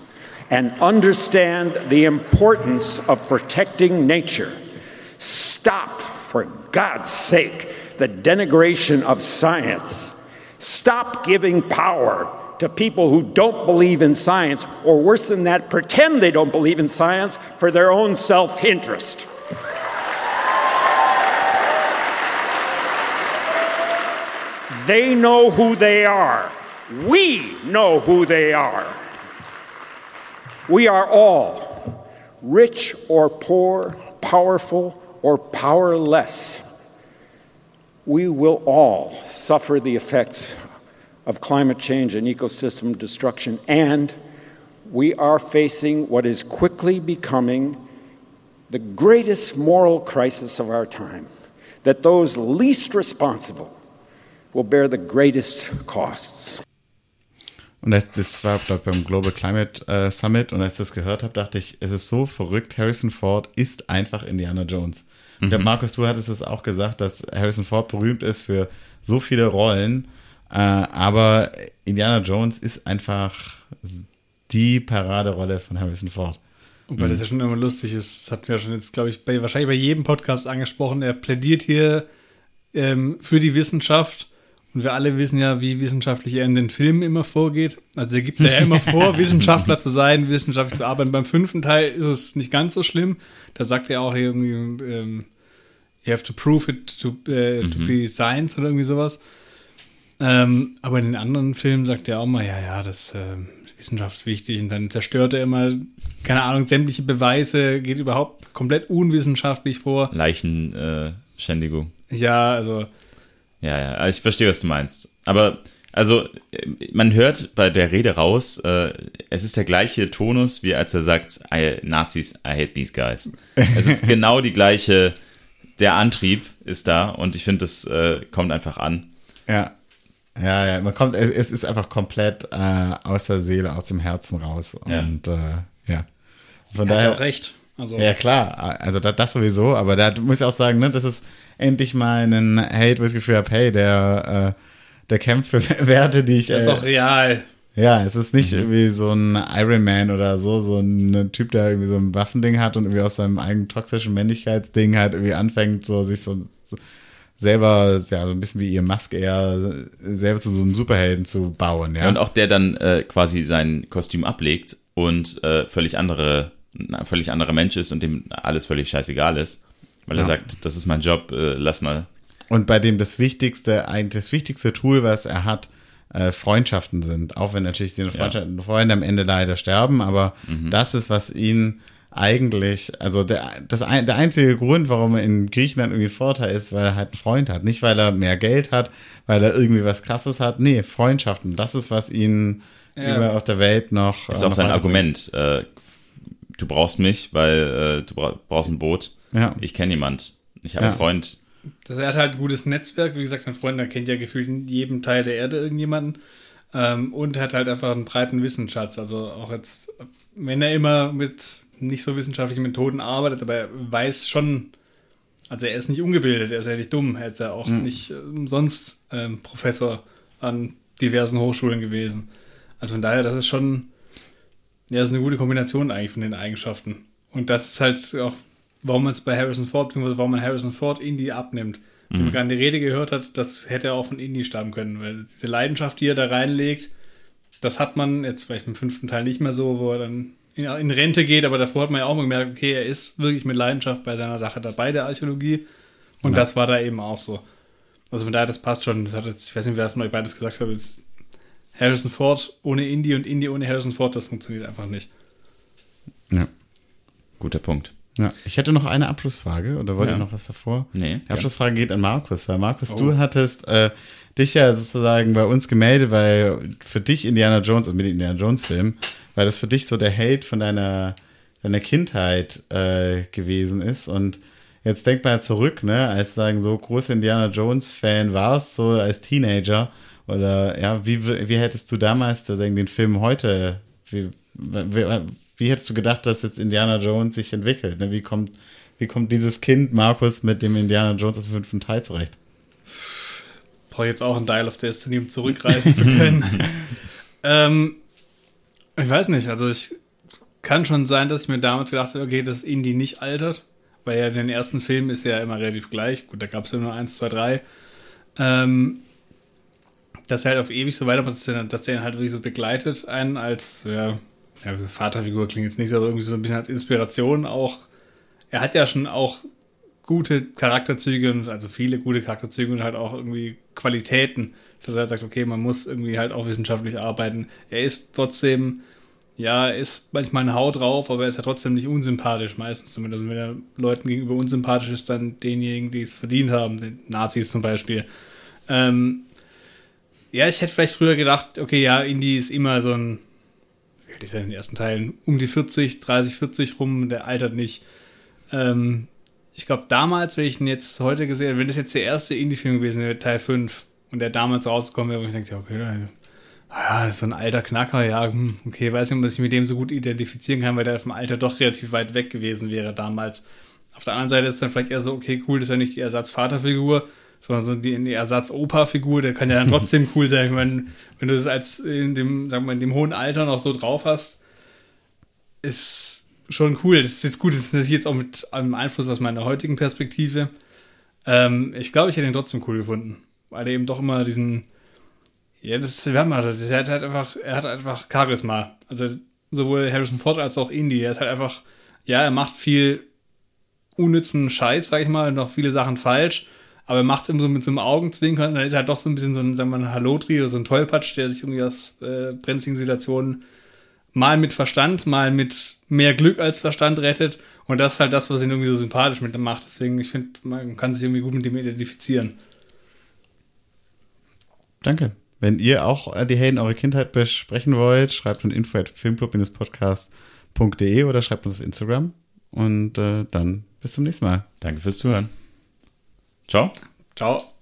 and understand the importance of protecting nature. Stop, for God's sake, the denigration of science. Stop giving power to people who don't believe in science, or worse than that, pretend they don't believe in science for their own self interest. They know who they are. We know who they are. We are all, rich or poor, powerful or powerless, we will all suffer the effects of climate change and ecosystem destruction, and we are facing what is quickly becoming the greatest moral crisis of our time that those least responsible will bear the greatest costs. Und das, das war, glaube ich, beim Global Climate äh, Summit. Und als ich das gehört habe, dachte ich, es ist so verrückt. Harrison Ford ist einfach Indiana Jones. Und der mhm. Markus, du hattest es auch gesagt, dass Harrison Ford berühmt ist für so viele Rollen. Äh, aber Indiana Jones ist einfach die Paraderolle von Harrison Ford. Wobei mhm. das ja schon immer lustig ist. Das hatten wir schon jetzt, glaube ich, bei, wahrscheinlich bei jedem Podcast angesprochen. Er plädiert hier ähm, für die Wissenschaft und wir alle wissen ja, wie wissenschaftlich er in den Filmen immer vorgeht. Also er gibt ja immer vor, Wissenschaftler zu sein, wissenschaftlich zu arbeiten. Beim fünften Teil ist es nicht ganz so schlimm. Da sagt er auch irgendwie, ähm, you have to prove it to, äh, mhm. to be science oder irgendwie sowas. Ähm, aber in den anderen Filmen sagt er auch mal, ja, ja, das äh, Wissenschaft ist wichtig. Und dann zerstört er immer, keine Ahnung, sämtliche Beweise, geht überhaupt komplett unwissenschaftlich vor. Leichenschändigung. Äh, ja, also ja, ja, also ich verstehe, was du meinst. Aber also man hört bei der Rede raus, äh, es ist der gleiche Tonus, wie als er sagt, I, Nazis, I hate these guys. Es ist genau die gleiche, der Antrieb ist da und ich finde, das äh, kommt einfach an. Ja. Ja, ja, man kommt, es, ist einfach komplett äh, aus der Seele, aus dem Herzen raus. Und ja. Äh, ja. Von er daher. Hat auch recht. Also. Ja, klar, also das, das sowieso, aber da muss ich auch sagen, ne, das ist endlich mal einen Hate, wo ich das Gefühl habe, hey, der, äh, der kämpft für Werte, die ich. Das ist äh, auch real. Ja, es ist nicht mhm. irgendwie so ein Iron Man oder so, so ein Typ, der irgendwie so ein Waffending hat und irgendwie aus seinem eigenen toxischen Männlichkeitsding halt irgendwie anfängt, so sich so, so selber, ja, so ein bisschen wie ihr Musk eher, selber zu so einem Superhelden zu bauen, ja. ja und auch der dann äh, quasi sein Kostüm ablegt und äh, völlig andere, völlig anderer Mensch ist und dem alles völlig scheißegal ist. Weil ja. er sagt, das ist mein Job, äh, lass mal. Und bei dem das wichtigste, das wichtigste Tool, was er hat, äh, Freundschaften sind. Auch wenn natürlich die Freundschaften, ja. Freunde am Ende leider sterben, aber mhm. das ist, was ihn eigentlich, also der, das, der einzige Grund, warum er in Griechenland irgendwie einen Vorteil ist, weil er halt einen Freund hat. Nicht, weil er mehr Geld hat, weil er irgendwie was Krasses hat. Nee, Freundschaften. Das ist, was ihn ja. über auf der Welt noch. Ist auch sein Argument. Äh, du brauchst mich, weil äh, du brauchst ein Boot. Ja. Ich kenne jemand. Ich habe ja. einen Freund. Das, er hat halt ein gutes Netzwerk. Wie gesagt, ein Freund, der kennt ja gefühlt in jedem Teil der Erde irgendjemanden. Ähm, und hat halt einfach einen breiten Wissensschatz. Also auch jetzt, wenn er immer mit nicht so wissenschaftlichen Methoden arbeitet, aber er weiß schon, also er ist nicht ungebildet, er ist ja nicht dumm, er ist ja auch mhm. nicht umsonst ähm, Professor an diversen Hochschulen gewesen. Also von daher, das ist schon, ja, das ist eine gute Kombination eigentlich von den Eigenschaften. Und das ist halt auch, warum man es bei Harrison Ford, beziehungsweise warum man Harrison Ford Indie abnimmt. Mhm. Wenn man gerade die Rede gehört hat, das hätte er auch von Indie stammen können, weil diese Leidenschaft, die er da reinlegt, das hat man jetzt vielleicht im fünften Teil nicht mehr so, wo er dann in Rente geht, aber davor hat man ja auch gemerkt, okay, er ist wirklich mit Leidenschaft bei seiner Sache dabei, der Archäologie. Und ja. das war da eben auch so. Also von daher, das passt schon. Das hat jetzt, ich weiß nicht, wer von euch beides gesagt hat, Harrison Ford ohne Indie und Indie ohne Harrison Ford, das funktioniert einfach nicht. Ja. Guter Punkt. Ja, ich hätte noch eine Abschlussfrage oder wollt ja. ihr noch was davor? Nee. Die Abschlussfrage geht an Markus, weil Markus, oh. du hattest äh, dich ja sozusagen bei uns gemeldet, weil für dich Indiana Jones, also mit dem Indiana Jones Film, weil das für dich so der Held von deiner, deiner Kindheit äh, gewesen ist. Und jetzt denk mal zurück, ne, als sagen so großer Indiana Jones Fan warst, so als Teenager. Oder ja, wie, wie hättest du damals den Film heute, wie, wie, wie hättest du gedacht, dass jetzt Indiana Jones sich entwickelt? Ne? Wie, kommt, wie kommt dieses Kind, Markus, mit dem Indiana Jones aus dem fünften Teil zurecht? Brauche jetzt auch ein Dial of Destiny, um zurückreisen zu können. ähm, ich weiß nicht, also ich kann schon sein, dass ich mir damals gedacht habe, okay, dass Indie nicht altert, weil ja in den ersten Filmen ist ja immer relativ gleich. Gut, da gab es ja nur eins, zwei, drei. Ähm, dass er halt auf ewig so weitermacht, dass er, ihn halt wirklich so begleitet, einen als, ja, ja, Vaterfigur klingt jetzt nicht so, aber irgendwie so ein bisschen als Inspiration auch. Er hat ja schon auch gute Charakterzüge, also viele gute Charakterzüge und halt auch irgendwie Qualitäten, dass er halt sagt, okay, man muss irgendwie halt auch wissenschaftlich arbeiten. Er ist trotzdem, ja, ist manchmal eine Haut drauf, aber er ist ja trotzdem nicht unsympathisch, meistens zumindest. Also wenn er Leuten gegenüber unsympathisch ist, dann denjenigen, die es verdient haben, den Nazis zum Beispiel. Ähm, ja, ich hätte vielleicht früher gedacht, okay, ja, Indie ist immer so ein, wie ist ja in den ersten Teilen, um die 40, 30, 40 rum, der altert nicht. Ähm, ich glaube, damals, wenn ich ihn jetzt heute gesehen hätte, wenn das jetzt der erste Indie-Film gewesen wäre, Teil 5, und der damals rausgekommen wäre, wo ich denke, okay, ja, das ist so ein alter Knacker, ja, hm, okay, weiß nicht, ob ich mit dem so gut identifizieren kann, weil der vom Alter doch relativ weit weg gewesen wäre damals. Auf der anderen Seite ist dann vielleicht eher so, okay, cool, das ist ja nicht die Ersatzvaterfigur, sondern so die, die Ersatz-Opa-Figur, der kann ja dann trotzdem cool sein. Ich meine, wenn du das als in dem, sagen wir, in dem hohen Alter noch so drauf hast, ist schon cool. Das ist jetzt gut, das ist natürlich jetzt auch mit einem Einfluss aus meiner heutigen Perspektive. Ähm, ich glaube, ich hätte ihn trotzdem cool gefunden, weil er eben doch immer diesen, ja, das, wir haben halt, er hat halt einfach, er hat einfach Charisma. Also sowohl Harrison Ford als auch Indy. Er ist halt einfach, ja, er macht viel unnützen Scheiß, sag ich mal, noch viele Sachen falsch, aber er macht es immer so mit so einem Augenzwinkern. Dann ist er halt doch so ein bisschen so ein, sagen wir mal, ein Halotri oder so ein Tollpatsch, der sich irgendwie aus äh, brenzligen Situationen mal mit Verstand, mal mit mehr Glück als Verstand rettet. Und das ist halt das, was ihn irgendwie so sympathisch mit ihm macht. Deswegen, ich finde, man kann sich irgendwie gut mit ihm identifizieren. Danke. Wenn ihr auch die Helden eurer Kindheit besprechen wollt, schreibt uns info at filmclub-podcast.de oder schreibt uns auf Instagram. Und äh, dann bis zum nächsten Mal. Danke fürs Zuhören. Ciao. Ciao.